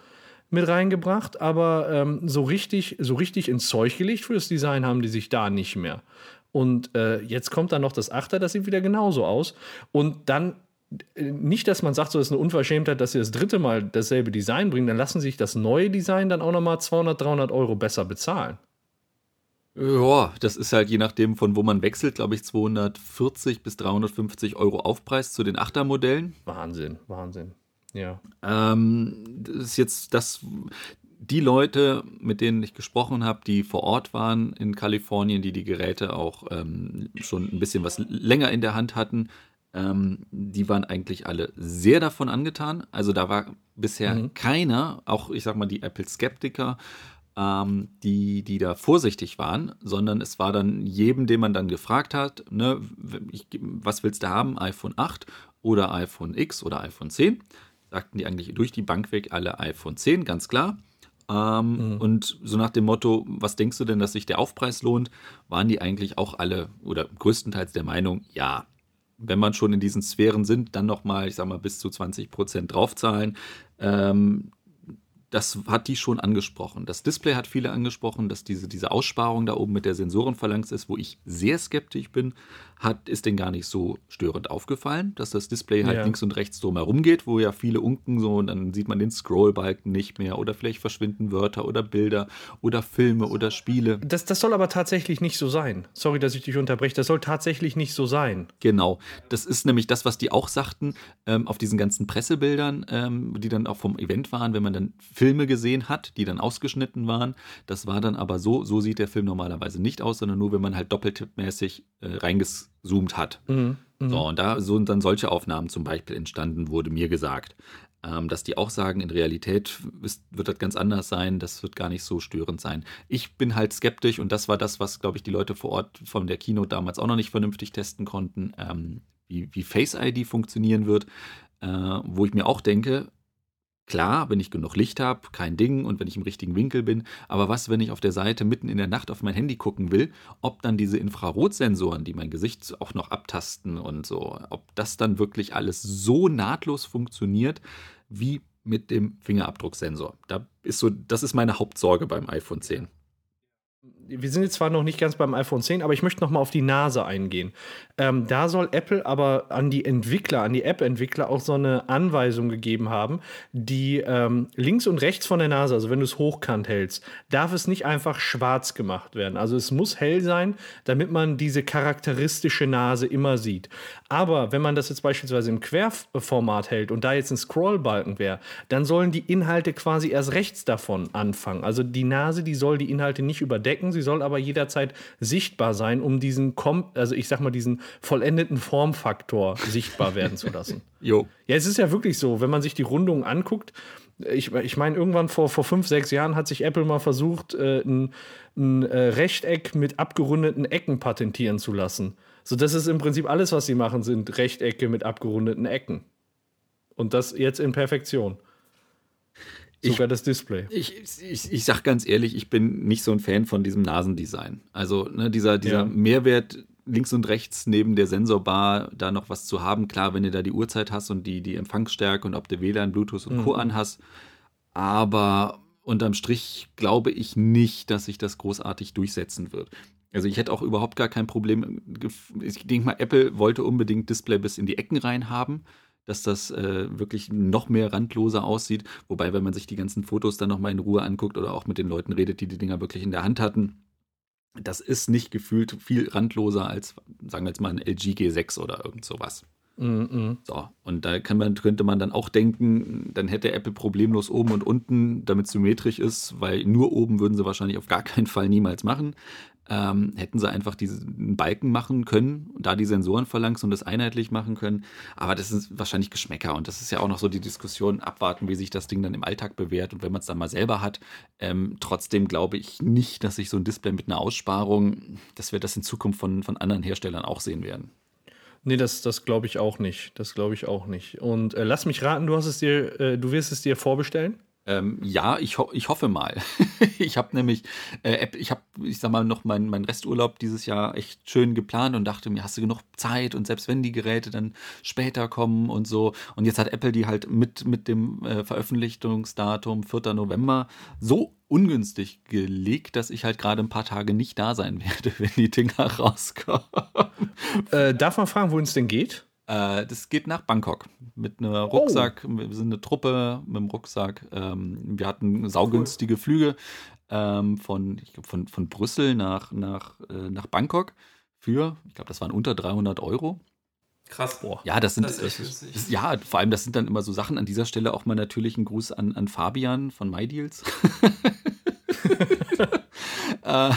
mit reingebracht, aber ähm, so richtig, so richtig ins Zeug gelegt für das Design haben die sich da nicht mehr. Und äh, jetzt kommt dann noch das Achter, das sieht wieder genauso aus. Und dann äh, nicht, dass man sagt, so ist eine Unverschämtheit, dass sie das dritte Mal dasselbe Design bringen, dann lassen sich das neue Design dann auch nochmal 200, 300 Euro besser bezahlen. Ja, das ist halt je nachdem, von wo man wechselt, glaube ich, 240 bis 350 Euro Aufpreis zu den Achtermodellen. Wahnsinn, Wahnsinn. Ja. Ähm, das ist jetzt das, die Leute, mit denen ich gesprochen habe, die vor Ort waren in Kalifornien, die die Geräte auch ähm, schon ein bisschen was länger in der Hand hatten, ähm, die waren eigentlich alle sehr davon angetan. Also da war bisher mhm. keiner, auch ich sag mal die Apple-Skeptiker, ähm, die, die da vorsichtig waren, sondern es war dann jedem, den man dann gefragt hat, ne, ich, was willst du haben, iPhone 8 oder iPhone X oder iPhone 10? Sagten die eigentlich durch die Bank weg alle iPhone 10, ganz klar. Ähm, mhm. Und so nach dem Motto, was denkst du denn, dass sich der Aufpreis lohnt, waren die eigentlich auch alle oder größtenteils der Meinung, ja, wenn man schon in diesen Sphären sind, dann nochmal, ich sag mal, bis zu 20 Prozent draufzahlen. Ähm, das hat die schon angesprochen. Das Display hat viele angesprochen, dass diese, diese Aussparung da oben mit der Sensorenphalanx ist, wo ich sehr skeptisch bin, hat, ist denen gar nicht so störend aufgefallen, dass das Display halt ja. links und rechts drumherum geht, wo ja viele unken so und dann sieht man den Scrollbalken nicht mehr oder vielleicht verschwinden Wörter oder Bilder oder Filme oder Spiele. Das, das soll aber tatsächlich nicht so sein. Sorry, dass ich dich unterbreche. Das soll tatsächlich nicht so sein. Genau. Das ist nämlich das, was die auch sagten ähm, auf diesen ganzen Pressebildern, ähm, die dann auch vom Event waren, wenn man dann Filme gesehen hat, die dann ausgeschnitten waren. Das war dann aber so, so sieht der Film normalerweise nicht aus, sondern nur, wenn man halt doppeltippmäßig äh, reinges zoomt hat. Mhm. Mhm. So, und da sind dann solche Aufnahmen zum Beispiel entstanden, wurde mir gesagt. Ähm, dass die auch sagen, in Realität ist, wird das ganz anders sein, das wird gar nicht so störend sein. Ich bin halt skeptisch und das war das, was, glaube ich, die Leute vor Ort von der Keynote damals auch noch nicht vernünftig testen konnten, ähm, wie, wie Face ID funktionieren wird, äh, wo ich mir auch denke, Klar, wenn ich genug Licht habe, kein Ding und wenn ich im richtigen Winkel bin, aber was, wenn ich auf der Seite mitten in der Nacht auf mein Handy gucken will, ob dann diese Infrarotsensoren, die mein Gesicht auch noch abtasten und so, ob das dann wirklich alles so nahtlos funktioniert wie mit dem Fingerabdrucksensor. Da ist so, das ist meine Hauptsorge beim iPhone 10 wir sind jetzt zwar noch nicht ganz beim iPhone 10, aber ich möchte noch mal auf die Nase eingehen. Ähm, da soll Apple aber an die Entwickler, an die App-Entwickler auch so eine Anweisung gegeben haben, die ähm, links und rechts von der Nase, also wenn du es hochkant hältst, darf es nicht einfach schwarz gemacht werden. Also es muss hell sein, damit man diese charakteristische Nase immer sieht. Aber wenn man das jetzt beispielsweise im Querformat hält und da jetzt ein Scrollbalken wäre, dann sollen die Inhalte quasi erst rechts davon anfangen. Also die Nase, die soll die Inhalte nicht überdecken, sie soll aber jederzeit sichtbar sein, um diesen, also ich sag mal, diesen vollendeten Formfaktor sichtbar werden zu lassen. Jo. Ja, es ist ja wirklich so, wenn man sich die Rundungen anguckt, ich, ich meine, irgendwann vor, vor fünf, sechs Jahren hat sich Apple mal versucht, äh, ein, ein äh, Rechteck mit abgerundeten Ecken patentieren zu lassen. So, das ist im Prinzip alles, was sie machen, sind Rechtecke mit abgerundeten Ecken. Und das jetzt in Perfektion. Sogar ich, das Display. Ich, ich, ich sag ganz ehrlich, ich bin nicht so ein Fan von diesem Nasendesign. Also ne, dieser, dieser ja. Mehrwert links und rechts neben der Sensorbar da noch was zu haben. Klar, wenn du da die Uhrzeit hast und die, die Empfangsstärke und ob du WLAN, Bluetooth und mhm. Co. anhast. Aber unterm Strich glaube ich nicht, dass sich das großartig durchsetzen wird. Also ich hätte auch überhaupt gar kein Problem. Ich denke mal, Apple wollte unbedingt Display bis in die Ecken rein haben, dass das äh, wirklich noch mehr randloser aussieht. Wobei, wenn man sich die ganzen Fotos dann nochmal in Ruhe anguckt oder auch mit den Leuten redet, die die Dinger wirklich in der Hand hatten, das ist nicht gefühlt viel randloser als, sagen wir jetzt mal, ein LG G6 oder irgend sowas. Mm -mm. So, und da man, könnte man dann auch denken, dann hätte Apple problemlos oben und unten, damit es symmetrisch ist, weil nur oben würden sie wahrscheinlich auf gar keinen Fall niemals machen ähm, hätten sie einfach diesen Balken machen können, da die Sensoren verlangst und das einheitlich machen können. Aber das ist wahrscheinlich Geschmäcker und das ist ja auch noch so die Diskussion, abwarten, wie sich das Ding dann im Alltag bewährt und wenn man es dann mal selber hat. Ähm, trotzdem glaube ich nicht, dass sich so ein Display mit einer Aussparung, dass wir das in Zukunft von, von anderen Herstellern auch sehen werden. Nee, das, das glaube ich auch nicht. Das glaube ich auch nicht. Und äh, lass mich raten, du hast es dir, äh, du wirst es dir vorbestellen? Ähm, ja, ich, ho ich hoffe mal. ich habe nämlich, äh, ich habe, ich sag mal, noch meinen mein Resturlaub dieses Jahr echt schön geplant und dachte mir, hast du genug Zeit und selbst wenn die Geräte dann später kommen und so. Und jetzt hat Apple die halt mit, mit dem äh, Veröffentlichungsdatum 4. November so ungünstig gelegt, dass ich halt gerade ein paar Tage nicht da sein werde, wenn die Dinger rauskommen. Äh, darf man fragen, wohin es denn geht? Äh, das geht nach Bangkok mit einem Rucksack. Oh. Wir sind eine Truppe mit einem Rucksack. Ähm, wir hatten saugünstige cool. Flüge ähm, von, glaub, von, von Brüssel nach, nach, äh, nach Bangkok für, ich glaube, das waren unter 300 Euro. Krass. Boah. Ja, das sind, das das, ja, vor allem, das sind dann immer so Sachen. An dieser Stelle auch mal natürlich ein Gruß an, an Fabian von MyDeals. äh,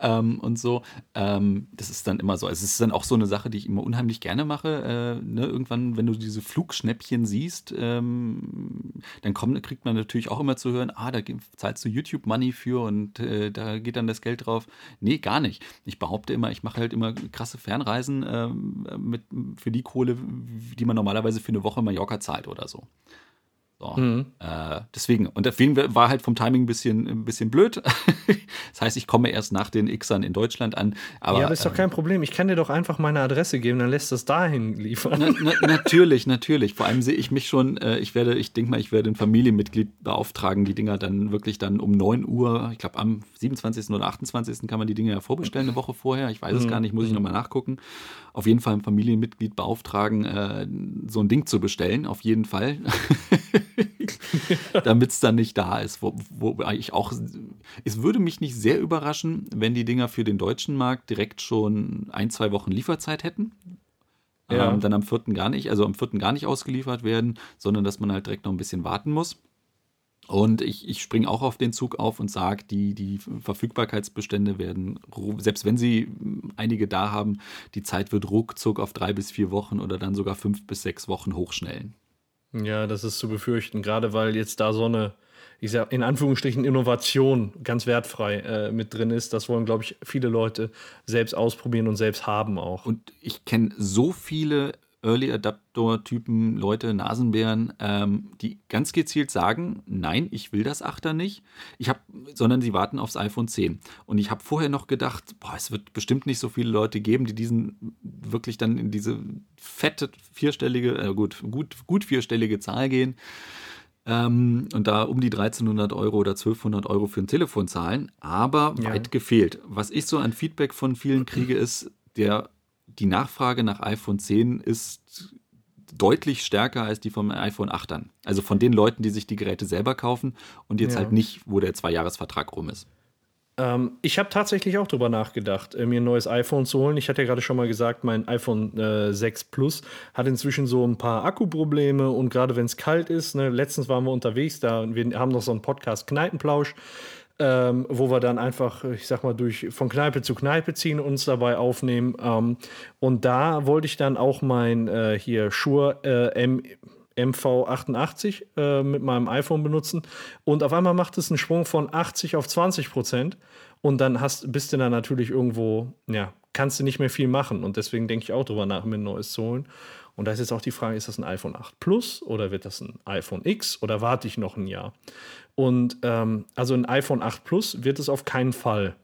ähm, und so. Ähm, das ist dann immer so. Also es ist dann auch so eine Sache, die ich immer unheimlich gerne mache. Äh, ne? Irgendwann, wenn du diese Flugschnäppchen siehst, ähm, dann kommt, kriegt man natürlich auch immer zu hören, ah, da zahlst du YouTube Money für und äh, da geht dann das Geld drauf. Nee, gar nicht. Ich behaupte immer, ich mache halt immer krasse Fernreisen ähm, mit, für die Kohle, die man normalerweise für eine Woche in Mallorca zahlt oder so. So, mhm. äh, deswegen, und deswegen war halt vom Timing ein bisschen, ein bisschen blöd. das heißt, ich komme erst nach den Xern in Deutschland an. Aber, ja, aber ist doch kein Problem. Ich kann dir doch einfach meine Adresse geben, dann lässt das dahin liefern. Na, na, natürlich, natürlich. Vor allem sehe ich mich schon, äh, ich werde, ich denke mal, ich werde ein Familienmitglied beauftragen, die Dinger dann wirklich dann um 9 Uhr, ich glaube am 27. oder 28. kann man die Dinge ja vorbestellen, eine Woche vorher. Ich weiß es mhm. gar nicht, muss ich mhm. nochmal nachgucken. Auf jeden Fall ein Familienmitglied beauftragen, äh, so ein Ding zu bestellen, auf jeden Fall. damit es dann nicht da ist. Wo, wo ich auch, es würde mich nicht sehr überraschen, wenn die Dinger für den deutschen Markt direkt schon ein, zwei Wochen Lieferzeit hätten. Ja. Ähm, dann am vierten gar nicht, also am vierten gar nicht ausgeliefert werden, sondern dass man halt direkt noch ein bisschen warten muss. Und ich, ich springe auch auf den Zug auf und sage, die, die Verfügbarkeitsbestände werden, selbst wenn sie einige da haben, die Zeit wird ruckzuck auf drei bis vier Wochen oder dann sogar fünf bis sechs Wochen hochschnellen. Ja, das ist zu befürchten, gerade weil jetzt da so eine, ich sag in Anführungsstrichen, Innovation ganz wertfrei äh, mit drin ist. Das wollen, glaube ich, viele Leute selbst ausprobieren und selbst haben auch. Und ich kenne so viele Early Adapter-Typen, Leute, Nasenbären, ähm, die ganz gezielt sagen, nein, ich will das Achter nicht, ich hab, sondern sie warten aufs iPhone 10. Und ich habe vorher noch gedacht, boah, es wird bestimmt nicht so viele Leute geben, die diesen wirklich dann in diese fette vierstellige, äh, gut, gut, gut vierstellige Zahl gehen. Ähm, und da um die 1300 Euro oder 1200 Euro für ein Telefon zahlen, aber ja. weit gefehlt. Was ich so an Feedback von vielen kriege, ist, der die Nachfrage nach iPhone 10 ist deutlich stärker als die vom iPhone 8 dann. Also von den Leuten, die sich die Geräte selber kaufen und jetzt ja. halt nicht, wo der Zweijahresvertrag rum ist. Ähm, ich habe tatsächlich auch darüber nachgedacht, äh, mir ein neues iPhone zu holen. Ich hatte ja gerade schon mal gesagt, mein iPhone äh, 6 Plus hat inzwischen so ein paar Akkuprobleme und gerade wenn es kalt ist, ne, letztens waren wir unterwegs, da wir haben noch so einen Podcast Kneipenplausch ähm, wo wir dann einfach, ich sag mal, durch von Kneipe zu Kneipe ziehen, uns dabei aufnehmen. Ähm, und da wollte ich dann auch mein äh, hier Shure äh, M MV88 äh, mit meinem iPhone benutzen. Und auf einmal macht es einen Schwung von 80 auf 20 Prozent. Und dann hast, bist du dann natürlich irgendwo, ja, kannst du nicht mehr viel machen. Und deswegen denke ich auch drüber nach, mir ein neues zu holen. Und da ist jetzt auch die Frage, ist das ein iPhone 8 Plus oder wird das ein iPhone X oder warte ich noch ein Jahr? Und ähm, also ein iPhone 8 Plus wird es auf keinen Fall.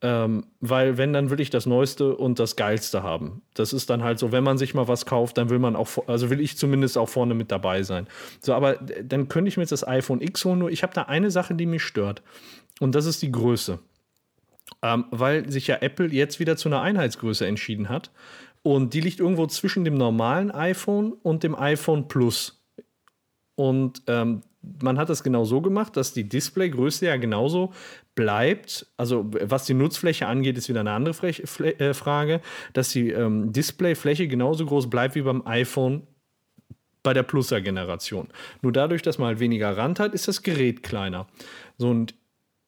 Ähm, weil wenn, dann will ich das Neueste und das Geilste haben. Das ist dann halt so, wenn man sich mal was kauft, dann will man auch, also will ich zumindest auch vorne mit dabei sein. So, aber dann könnte ich mir jetzt das iPhone X holen, nur ich habe da eine Sache, die mich stört. Und das ist die Größe. Ähm, weil sich ja Apple jetzt wieder zu einer Einheitsgröße entschieden hat. Und die liegt irgendwo zwischen dem normalen iPhone und dem iPhone Plus. Und ähm, man hat das genau so gemacht, dass die Displaygröße ja genauso bleibt. Also was die Nutzfläche angeht, ist wieder eine andere Fläche, äh, Frage, dass die ähm, Displayfläche genauso groß bleibt wie beim iPhone bei der Pluser-Generation. Nur dadurch, dass man halt weniger Rand hat, ist das Gerät kleiner. So und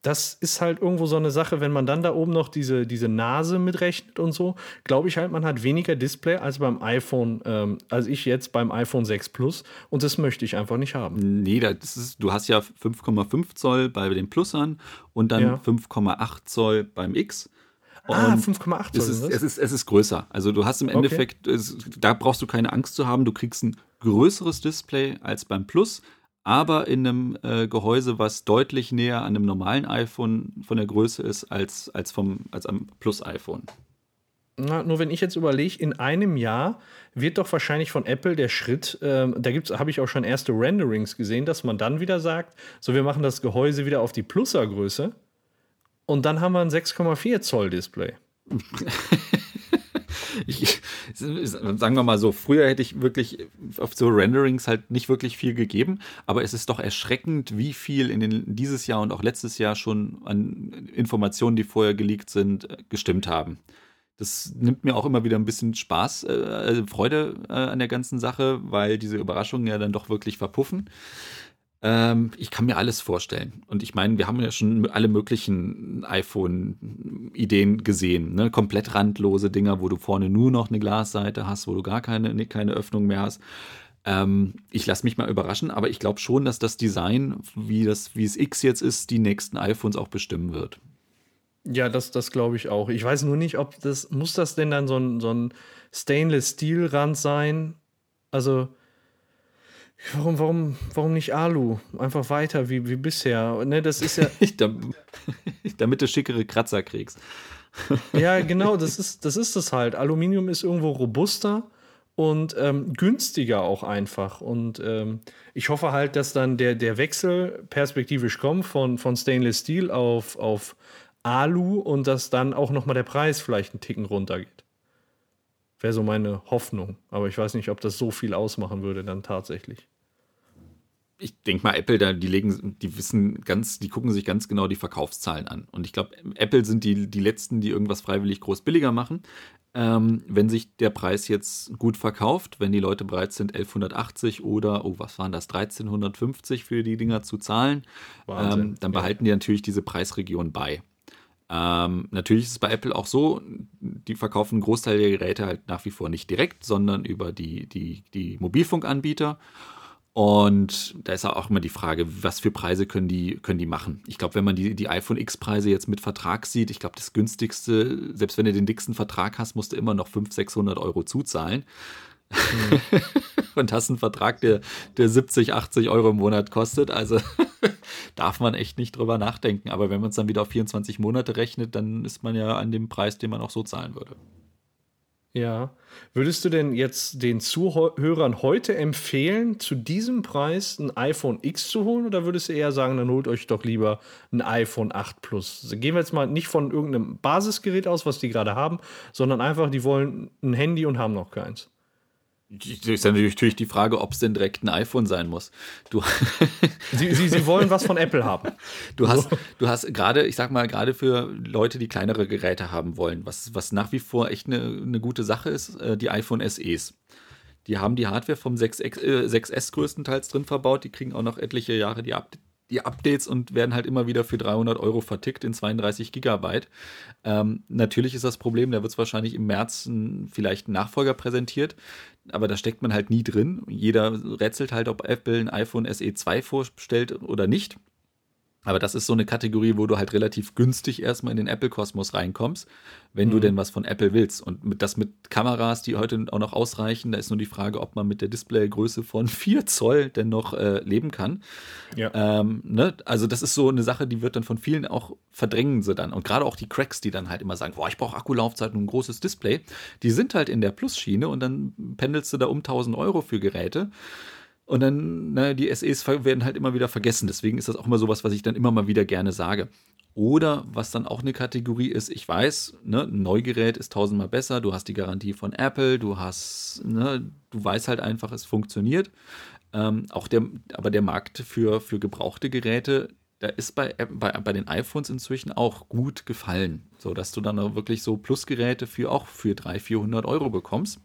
das ist halt irgendwo so eine Sache, wenn man dann da oben noch diese, diese Nase mitrechnet und so, glaube ich halt, man hat weniger Display als beim iPhone, ähm, als ich jetzt beim iPhone 6 Plus und das möchte ich einfach nicht haben. Nee, das ist, du hast ja 5,5 Zoll bei den Plusern und dann ja. 5,8 Zoll beim X. ah, 5,8 Zoll. Es ist, es, ist, es ist größer. Also du hast im Endeffekt, okay. es, da brauchst du keine Angst zu haben, du kriegst ein größeres Display als beim Plus, aber in einem äh, Gehäuse, was deutlich näher an einem normalen iPhone von der Größe ist als, als, vom, als am Plus-iPhone. Na, nur wenn ich jetzt überlege, in einem Jahr wird doch wahrscheinlich von Apple der Schritt, ähm, da habe ich auch schon erste Renderings gesehen, dass man dann wieder sagt, so wir machen das Gehäuse wieder auf die Pluser-Größe und dann haben wir ein 6,4 Zoll Display. ich, sagen wir mal so, früher hätte ich wirklich auf so Renderings halt nicht wirklich viel gegeben, aber es ist doch erschreckend, wie viel in den, dieses Jahr und auch letztes Jahr schon an Informationen, die vorher geleakt sind, gestimmt haben. Das nimmt mir auch immer wieder ein bisschen Spaß, äh, also Freude äh, an der ganzen Sache, weil diese Überraschungen ja dann doch wirklich verpuffen. Ähm, ich kann mir alles vorstellen. Und ich meine, wir haben ja schon alle möglichen iPhone-Ideen gesehen. Ne? Komplett randlose Dinger, wo du vorne nur noch eine Glasseite hast, wo du gar keine, keine Öffnung mehr hast. Ähm, ich lasse mich mal überraschen, aber ich glaube schon, dass das Design, wie, das, wie es X jetzt ist, die nächsten iPhones auch bestimmen wird. Ja, das, das glaube ich auch. Ich weiß nur nicht, ob das, muss das denn dann so ein, so ein Stainless-Steel-Rand sein? Also, warum, warum, warum nicht Alu? Einfach weiter wie, wie bisher. Ne, das ist ja. Damit du schickere Kratzer kriegst. ja, genau, das ist, das ist es halt. Aluminium ist irgendwo robuster und ähm, günstiger auch einfach. Und ähm, ich hoffe halt, dass dann der, der Wechsel perspektivisch kommt von, von Stainless Steel auf, auf Alu und dass dann auch nochmal der Preis vielleicht einen Ticken runtergeht. Wäre so meine Hoffnung. Aber ich weiß nicht, ob das so viel ausmachen würde dann tatsächlich. Ich denke mal, Apple, da, die legen, die wissen ganz, die gucken sich ganz genau die Verkaufszahlen an. Und ich glaube, Apple sind die, die letzten, die irgendwas freiwillig groß billiger machen. Ähm, wenn sich der Preis jetzt gut verkauft, wenn die Leute bereit sind, 1180 oder, oh, was waren das, 1350 für die Dinger zu zahlen, ähm, dann behalten ja. die natürlich diese Preisregion bei. Ähm, natürlich ist es bei Apple auch so, die verkaufen einen Großteil der Geräte halt nach wie vor nicht direkt, sondern über die, die, die Mobilfunkanbieter. Und da ist auch immer die Frage, was für Preise können die, können die machen? Ich glaube, wenn man die, die iPhone X-Preise jetzt mit Vertrag sieht, ich glaube, das günstigste, selbst wenn du den dicksten Vertrag hast, musst du immer noch 500, 600 Euro zuzahlen. Mhm. und hast einen Vertrag, der, der 70, 80 Euro im Monat kostet. Also darf man echt nicht drüber nachdenken. Aber wenn man es dann wieder auf 24 Monate rechnet, dann ist man ja an dem Preis, den man auch so zahlen würde. Ja. Würdest du denn jetzt den Zuhörern heute empfehlen, zu diesem Preis ein iPhone X zu holen oder würdest du eher sagen, dann holt euch doch lieber ein iPhone 8 Plus? Gehen wir jetzt mal nicht von irgendeinem Basisgerät aus, was die gerade haben, sondern einfach, die wollen ein Handy und haben noch keins. Ist natürlich die Frage, ob es denn direkt ein iPhone sein muss. Du sie, sie, sie wollen was von Apple haben. Du hast, du hast gerade, ich sag mal, gerade für Leute, die kleinere Geräte haben wollen, was, was nach wie vor echt eine, eine gute Sache ist, äh, die iPhone SEs. Die haben die Hardware vom 6, äh, 6S größtenteils drin verbaut, die kriegen auch noch etliche Jahre die, Up die Updates und werden halt immer wieder für 300 Euro vertickt in 32 Gigabyte. Ähm, natürlich ist das Problem, da wird es wahrscheinlich im März ein, vielleicht ein Nachfolger präsentiert aber da steckt man halt nie drin. Jeder rätselt halt, ob Apple ein iPhone SE 2 vorstellt oder nicht. Aber das ist so eine Kategorie, wo du halt relativ günstig erstmal in den Apple-Kosmos reinkommst, wenn mhm. du denn was von Apple willst. Und mit, das mit Kameras, die heute auch noch ausreichen, da ist nur die Frage, ob man mit der Displaygröße von 4 Zoll denn noch äh, leben kann. Ja. Ähm, ne? Also das ist so eine Sache, die wird dann von vielen auch verdrängen sie dann. Und gerade auch die Cracks, die dann halt immer sagen, boah, ich brauche Akkulaufzeit und ein großes Display, die sind halt in der Plus-Schiene und dann pendelst du da um 1000 Euro für Geräte. Und dann, na, die SEs werden halt immer wieder vergessen. Deswegen ist das auch immer sowas, was ich dann immer mal wieder gerne sage. Oder was dann auch eine Kategorie ist, ich weiß, ne, ein Neugerät ist tausendmal besser, du hast die Garantie von Apple, du hast, ne, du weißt halt einfach, es funktioniert. Ähm, auch der, aber der Markt für, für gebrauchte Geräte, da ist bei, bei, bei den iPhones inzwischen auch gut gefallen, so dass du dann auch wirklich so Plusgeräte für auch für 300, 400 Euro bekommst.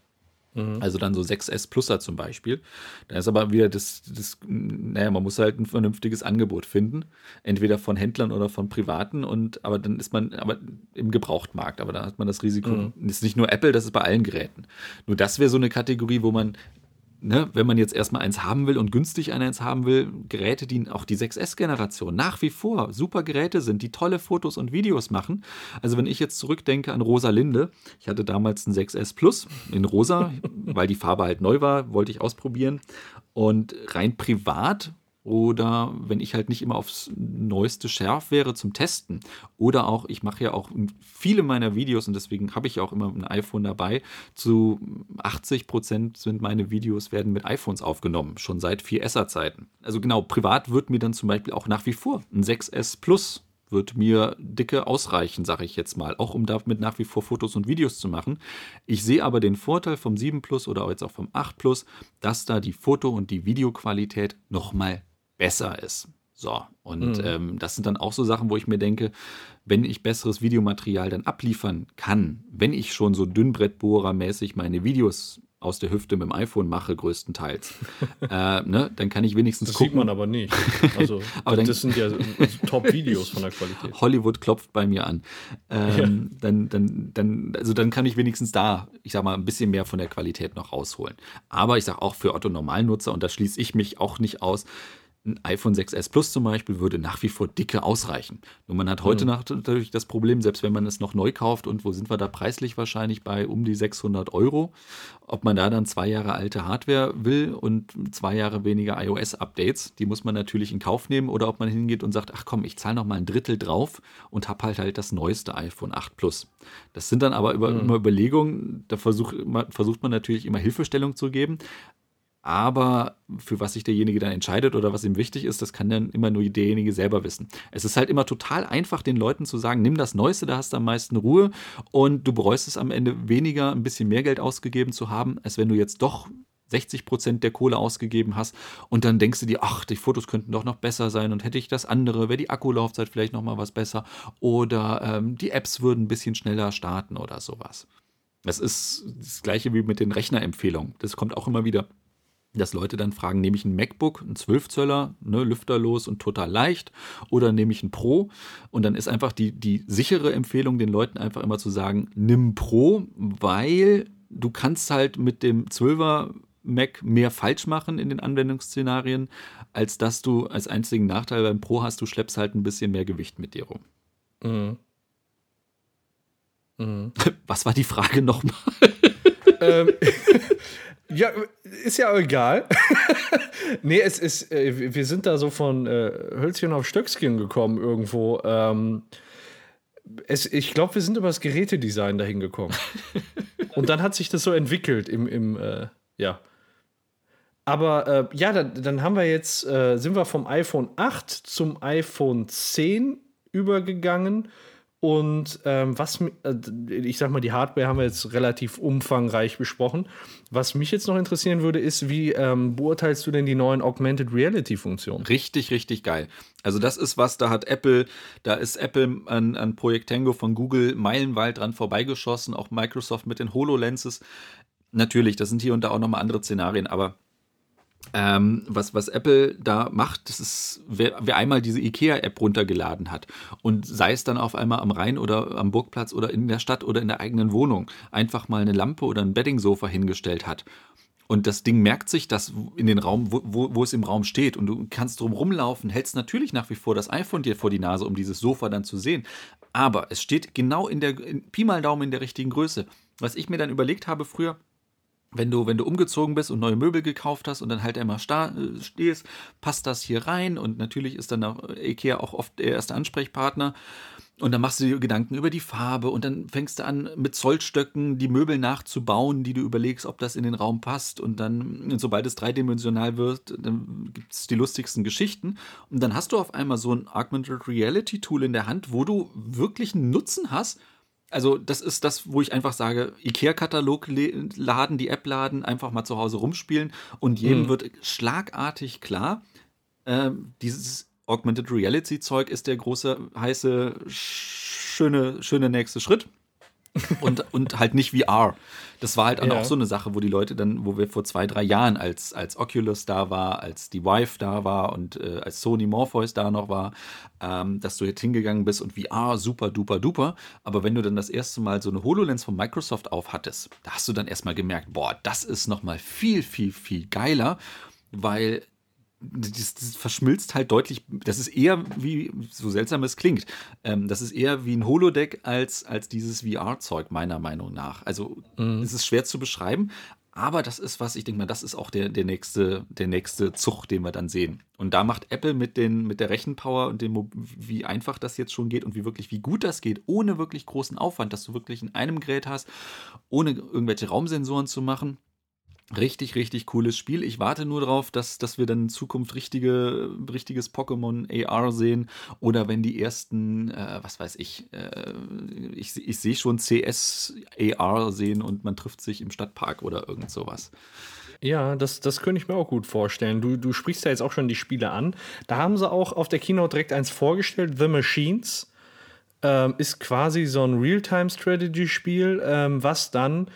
Mhm. Also dann so 6S Pluser zum Beispiel. Da ist aber wieder das, das, naja, man muss halt ein vernünftiges Angebot finden. Entweder von Händlern oder von Privaten und aber dann ist man aber im Gebrauchtmarkt. Aber da hat man das Risiko, mhm. das ist nicht nur Apple, das ist bei allen Geräten. Nur das wäre so eine Kategorie, wo man ne, wenn man jetzt erstmal eins haben will und günstig eins haben will, Geräte, die auch die 6S-Generation nach wie vor super Geräte sind, die tolle Fotos und Videos machen. Also wenn ich jetzt zurückdenke an Rosa Linde, ich hatte damals ein 6S Plus in rosa, weil die Farbe halt neu war, wollte ich ausprobieren. Und rein privat oder wenn ich halt nicht immer aufs neueste Schärf wäre zum Testen. Oder auch, ich mache ja auch viele meiner Videos und deswegen habe ich auch immer ein iPhone dabei. Zu 80 Prozent sind meine Videos werden mit iPhones aufgenommen, schon seit 4S-Zeiten. Also genau, privat wird mir dann zum Beispiel auch nach wie vor ein 6S Plus wird mir dicke ausreichen, sage ich jetzt mal, auch um damit nach wie vor Fotos und Videos zu machen. Ich sehe aber den Vorteil vom 7 Plus oder jetzt auch vom 8 Plus, dass da die Foto- und die Videoqualität nochmal besser ist. So, und mhm. ähm, das sind dann auch so Sachen, wo ich mir denke, wenn ich besseres Videomaterial dann abliefern kann, wenn ich schon so Dünnbrettbohrermäßig meine Videos aus der Hüfte mit dem iPhone mache, größtenteils, äh, ne, dann kann ich wenigstens das gucken. sieht man aber nicht. Also, aber das dann, sind ja Top-Videos von der Qualität. Hollywood klopft bei mir an. Ähm, ja. dann, dann, dann, also dann kann ich wenigstens da, ich sag mal, ein bisschen mehr von der Qualität noch rausholen. Aber ich sag auch für Otto-Normalnutzer, und da schließe ich mich auch nicht aus, ein iPhone 6S Plus zum Beispiel würde nach wie vor dicke ausreichen. Nur man hat heute mhm. natürlich das Problem, selbst wenn man es noch neu kauft und wo sind wir da preislich wahrscheinlich bei um die 600 Euro, ob man da dann zwei Jahre alte Hardware will und zwei Jahre weniger iOS-Updates, die muss man natürlich in Kauf nehmen oder ob man hingeht und sagt, ach komm, ich zahle noch mal ein Drittel drauf und habe halt halt das neueste iPhone 8 Plus. Das sind dann aber über, mhm. immer Überlegungen, da versuch, versucht man natürlich immer Hilfestellung zu geben, aber für was sich derjenige dann entscheidet oder was ihm wichtig ist, das kann dann immer nur derjenige selber wissen. Es ist halt immer total einfach, den Leuten zu sagen, nimm das Neueste, da hast du am meisten Ruhe und du bereust es am Ende weniger, ein bisschen mehr Geld ausgegeben zu haben, als wenn du jetzt doch 60 Prozent der Kohle ausgegeben hast und dann denkst du dir, ach, die Fotos könnten doch noch besser sein und hätte ich das andere, wäre die Akkulaufzeit vielleicht noch mal was besser oder ähm, die Apps würden ein bisschen schneller starten oder sowas. Das ist das gleiche wie mit den Rechnerempfehlungen. Das kommt auch immer wieder dass Leute dann fragen, nehme ich ein MacBook, ein 12 Zöller, ne, lüfterlos und total leicht, oder nehme ich ein Pro? Und dann ist einfach die, die sichere Empfehlung, den Leuten einfach immer zu sagen, nimm Pro, weil du kannst halt mit dem 12er Mac mehr falsch machen in den Anwendungsszenarien, als dass du als einzigen Nachteil beim Pro hast, du schleppst halt ein bisschen mehr Gewicht mit dir rum. Mhm. Mhm. Was war die Frage nochmal? ähm, Ja, ist ja egal. nee, es ist, äh, wir sind da so von äh, Hölzchen auf Stöckchen gekommen irgendwo. Ähm, es, ich glaube, wir sind über das Gerätedesign dahin gekommen. Und dann hat sich das so entwickelt im, im äh, ja. Aber äh, ja, dann, dann, haben wir jetzt, äh, sind wir vom iPhone 8 zum iPhone 10 übergegangen. Und ähm, was, äh, ich sag mal, die Hardware haben wir jetzt relativ umfangreich besprochen. Was mich jetzt noch interessieren würde, ist, wie ähm, beurteilst du denn die neuen Augmented Reality Funktionen? Richtig, richtig geil. Also, das ist was, da hat Apple, da ist Apple an, an Projekt Tango von Google meilenweit dran vorbeigeschossen, auch Microsoft mit den HoloLenses. Natürlich, das sind hier und da auch nochmal andere Szenarien, aber ähm, was, was Apple da macht, das ist, wer, wer einmal diese IKEA-App runtergeladen hat und sei es dann auf einmal am Rhein oder am Burgplatz oder in der Stadt oder in der eigenen Wohnung einfach mal eine Lampe oder ein Beddingsofa hingestellt hat und das Ding merkt sich das in den Raum, wo, wo, wo, es im Raum steht. Und du kannst drum rumlaufen, hältst natürlich nach wie vor das iPhone dir vor die Nase, um dieses Sofa dann zu sehen. Aber es steht genau in der, in Pi mal Daumen in der richtigen Größe. Was ich mir dann überlegt habe früher, wenn du, wenn du umgezogen bist und neue Möbel gekauft hast und dann halt einmal äh, stehst, passt das hier rein und natürlich ist dann auch Ikea auch oft der erste Ansprechpartner. Und dann machst du dir Gedanken über die Farbe und dann fängst du an, mit Zollstöcken die Möbel nachzubauen, die du überlegst, ob das in den Raum passt. Und dann, sobald es dreidimensional wird, dann gibt es die lustigsten Geschichten. Und dann hast du auf einmal so ein Augmented Reality Tool in der Hand, wo du wirklich einen Nutzen hast, also das ist das, wo ich einfach sage, IKEA-Katalog laden, die App laden, einfach mal zu Hause rumspielen und jedem mhm. wird schlagartig klar, äh, dieses Augmented Reality-Zeug ist der große, heiße, schöne, schöne nächste Schritt und, und halt nicht VR. Das war halt ja. auch so eine Sache, wo die Leute dann, wo wir vor zwei, drei Jahren, als, als Oculus da war, als die Vive da war und äh, als Sony Morpheus da noch war, ähm, dass du jetzt hingegangen bist und VR super duper duper. Aber wenn du dann das erste Mal so eine HoloLens von Microsoft aufhattest, da hast du dann erstmal gemerkt, boah, das ist nochmal viel, viel, viel geiler, weil das, das, verschmilzt halt deutlich. Das ist eher wie, so seltsam es klingt, ähm, das ist eher wie ein Holodeck als, als dieses VR-Zeug, meiner Meinung nach. Also, mhm. es ist schwer zu beschreiben, Aber das ist was, ich denke mal, das ist auch der, der, nächste, der nächste Zug, den wir dann sehen. Und da macht Apple mit, den, mit der Rechenpower und dem, wie einfach das jetzt schon geht und wie wirklich, wie gut das geht, ohne wirklich großen Aufwand, dass du wirklich in einem Gerät hast, ohne irgendwelche Raumsensoren zu machen Richtig, richtig cooles Spiel. Ich warte nur darauf, dass, dass wir dann in Zukunft richtige, richtiges Pokémon AR sehen oder wenn die ersten, äh, was weiß ich, äh, ich, ich sehe schon CS AR sehen und man trifft sich im Stadtpark oder irgend sowas. Ja, das, das könnte ich mir auch gut vorstellen. Du, du sprichst ja jetzt auch schon die Spiele an. Da haben sie auch auf der Keynote direkt eins vorgestellt, The Machines ähm, ist quasi so ein Real-Time-Strategy-Spiel, ähm, was dann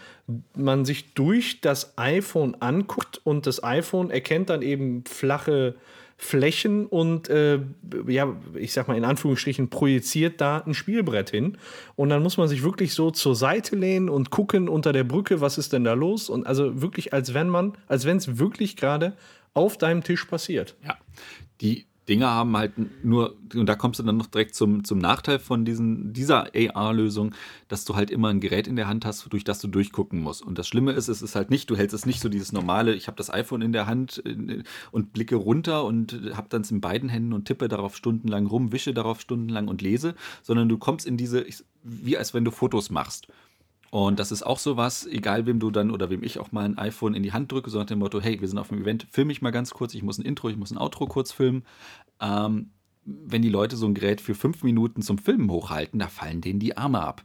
man sich durch das iPhone anguckt und das iPhone erkennt dann eben flache Flächen und äh, ja, ich sag mal in Anführungsstrichen projiziert da ein Spielbrett hin. Und dann muss man sich wirklich so zur Seite lehnen und gucken unter der Brücke, was ist denn da los? Und also wirklich, als wenn man, als wenn es wirklich gerade auf deinem Tisch passiert. Ja. Die Dinger haben halt nur, und da kommst du dann noch direkt zum, zum Nachteil von diesen, dieser AR-Lösung, dass du halt immer ein Gerät in der Hand hast, durch das du durchgucken musst. Und das Schlimme ist, es ist halt nicht, du hältst es nicht so dieses normale, ich habe das iPhone in der Hand äh, und blicke runter und habe dann es in beiden Händen und tippe darauf stundenlang rum, wische darauf stundenlang und lese, sondern du kommst in diese, wie als wenn du Fotos machst. Und das ist auch so was, egal wem du dann oder wem ich auch mal ein iPhone in die Hand drücke, so nach dem Motto, hey, wir sind auf einem Event, filme ich mal ganz kurz, ich muss ein Intro, ich muss ein Outro kurz filmen. Ähm, wenn die Leute so ein Gerät für fünf Minuten zum Filmen hochhalten, da fallen denen die Arme ab.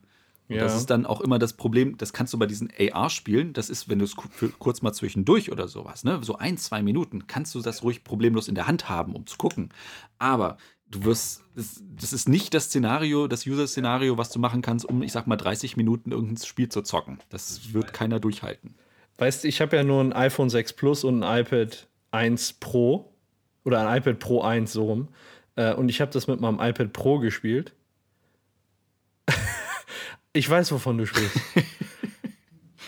Und ja. das ist dann auch immer das Problem, das kannst du bei diesen AR-Spielen, das ist, wenn du es kurz mal zwischendurch oder sowas, ne, so ein, zwei Minuten, kannst du das ruhig problemlos in der Hand haben, um zu gucken. Aber du wirst, das, das ist nicht das Szenario, das User-Szenario, was du machen kannst, um, ich sag mal, 30 Minuten irgendein Spiel zu zocken. Das wird keiner durchhalten. Weißt du, ich habe ja nur ein iPhone 6 Plus und ein iPad 1 Pro oder ein iPad Pro 1 so rum. Äh, und ich habe das mit meinem iPad Pro gespielt. ich weiß, wovon du sprichst.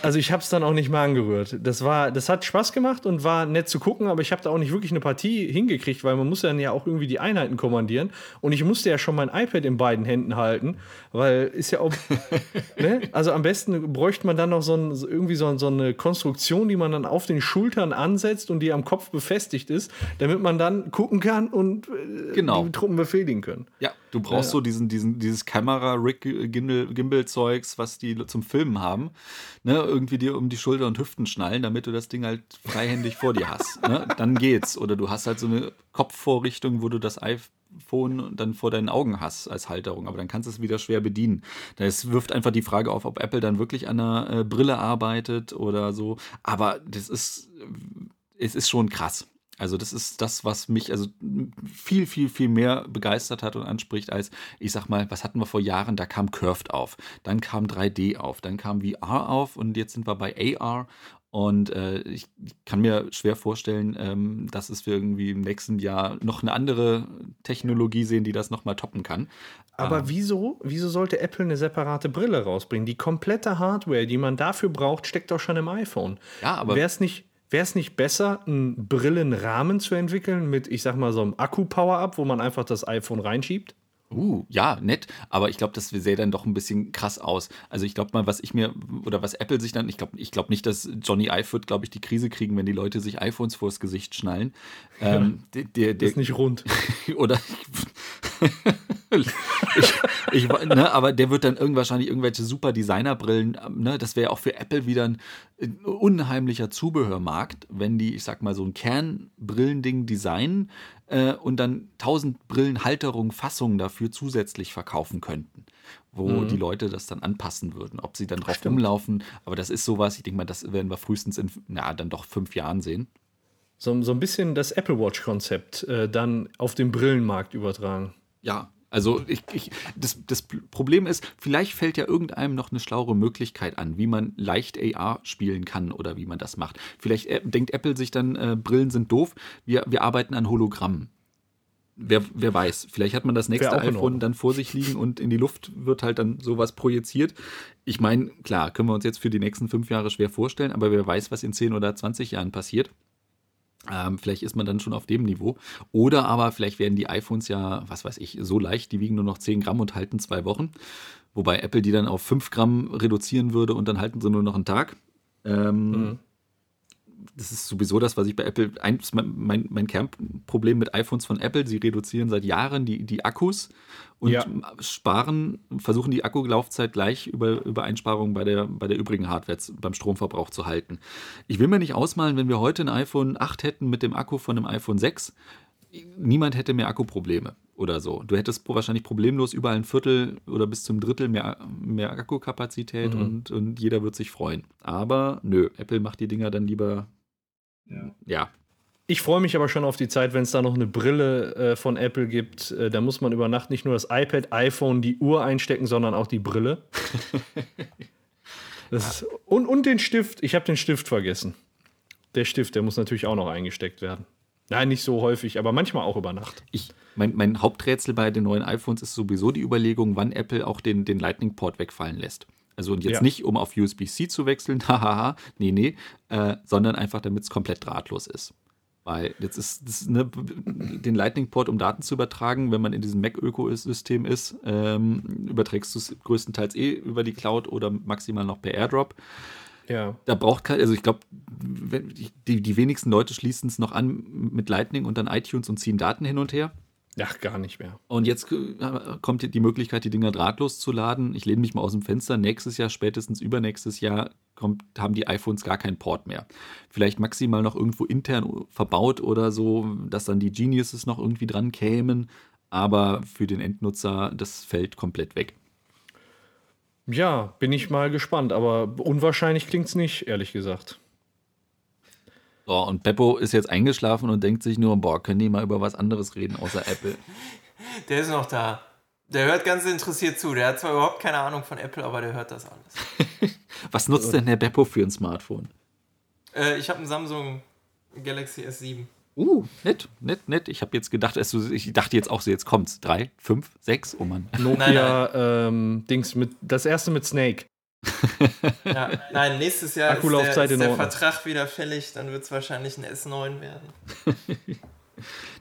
Also ich habe es dann auch nicht mehr angerührt. Das war, das hat Spaß gemacht und war nett zu gucken, aber ich habe da auch nicht wirklich eine Partie hingekriegt, weil man muss dann ja auch irgendwie die Einheiten kommandieren. Und ich musste ja schon mein iPad in beiden Händen halten, weil ist ja auch, ne? Also am besten bräuchte man dann noch so ein, irgendwie so, so, eine Konstruktion, die man dann auf den Schultern ansetzt und die am Kopf befestigt ist, damit man dann gucken kann und äh, genau. die Truppen befehligen können. Ja, du brauchst ja. so diesen, diesen, dieses Kamera-Gimbal-Zeugs, was die zum Filmen haben. Ne? irgendwie dir um die Schulter und Hüften schnallen, damit du das Ding halt freihändig vor dir hast. Ne? Dann geht's. Oder du hast halt so eine Kopfvorrichtung, wo du das iPhone dann vor deinen Augen hast als Halterung, aber dann kannst du es wieder schwer bedienen. Das wirft einfach die Frage auf, ob Apple dann wirklich an einer äh, Brille arbeitet oder so. Aber das ist, es ist schon krass. Also das ist das, was mich also viel, viel, viel mehr begeistert hat und anspricht als, ich sag mal, was hatten wir vor Jahren? Da kam Curved auf, dann kam 3D auf, dann kam VR auf und jetzt sind wir bei AR und äh, ich kann mir schwer vorstellen, ähm, dass es wir irgendwie im nächsten Jahr noch eine andere Technologie sehen, die das nochmal toppen kann. Aber ähm. wieso, wieso sollte Apple eine separate Brille rausbringen? Die komplette Hardware, die man dafür braucht, steckt doch schon im iPhone. Ja, aber wäre es nicht Wäre es nicht besser, einen Brillenrahmen zu entwickeln mit, ich sag mal, so einem Akku-Power-Up, wo man einfach das iPhone reinschiebt? Uh, ja, nett, aber ich glaube, das sähe dann doch ein bisschen krass aus. Also ich glaube mal, was ich mir, oder was Apple sich dann, ich glaube ich glaub nicht, dass Johnny Ive wird, glaube ich, die Krise kriegen, wenn die Leute sich iPhones vors Gesicht schnallen. Ähm, der, der, der, ist nicht rund. oder ich, ich, ne, aber der wird dann irgend wahrscheinlich irgendwelche super Designerbrillen, ne, das wäre auch für Apple wieder ein, ein, unheimlicher Zubehörmarkt, wenn die, ich sag mal, so ein Kernbrillending designen äh, und dann tausend Brillenhalterungen, Fassungen dafür zusätzlich verkaufen könnten, wo mhm. die Leute das dann anpassen würden, ob sie dann drauf Stimmt. rumlaufen. Aber das ist sowas, ich denke mal, das werden wir frühestens in, na, dann doch fünf Jahren sehen. So, so ein bisschen das Apple Watch-Konzept äh, dann auf den Brillenmarkt übertragen. Ja, also ich, ich, das, das Problem ist, vielleicht fällt ja irgendeinem noch eine schlauere Möglichkeit an, wie man leicht AR spielen kann oder wie man das macht. Vielleicht äh, denkt Apple sich dann, äh, Brillen sind doof, wir, wir arbeiten an Hologrammen. Wer, wer weiß, vielleicht hat man das nächste iPhone dann vor sich liegen und in die Luft wird halt dann sowas projiziert. Ich meine, klar, können wir uns jetzt für die nächsten fünf Jahre schwer vorstellen, aber wer weiß, was in zehn oder 20 Jahren passiert. Ähm, vielleicht ist man dann schon auf dem Niveau. Oder aber vielleicht werden die iPhones ja, was weiß ich, so leicht, die wiegen nur noch 10 Gramm und halten zwei Wochen. Wobei Apple die dann auf 5 Gramm reduzieren würde und dann halten sie nur noch einen Tag. Ähm, mhm. Das ist sowieso das, was ich bei Apple, eins, mein, mein Kernproblem mit iPhones von Apple, sie reduzieren seit Jahren die, die Akkus und ja. sparen, versuchen die Akkulaufzeit gleich über, über Einsparungen bei der, bei der übrigen Hardware beim Stromverbrauch zu halten. Ich will mir nicht ausmalen, wenn wir heute ein iPhone 8 hätten mit dem Akku von einem iPhone 6, niemand hätte mehr Akkuprobleme oder so. Du hättest wahrscheinlich problemlos überall ein Viertel oder bis zum Drittel mehr, mehr Akkukapazität mhm. und, und jeder wird sich freuen. Aber nö, Apple macht die Dinger dann lieber. Ja. ja. Ich freue mich aber schon auf die Zeit, wenn es da noch eine Brille äh, von Apple gibt. Äh, da muss man über Nacht nicht nur das iPad, iPhone, die Uhr einstecken, sondern auch die Brille. das, ja. und, und den Stift. Ich habe den Stift vergessen. Der Stift, der muss natürlich auch noch eingesteckt werden. Nein, nicht so häufig, aber manchmal auch über Nacht. Ich, mein, mein Haupträtsel bei den neuen iPhones ist sowieso die Überlegung, wann Apple auch den, den Lightning-Port wegfallen lässt. Also und jetzt ja. nicht, um auf USB-C zu wechseln, hahaha, nee, nee, äh, sondern einfach, damit es komplett drahtlos ist. Weil jetzt ist das, ne, den Lightning-Port, um Daten zu übertragen, wenn man in diesem Mac-Ökosystem ist, ähm, überträgst du es größtenteils eh über die Cloud oder maximal noch per AirDrop. Ja. Da braucht kein, also ich glaube, die, die wenigsten Leute schließen es noch an mit Lightning und dann iTunes und ziehen Daten hin und her. Ach, gar nicht mehr. Und jetzt äh, kommt die Möglichkeit, die Dinger drahtlos zu laden. Ich lehne mich mal aus dem Fenster. Nächstes Jahr, spätestens übernächstes Jahr, kommt, haben die iPhones gar keinen Port mehr. Vielleicht maximal noch irgendwo intern verbaut oder so, dass dann die Geniuses noch irgendwie dran kämen. Aber für den Endnutzer, das fällt komplett weg. Ja, bin ich mal gespannt, aber unwahrscheinlich klingt es nicht, ehrlich gesagt. So, und Beppo ist jetzt eingeschlafen und denkt sich nur, boah, können die mal über was anderes reden außer Apple? Der ist noch da. Der hört ganz interessiert zu. Der hat zwar überhaupt keine Ahnung von Apple, aber der hört das alles. was nutzt denn der Beppo für ein Smartphone? Äh, ich habe einen Samsung Galaxy S7. Uh, nett, nett, nett. Ich habe jetzt gedacht, also ich dachte jetzt auch so, jetzt kommt's. Drei, fünf, sechs, oh Mann. Nokia, ähm, Dings mit, das erste mit Snake. ja, nein, nächstes Jahr ist der, ist der Vertrag wieder fällig, dann wird es wahrscheinlich ein S9 werden.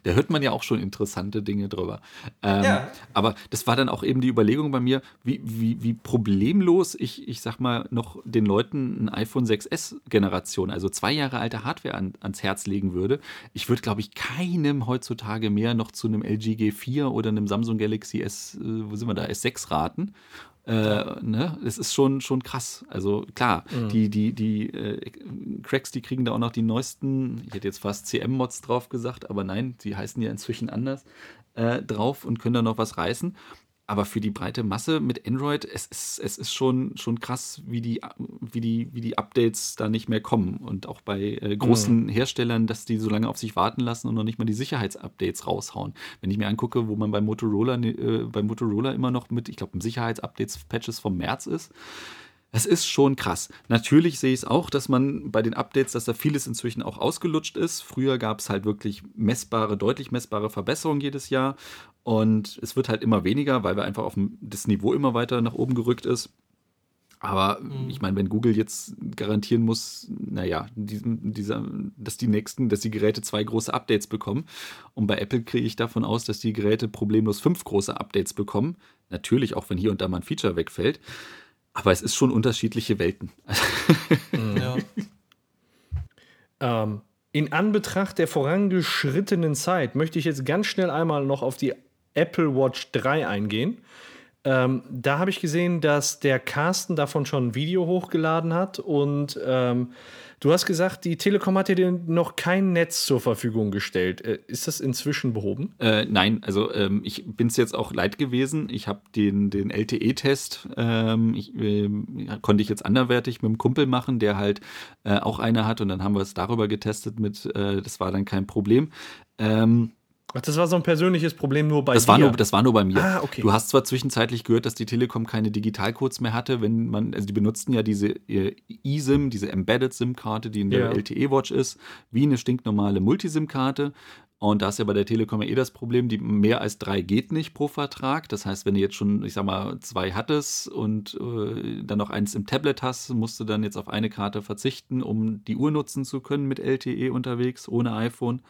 da hört man ja auch schon interessante Dinge drüber. Ähm, ja. Aber das war dann auch eben die Überlegung bei mir, wie, wie, wie problemlos ich, ich sag mal, noch den Leuten ein iPhone 6S-Generation, also zwei Jahre alte Hardware an, ans Herz legen würde. Ich würde, glaube ich, keinem heutzutage mehr noch zu einem LG G4 oder einem Samsung Galaxy S, äh, wo sind wir da, S6 raten. Äh, ne? Das ist schon, schon krass. Also klar, mhm. die, die, die äh, Cracks, die kriegen da auch noch die neuesten, ich hätte jetzt fast CM-Mods drauf gesagt, aber nein, die heißen ja inzwischen anders, äh, drauf und können da noch was reißen. Aber für die breite Masse mit Android, es ist, es ist schon, schon krass, wie die, wie, die, wie die Updates da nicht mehr kommen. Und auch bei äh, großen mhm. Herstellern, dass die so lange auf sich warten lassen und noch nicht mal die Sicherheitsupdates raushauen. Wenn ich mir angucke, wo man bei Motorola, äh, bei Motorola immer noch mit, ich glaube, Sicherheitsupdates-Patches vom März ist, es ist schon krass. Natürlich sehe ich es auch, dass man bei den Updates, dass da vieles inzwischen auch ausgelutscht ist. Früher gab es halt wirklich messbare, deutlich messbare Verbesserungen jedes Jahr. Und es wird halt immer weniger, weil wir einfach auf das Niveau immer weiter nach oben gerückt ist. Aber mhm. ich meine, wenn Google jetzt garantieren muss, naja, diesen, dieser, dass die nächsten, dass die Geräte zwei große Updates bekommen. Und bei Apple kriege ich davon aus, dass die Geräte problemlos fünf große Updates bekommen. Natürlich, auch wenn hier und da mal ein Feature wegfällt. Aber es ist schon unterschiedliche Welten. Ja. ähm, in Anbetracht der vorangeschrittenen Zeit möchte ich jetzt ganz schnell einmal noch auf die Apple Watch 3 eingehen. Ähm, da habe ich gesehen, dass der Carsten davon schon ein Video hochgeladen hat und ähm, du hast gesagt, die Telekom hat dir noch kein Netz zur Verfügung gestellt. Äh, ist das inzwischen behoben? Äh, nein, also ähm, ich bin es jetzt auch leid gewesen. Ich habe den, den LTE-Test, ähm, äh, konnte ich jetzt anderwertig mit einem Kumpel machen, der halt äh, auch eine hat und dann haben wir es darüber getestet mit, äh, das war dann kein Problem. Ähm, Ach, das war so ein persönliches Problem nur bei das dir? War nur, das war nur bei mir. Ah, okay. Du hast zwar zwischenzeitlich gehört, dass die Telekom keine Digitalcodes mehr hatte, wenn man, also die benutzten ja diese eSIM, diese Embedded SIM-Karte, die in der ja. LTE-Watch ist, wie eine stinknormale Multisim-Karte. Und da ist ja bei der Telekom ja eh das Problem, die mehr als drei geht nicht pro Vertrag. Das heißt, wenn du jetzt schon, ich sag mal, zwei hattest und äh, dann noch eins im Tablet hast, musst du dann jetzt auf eine Karte verzichten, um die Uhr nutzen zu können mit LTE unterwegs, ohne iPhone.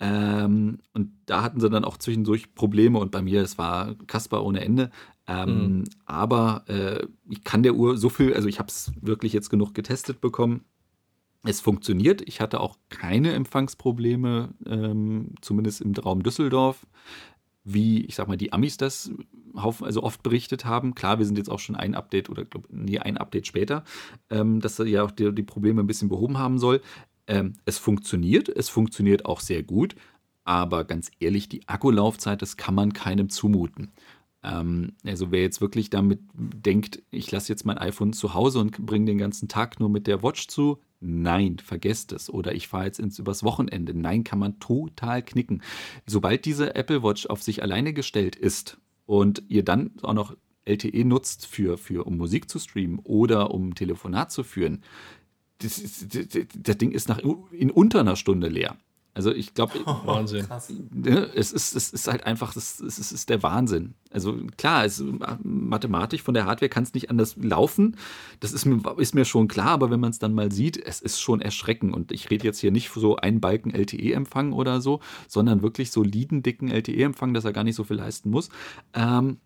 Ähm, und da hatten sie dann auch zwischendurch Probleme und bei mir, es war Kasper ohne Ende. Ähm, mhm. Aber äh, ich kann der Uhr so viel, also ich habe es wirklich jetzt genug getestet bekommen. Es funktioniert. Ich hatte auch keine Empfangsprobleme, ähm, zumindest im Raum Düsseldorf, wie ich sag mal die Amis das also oft berichtet haben. Klar, wir sind jetzt auch schon ein Update oder glaub, nee, ein Update später, ähm, dass er ja auch die, die, Probleme ein bisschen behoben haben soll. Ähm, es funktioniert, es funktioniert auch sehr gut, aber ganz ehrlich, die Akkulaufzeit, das kann man keinem zumuten. Ähm, also wer jetzt wirklich damit denkt, ich lasse jetzt mein iPhone zu Hause und bringe den ganzen Tag nur mit der Watch zu, Nein, vergesst es. Oder ich fahre jetzt ins übers Wochenende. Nein, kann man total knicken. Sobald diese Apple Watch auf sich alleine gestellt ist und ihr dann auch noch LTE nutzt, für, für, um Musik zu streamen oder um Telefonat zu führen, das, das, das Ding ist nach, in unter einer Stunde leer. Also ich glaube, oh, Wahnsinn. Ne, es, ist, es ist halt einfach, es ist, es ist der Wahnsinn. Also klar, es, mathematisch von der Hardware kann es nicht anders laufen. Das ist mir, ist mir schon klar, aber wenn man es dann mal sieht, es ist schon erschreckend. Und ich rede jetzt hier nicht so einen Balken LTE-Empfang oder so, sondern wirklich soliden, dicken LTE-Empfang, dass er gar nicht so viel leisten muss. Ähm,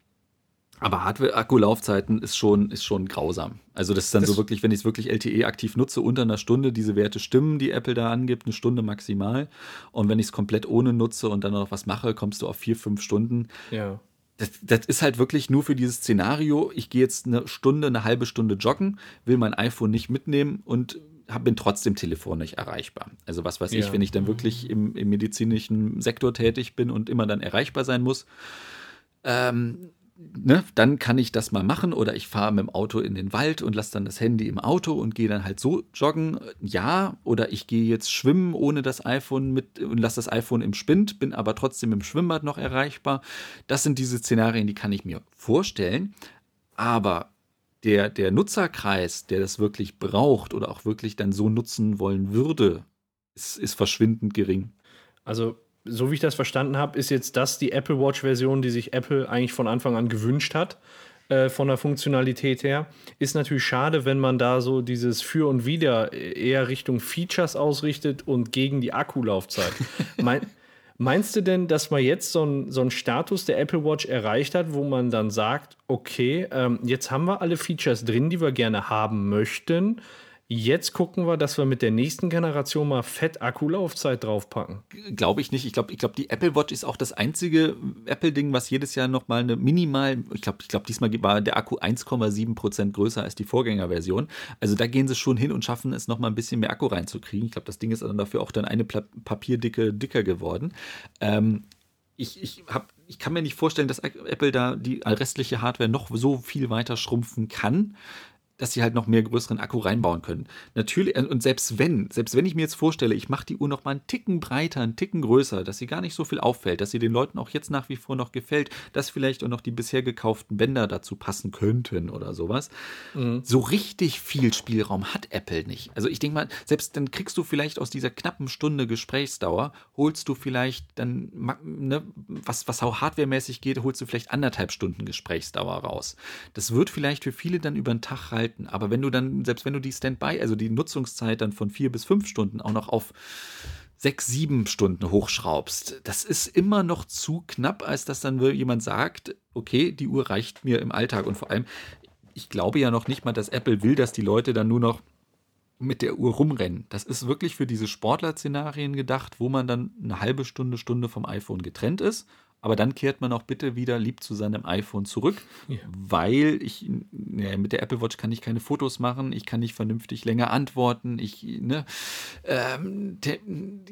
aber Hardware-Akkulaufzeiten ist schon, ist schon grausam. Also das ist dann das so wirklich, wenn ich es wirklich LTE aktiv nutze, unter einer Stunde diese Werte stimmen, die Apple da angibt, eine Stunde maximal. Und wenn ich es komplett ohne nutze und dann noch was mache, kommst du auf vier, fünf Stunden. Ja. Das, das, ist halt wirklich nur für dieses Szenario. Ich gehe jetzt eine Stunde, eine halbe Stunde joggen, will mein iPhone nicht mitnehmen und bin trotzdem telefonisch erreichbar. Also was weiß ja. ich, wenn ich dann wirklich im, im medizinischen Sektor tätig bin und immer dann erreichbar sein muss. Ähm, ne, dann kann ich das mal machen oder ich fahre mit dem Auto in den Wald und lasse dann das Handy im Auto und gehe dann halt so joggen. Ja, oder ich gehe jetzt schwimmen ohne das iPhone mit und lasse das iPhone im Spind, bin aber trotzdem im Schwimmbad noch erreichbar. Das sind diese Szenarien, die kann ich mir vorstellen. Aber der, der Nutzerkreis, der das wirklich braucht oder auch wirklich dann so nutzen wollen würde, ist, ist verschwindend gering. Also so wie ich das verstanden habe, ist jetzt das die Apple Watch-Version, die sich Apple eigentlich von Anfang an gewünscht hat, äh, von der Funktionalität her. Ist natürlich schade, wenn man da so dieses Für und Wider eher Richtung Features ausrichtet und gegen die Akkulaufzeit. mein, meinst du denn, dass man jetzt so einen so Status der Apple Watch erreicht hat, wo man dann sagt, okay, ähm, jetzt haben wir alle Features drin, die wir gerne haben möchten. Jetzt gucken wir, dass wir mit der nächsten Generation mal fett Akkulaufzeit draufpacken. Glaube ich nicht. Ich glaube, ich glaub, die Apple Watch ist auch das einzige Apple-Ding, was jedes Jahr nochmal eine minimal, ich glaube, ich glaub, diesmal war der Akku 1,7 Prozent größer als die Vorgängerversion. Also da gehen sie schon hin und schaffen es nochmal ein bisschen mehr Akku reinzukriegen. Ich glaube, das Ding ist dann dafür auch dann eine Papierdicke dicker geworden. Ähm, ich, ich, hab, ich kann mir nicht vorstellen, dass Apple da die restliche Hardware noch so viel weiter schrumpfen kann dass sie halt noch mehr größeren Akku reinbauen können. Natürlich, äh, und selbst wenn, selbst wenn ich mir jetzt vorstelle, ich mache die Uhr noch mal einen Ticken breiter, einen Ticken größer, dass sie gar nicht so viel auffällt, dass sie den Leuten auch jetzt nach wie vor noch gefällt, dass vielleicht auch noch die bisher gekauften Bänder dazu passen könnten oder sowas. Mhm. So richtig viel Spielraum hat Apple nicht. Also ich denke mal, selbst dann kriegst du vielleicht aus dieser knappen Stunde Gesprächsdauer, holst du vielleicht dann, ne, was, was auch hardwaremäßig geht, holst du vielleicht anderthalb Stunden Gesprächsdauer raus. Das wird vielleicht für viele dann über den Tag halten halten. Aber wenn du dann, selbst wenn du die Standby, also die Nutzungszeit dann von vier bis fünf Stunden auch noch auf sechs, sieben Stunden hochschraubst, das ist immer noch zu knapp, als dass dann jemand sagt, okay, die Uhr reicht mir im Alltag. Und vor allem, ich glaube ja noch nicht mal, dass Apple will, dass die Leute dann nur noch mit der Uhr rumrennen. Das ist wirklich für diese Sportler-Szenarien gedacht, wo man dann eine halbe Stunde, Stunde vom iPhone getrennt ist aber dann kehrt man auch bitte wieder lieb zu seinem iPhone zurück, ja. weil ich ja, mit der Apple Watch kann ich keine Fotos machen, ich kann nicht vernünftig länger antworten. Ich, ne, ähm,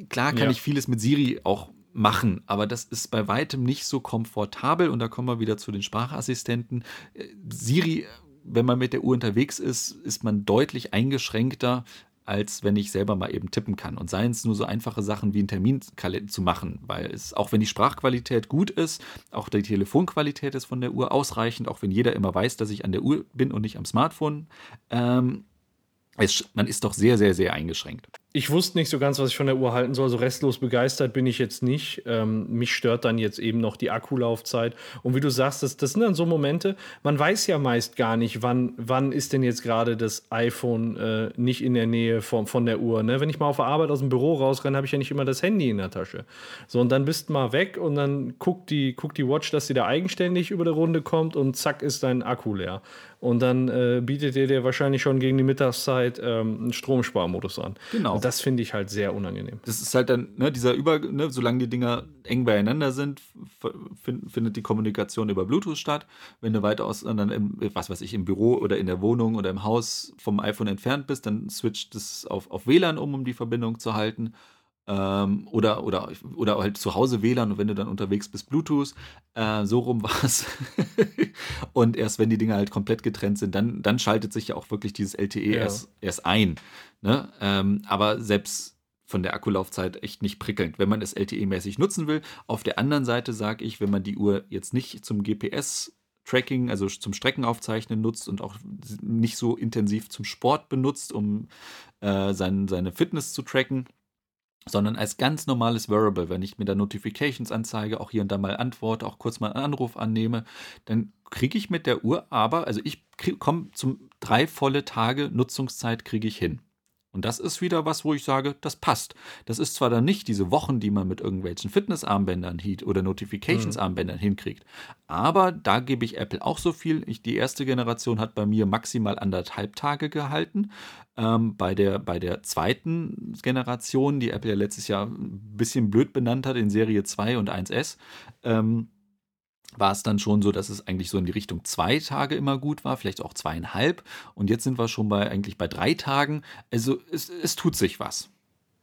klar kann ja. ich vieles mit Siri auch machen, aber das ist bei weitem nicht so komfortabel und da kommen wir wieder zu den Sprachassistenten. Äh, Siri, wenn man mit der Uhr unterwegs ist, ist man deutlich eingeschränkter als wenn ich selber mal eben tippen kann. Und seien es nur so einfache Sachen wie einen Termin zu machen, weil es, auch wenn die Sprachqualität gut ist, auch die Telefonqualität ist von der Uhr ausreichend, auch wenn jeder immer weiß, dass ich an der Uhr bin und nicht am Smartphone, ähm, es, man ist doch sehr, sehr, sehr eingeschränkt ich wusste nicht so ganz, was ich von der Uhr halten soll. So restlos begeistert bin ich jetzt nicht. Ähm, mich stört dann jetzt eben noch die Akkulaufzeit. Und wie du sagst, das, das sind dann so Momente, man weiß ja meist gar nicht, wann, wann ist denn jetzt gerade das iPhone äh, nicht in der Nähe von, von der Uhr. Ne? Wenn ich mal auf der Arbeit aus dem Büro rausrenne, habe ich ja nicht immer das Handy in der Tasche. So, und dann bist du mal weg und dann guckt die, guckt die Watch, dass sie da eigenständig über die Runde kommt und zack ist dein Akku leer. Und dann äh, bietet ihr dir wahrscheinlich schon gegen die Mittagszeit Zeit ähm, einen Stromsparmodus an. Genau. Und das finde ich halt sehr unangenehm. Das ist halt dann, ne, dieser Über, ne, solange die Dinger eng beieinander sind, find, findet die Kommunikation über Bluetooth statt. Wenn du weiter aus, dann im, was weiß ich, im Büro oder in der Wohnung oder im Haus vom iPhone entfernt bist, dann switcht es auf, auf WLAN um, um die Verbindung zu halten. Ähm, oder, oder, oder halt zu Hause WLAN und wenn du dann unterwegs bist, Bluetooth. Äh, so rum war es. und erst wenn die Dinge halt komplett getrennt sind, dann, dann schaltet sich ja auch wirklich dieses LTE ja. erst, erst ein. Ne? Ähm, aber selbst von der Akkulaufzeit echt nicht prickelnd, wenn man es LTE-mäßig nutzen will. Auf der anderen Seite sage ich, wenn man die Uhr jetzt nicht zum GPS Tracking, also zum Streckenaufzeichnen nutzt und auch nicht so intensiv zum Sport benutzt, um äh, sein, seine Fitness zu tracken, sondern als ganz normales Variable, wenn ich mir da Notifications anzeige, auch hier und da mal antworte, auch kurz mal einen Anruf annehme, dann kriege ich mit der Uhr aber, also ich komme zum drei volle Tage Nutzungszeit kriege ich hin. Und das ist wieder was, wo ich sage, das passt. Das ist zwar dann nicht diese Wochen, die man mit irgendwelchen Fitnessarmbändern hielt oder Notifications-Armbändern mhm. hinkriegt, aber da gebe ich Apple auch so viel. Ich, die erste Generation hat bei mir maximal anderthalb Tage gehalten. Ähm, bei, der, bei der zweiten Generation, die Apple ja letztes Jahr ein bisschen blöd benannt hat in Serie 2 und 1S, ähm, war es dann schon so, dass es eigentlich so in die Richtung zwei Tage immer gut war, vielleicht auch zweieinhalb. Und jetzt sind wir schon bei eigentlich bei drei Tagen. Also es, es tut sich was.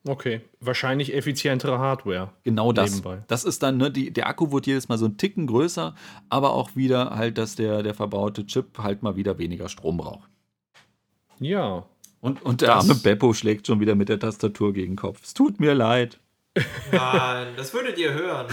Okay, wahrscheinlich effizientere Hardware. Genau das. Nebenbei. Das ist dann, ne, die, der Akku wird jedes Mal so ein Ticken größer, aber auch wieder halt, dass der, der verbaute Chip halt mal wieder weniger Strom braucht. Ja. Und, und der arme Beppo schlägt schon wieder mit der Tastatur gegen den Kopf. Es tut mir leid. Nein, das würdet ihr hören.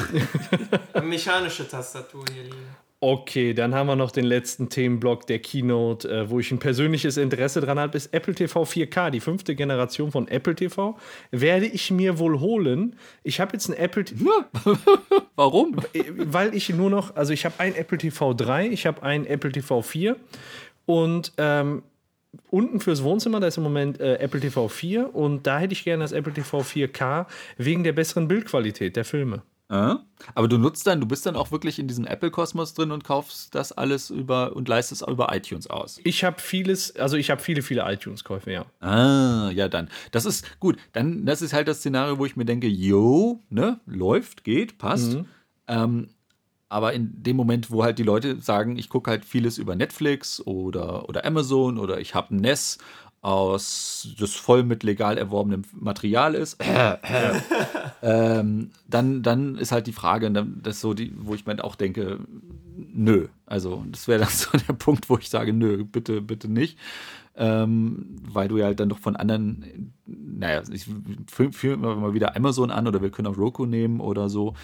Eine mechanische Tastatur hier liegen. Okay, dann haben wir noch den letzten Themenblock der Keynote, äh, wo ich ein persönliches Interesse dran habe, ist Apple TV 4K, die fünfte Generation von Apple TV. Werde ich mir wohl holen. Ich habe jetzt ein Apple TV. Warum? Äh, weil ich nur noch, also ich habe ein Apple TV 3, ich habe ein Apple TV 4 und ähm, unten fürs Wohnzimmer, da ist im Moment äh, Apple TV 4 und da hätte ich gerne das Apple TV 4K wegen der besseren Bildqualität der Filme. Äh? Aber du nutzt dann, du bist dann auch wirklich in diesem Apple-Kosmos drin und kaufst das alles über und leistest es über iTunes aus. Ich habe vieles, also ich habe viele, viele iTunes-Käufe, ja. Ah, ja, dann. Das ist gut. Dann, das ist halt das Szenario, wo ich mir denke, yo, ne, läuft, geht, passt. Mhm. Ähm, aber in dem Moment, wo halt die Leute sagen, ich gucke halt vieles über Netflix oder, oder Amazon oder ich habe ein NES aus das voll mit legal erworbenem Material ist, äh, äh, ähm, dann, dann ist halt die Frage, das so die, wo ich mir auch denke, nö. Also das wäre dann so der Punkt, wo ich sage, nö, bitte, bitte nicht. Ähm, weil du ja halt dann doch von anderen, naja, ich führe mal wieder Amazon an oder wir können auch Roku nehmen oder so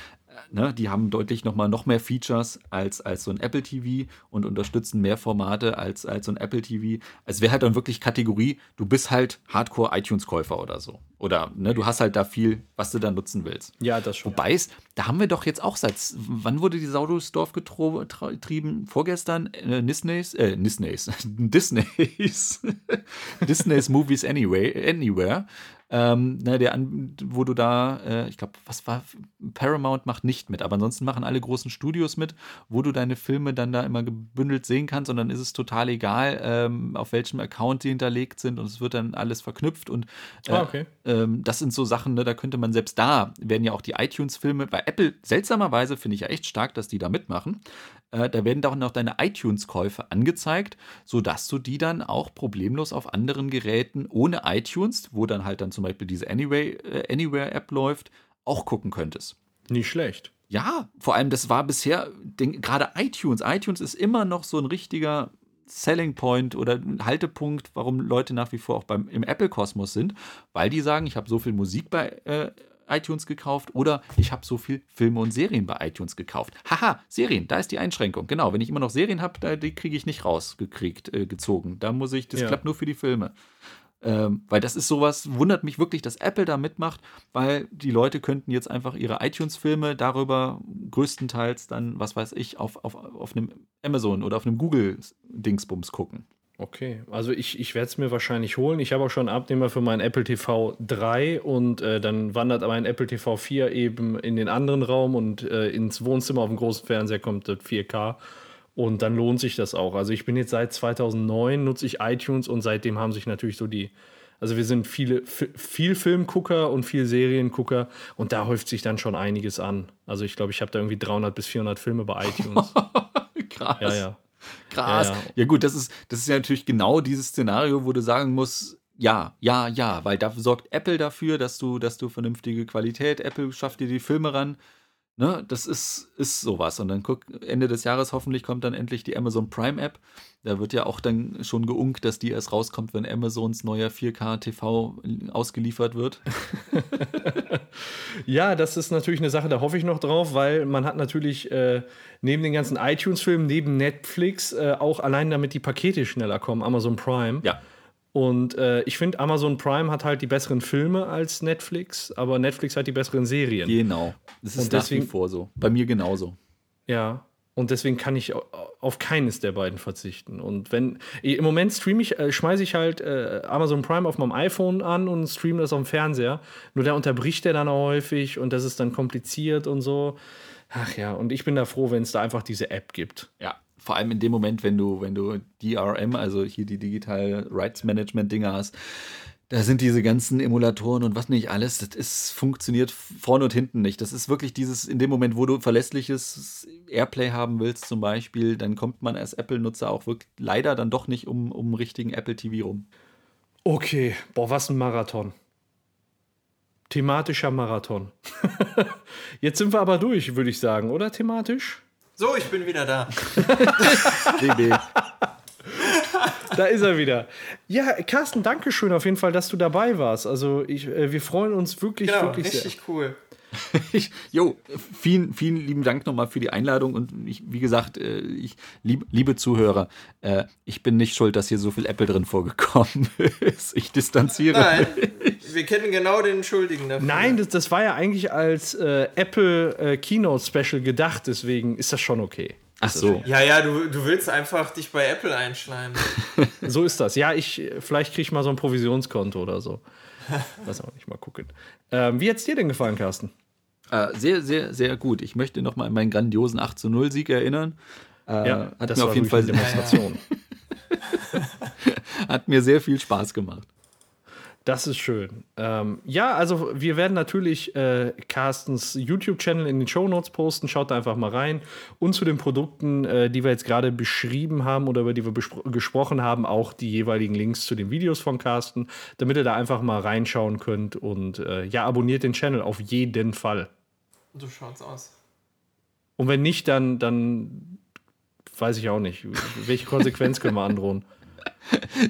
ne, die haben deutlich nochmal noch mehr Features als, als so ein Apple TV und unterstützen mehr Formate als, als so ein Apple TV. Es wäre halt dann wirklich Kategorie, du bist halt Hardcore-iTunes-Käufer oder so. Oder ne, du hast halt da viel, was du da nutzen willst. Ja, das schon. Wobei es, da haben wir doch jetzt auch seit, wann wurde die Sau durchs Dorf getrieben? Vorgestern? Äh, Disneys? Äh, Disneys. Disneys. Disneys Movies Anyway, Anywhere ähm, ne, der, wo du da, äh, ich glaube, was war, Paramount macht nicht mit, aber ansonsten machen alle großen Studios mit, wo du deine Filme dann da immer gebündelt sehen kannst und dann ist es total egal, ähm, auf welchem Account die hinterlegt sind und es wird dann alles verknüpft und äh, ah, okay. ähm, das sind so Sachen, ne, da könnte man selbst da, werden ja auch die iTunes-Filme, bei Apple seltsamerweise finde ich ja echt stark, dass die da mitmachen, äh, da werden auch noch deine iTunes-Käufe angezeigt, sodass du die dann auch problemlos auf anderen Geräten ohne iTunes, wo dann halt dann zum Beispiel diese Anyway, äh, Anywhere-App läuft, auch gucken könntest. Nicht schlecht. Ja, vor allem, das war bisher, gerade iTunes. iTunes ist immer noch so ein richtiger Selling Point oder Haltepunkt, warum Leute nach wie vor auch beim, im Apple-Kosmos sind, weil die sagen, ich habe so viel Musik bei äh, iTunes gekauft oder ich habe so viel Filme und Serien bei iTunes gekauft. Haha, Serien, da ist die Einschränkung. Genau, wenn ich immer noch Serien habe, die kriege ich nicht rausgekriegt, äh, gezogen. Da muss ich, das ja. klappt nur für die Filme. Ähm, weil das ist sowas, wundert mich wirklich, dass Apple da mitmacht, weil die Leute könnten jetzt einfach ihre iTunes-Filme darüber größtenteils dann, was weiß ich, auf, auf, auf einem Amazon oder auf einem Google-Dingsbums gucken. Okay, also ich, ich werde es mir wahrscheinlich holen. Ich habe auch schon einen Abnehmer für meinen Apple TV 3 und äh, dann wandert mein Apple TV 4 eben in den anderen Raum und äh, ins Wohnzimmer auf dem großen Fernseher kommt das 4K. Und dann lohnt sich das auch. Also ich bin jetzt seit 2009 nutze ich iTunes und seitdem haben sich natürlich so die, also wir sind viele, viel Filmgucker und viel Seriengucker und da häuft sich dann schon einiges an. Also ich glaube, ich habe da irgendwie 300 bis 400 Filme bei iTunes. Krass. Ja, ja. Krass. Ja, ja. ja, gut, das ist, das ist ja natürlich genau dieses Szenario, wo du sagen musst, ja, ja, ja, weil da sorgt Apple dafür, dass du, dass du vernünftige Qualität, Apple schafft dir die Filme ran. Ne, das ist, ist sowas. Und dann guck, Ende des Jahres hoffentlich kommt dann endlich die Amazon Prime App. Da wird ja auch dann schon geunkt, dass die erst rauskommt, wenn Amazons neuer 4K TV ausgeliefert wird. ja, das ist natürlich eine Sache, da hoffe ich noch drauf, weil man hat natürlich äh, neben den ganzen iTunes-Filmen, neben Netflix äh, auch allein damit die Pakete schneller kommen, Amazon Prime. Ja. Und äh, ich finde, Amazon Prime hat halt die besseren Filme als Netflix, aber Netflix hat die besseren Serien. Genau. Das ist und deswegen, nach wie vor so. Bei mir genauso. Ja. Und deswegen kann ich auf keines der beiden verzichten. Und wenn im Moment streame ich, äh, schmeiße ich halt äh, Amazon Prime auf meinem iPhone an und streame das auf dem Fernseher. Nur da unterbricht der dann auch häufig und das ist dann kompliziert und so. Ach ja, und ich bin da froh, wenn es da einfach diese App gibt. Ja, vor allem in dem Moment, wenn du, wenn du DRM, also hier die Digital Rights Management Dinger hast, da sind diese ganzen Emulatoren und was nicht alles, das ist, funktioniert vorne und hinten nicht. Das ist wirklich dieses, in dem Moment, wo du verlässliches Airplay haben willst, zum Beispiel, dann kommt man als Apple-Nutzer auch wirklich leider dann doch nicht um, um richtigen Apple TV rum. Okay, boah, was ein Marathon. Thematischer Marathon. Jetzt sind wir aber durch, würde ich sagen, oder thematisch? So, ich bin wieder da. Da ist er wieder. Ja, Carsten, danke schön auf jeden Fall, dass du dabei warst. Also ich, äh, wir freuen uns wirklich, genau, wirklich richtig sehr. cool. jo, vielen, vielen lieben Dank nochmal für die Einladung und ich, wie gesagt, äh, ich, lieb, liebe Zuhörer, äh, ich bin nicht schuld, dass hier so viel Apple drin vorgekommen ist. Ich distanziere. Nein, wir kennen genau den Schuldigen dafür. Nein, das, das war ja eigentlich als äh, Apple äh, Keynote Special gedacht, deswegen ist das schon okay. Ach so. Ja, ja, du, du willst einfach dich bei Apple einschleimen. so ist das. Ja, ich, vielleicht kriege ich mal so ein Provisionskonto oder so. Lass auch nicht mal gucken. Ähm, wie hat es dir denn gefallen, Carsten? Äh, sehr, sehr, sehr gut. Ich möchte noch mal an meinen grandiosen 8 zu 0 Sieg erinnern. Äh, ja, hat mir auf jeden Fall Demonstration. hat mir sehr viel Spaß gemacht. Das ist schön. Ähm, ja, also wir werden natürlich äh, Carstens YouTube-Channel in den Show Notes posten. Schaut da einfach mal rein. Und zu den Produkten, äh, die wir jetzt gerade beschrieben haben oder über die wir gesprochen haben, auch die jeweiligen Links zu den Videos von Carsten, damit ihr da einfach mal reinschauen könnt. Und äh, ja, abonniert den Channel auf jeden Fall. So schaut's aus. Und wenn nicht, dann, dann weiß ich auch nicht. Welche Konsequenz können wir androhen?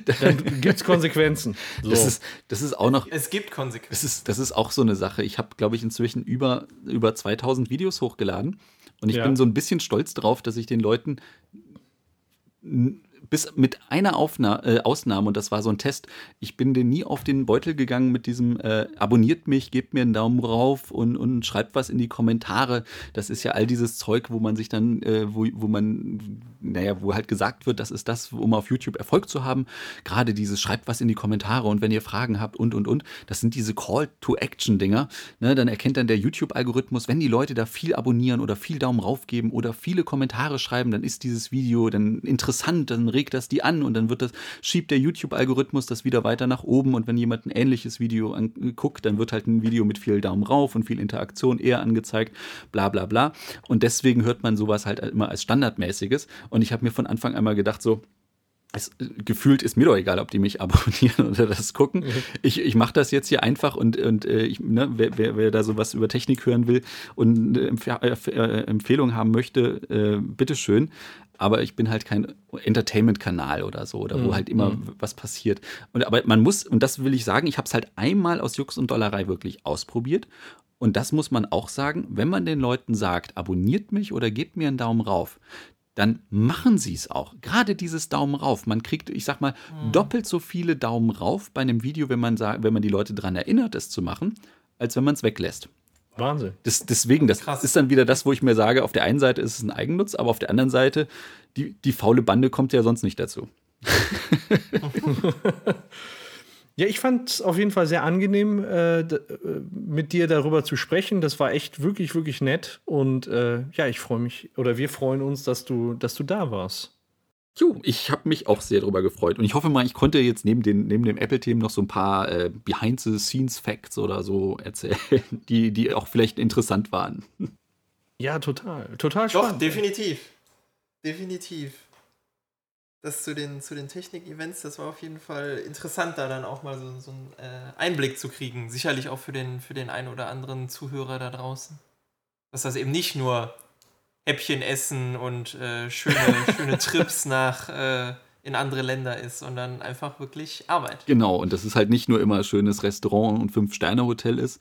Dann gibt es Konsequenzen. So. Das, ist, das ist auch noch. Es gibt Konsequenzen. Das ist, das ist auch so eine Sache. Ich habe, glaube ich, inzwischen über, über 2000 Videos hochgeladen. Und ich ja. bin so ein bisschen stolz drauf, dass ich den Leuten bis mit einer Aufna äh, Ausnahme, und das war so ein Test, ich bin dir nie auf den Beutel gegangen mit diesem äh, abonniert mich, gebt mir einen Daumen rauf und, und schreibt was in die Kommentare. Das ist ja all dieses Zeug, wo man sich dann, äh, wo, wo man, naja, wo halt gesagt wird, das ist das, um auf YouTube Erfolg zu haben. Gerade dieses schreibt was in die Kommentare und wenn ihr Fragen habt und und und, das sind diese Call-to-Action-Dinger. Ne, dann erkennt dann der YouTube-Algorithmus, wenn die Leute da viel abonnieren oder viel Daumen rauf geben oder viele Kommentare schreiben, dann ist dieses Video dann interessant, dann regt das die an und dann wird das, schiebt der YouTube-Algorithmus das wieder weiter nach oben und wenn jemand ein ähnliches Video anguckt, dann wird halt ein Video mit viel Daumen rauf und viel Interaktion eher angezeigt, bla bla bla. Und deswegen hört man sowas halt immer als standardmäßiges. Und ich habe mir von Anfang einmal gedacht, so, es, gefühlt ist mir doch egal, ob die mich abonnieren oder das gucken. Mhm. Ich, ich mache das jetzt hier einfach und, und äh, ich, ne, wer, wer, wer da sowas über Technik hören will und eine Empf äh, Empfehlung haben möchte, äh, bitteschön aber ich bin halt kein Entertainment-Kanal oder so, oder wo mhm. halt immer mhm. was passiert. Und aber man muss, und das will ich sagen, ich habe es halt einmal aus Jux und Dollerei wirklich ausprobiert. Und das muss man auch sagen, wenn man den Leuten sagt, abonniert mich oder gebt mir einen Daumen rauf, dann machen sie es auch. Gerade dieses Daumen rauf. Man kriegt, ich sag mal, mhm. doppelt so viele Daumen rauf bei einem Video, wenn man, sagt, wenn man die Leute daran erinnert, es zu machen, als wenn man es weglässt. Wahnsinn. Das, deswegen, das Krass. ist dann wieder das, wo ich mir sage, auf der einen Seite ist es ein Eigennutz, aber auf der anderen Seite, die, die faule Bande kommt ja sonst nicht dazu. Ja, ich fand es auf jeden Fall sehr angenehm, äh, äh, mit dir darüber zu sprechen. Das war echt wirklich, wirklich nett. Und äh, ja, ich freue mich, oder wir freuen uns, dass du, dass du da warst. Jo, ich habe mich auch sehr darüber gefreut. Und ich hoffe mal, ich konnte jetzt neben, den, neben dem Apple-Themen noch so ein paar äh, Behind-the-Scenes-Facts oder so erzählen, die, die auch vielleicht interessant waren. Ja, total. Total Doch, spannend. definitiv. Definitiv. Das zu den, zu den Technik-Events, das war auf jeden Fall interessant, da dann auch mal so, so einen äh, Einblick zu kriegen. Sicherlich auch für den, für den einen oder anderen Zuhörer da draußen. Dass das eben nicht nur Häppchen essen und äh, schöne, schöne Trips nach äh, in andere Länder ist, sondern einfach wirklich Arbeit. Genau, und das ist halt nicht nur immer ein schönes Restaurant und Fünf-Sterne-Hotel ist,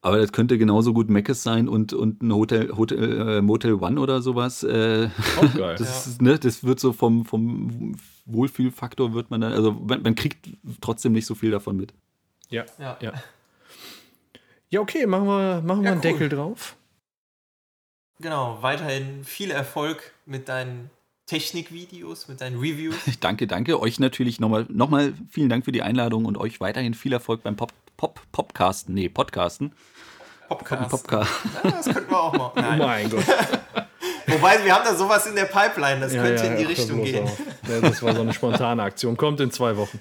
aber das könnte genauso gut Meckes sein und, und ein Hotel, Hotel äh, Motel One oder sowas. Äh, Auch geil. das, ist, ne, das wird so vom, vom Wohlfühlfaktor wird man dann, also man, man kriegt trotzdem nicht so viel davon mit. ja. Ja. Ja. Ja, okay, machen wir, machen wir Ja, einen cool. Deckel drauf. Genau, weiterhin viel Erfolg mit deinen Technikvideos, mit deinen Reviews. Danke, danke. Euch natürlich nochmal noch mal vielen Dank für die Einladung und euch weiterhin viel Erfolg beim Pop, Pop, Popcasten. Nee, Podcasten. Podcast. Popcast. Ja, das könnten wir auch mal. Oh Nein. mein Gott. Wobei, wir haben da sowas in der Pipeline, das Ja, könnte ja, in die Richtung gehen. Ja, das war so eine spontane Aktion. Kommt in zwei Wochen.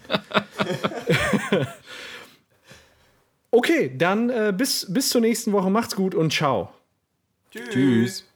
okay, dann äh, bis, bis zur nächsten Woche. Macht's gut und ciao. Tschüss. Tschüss.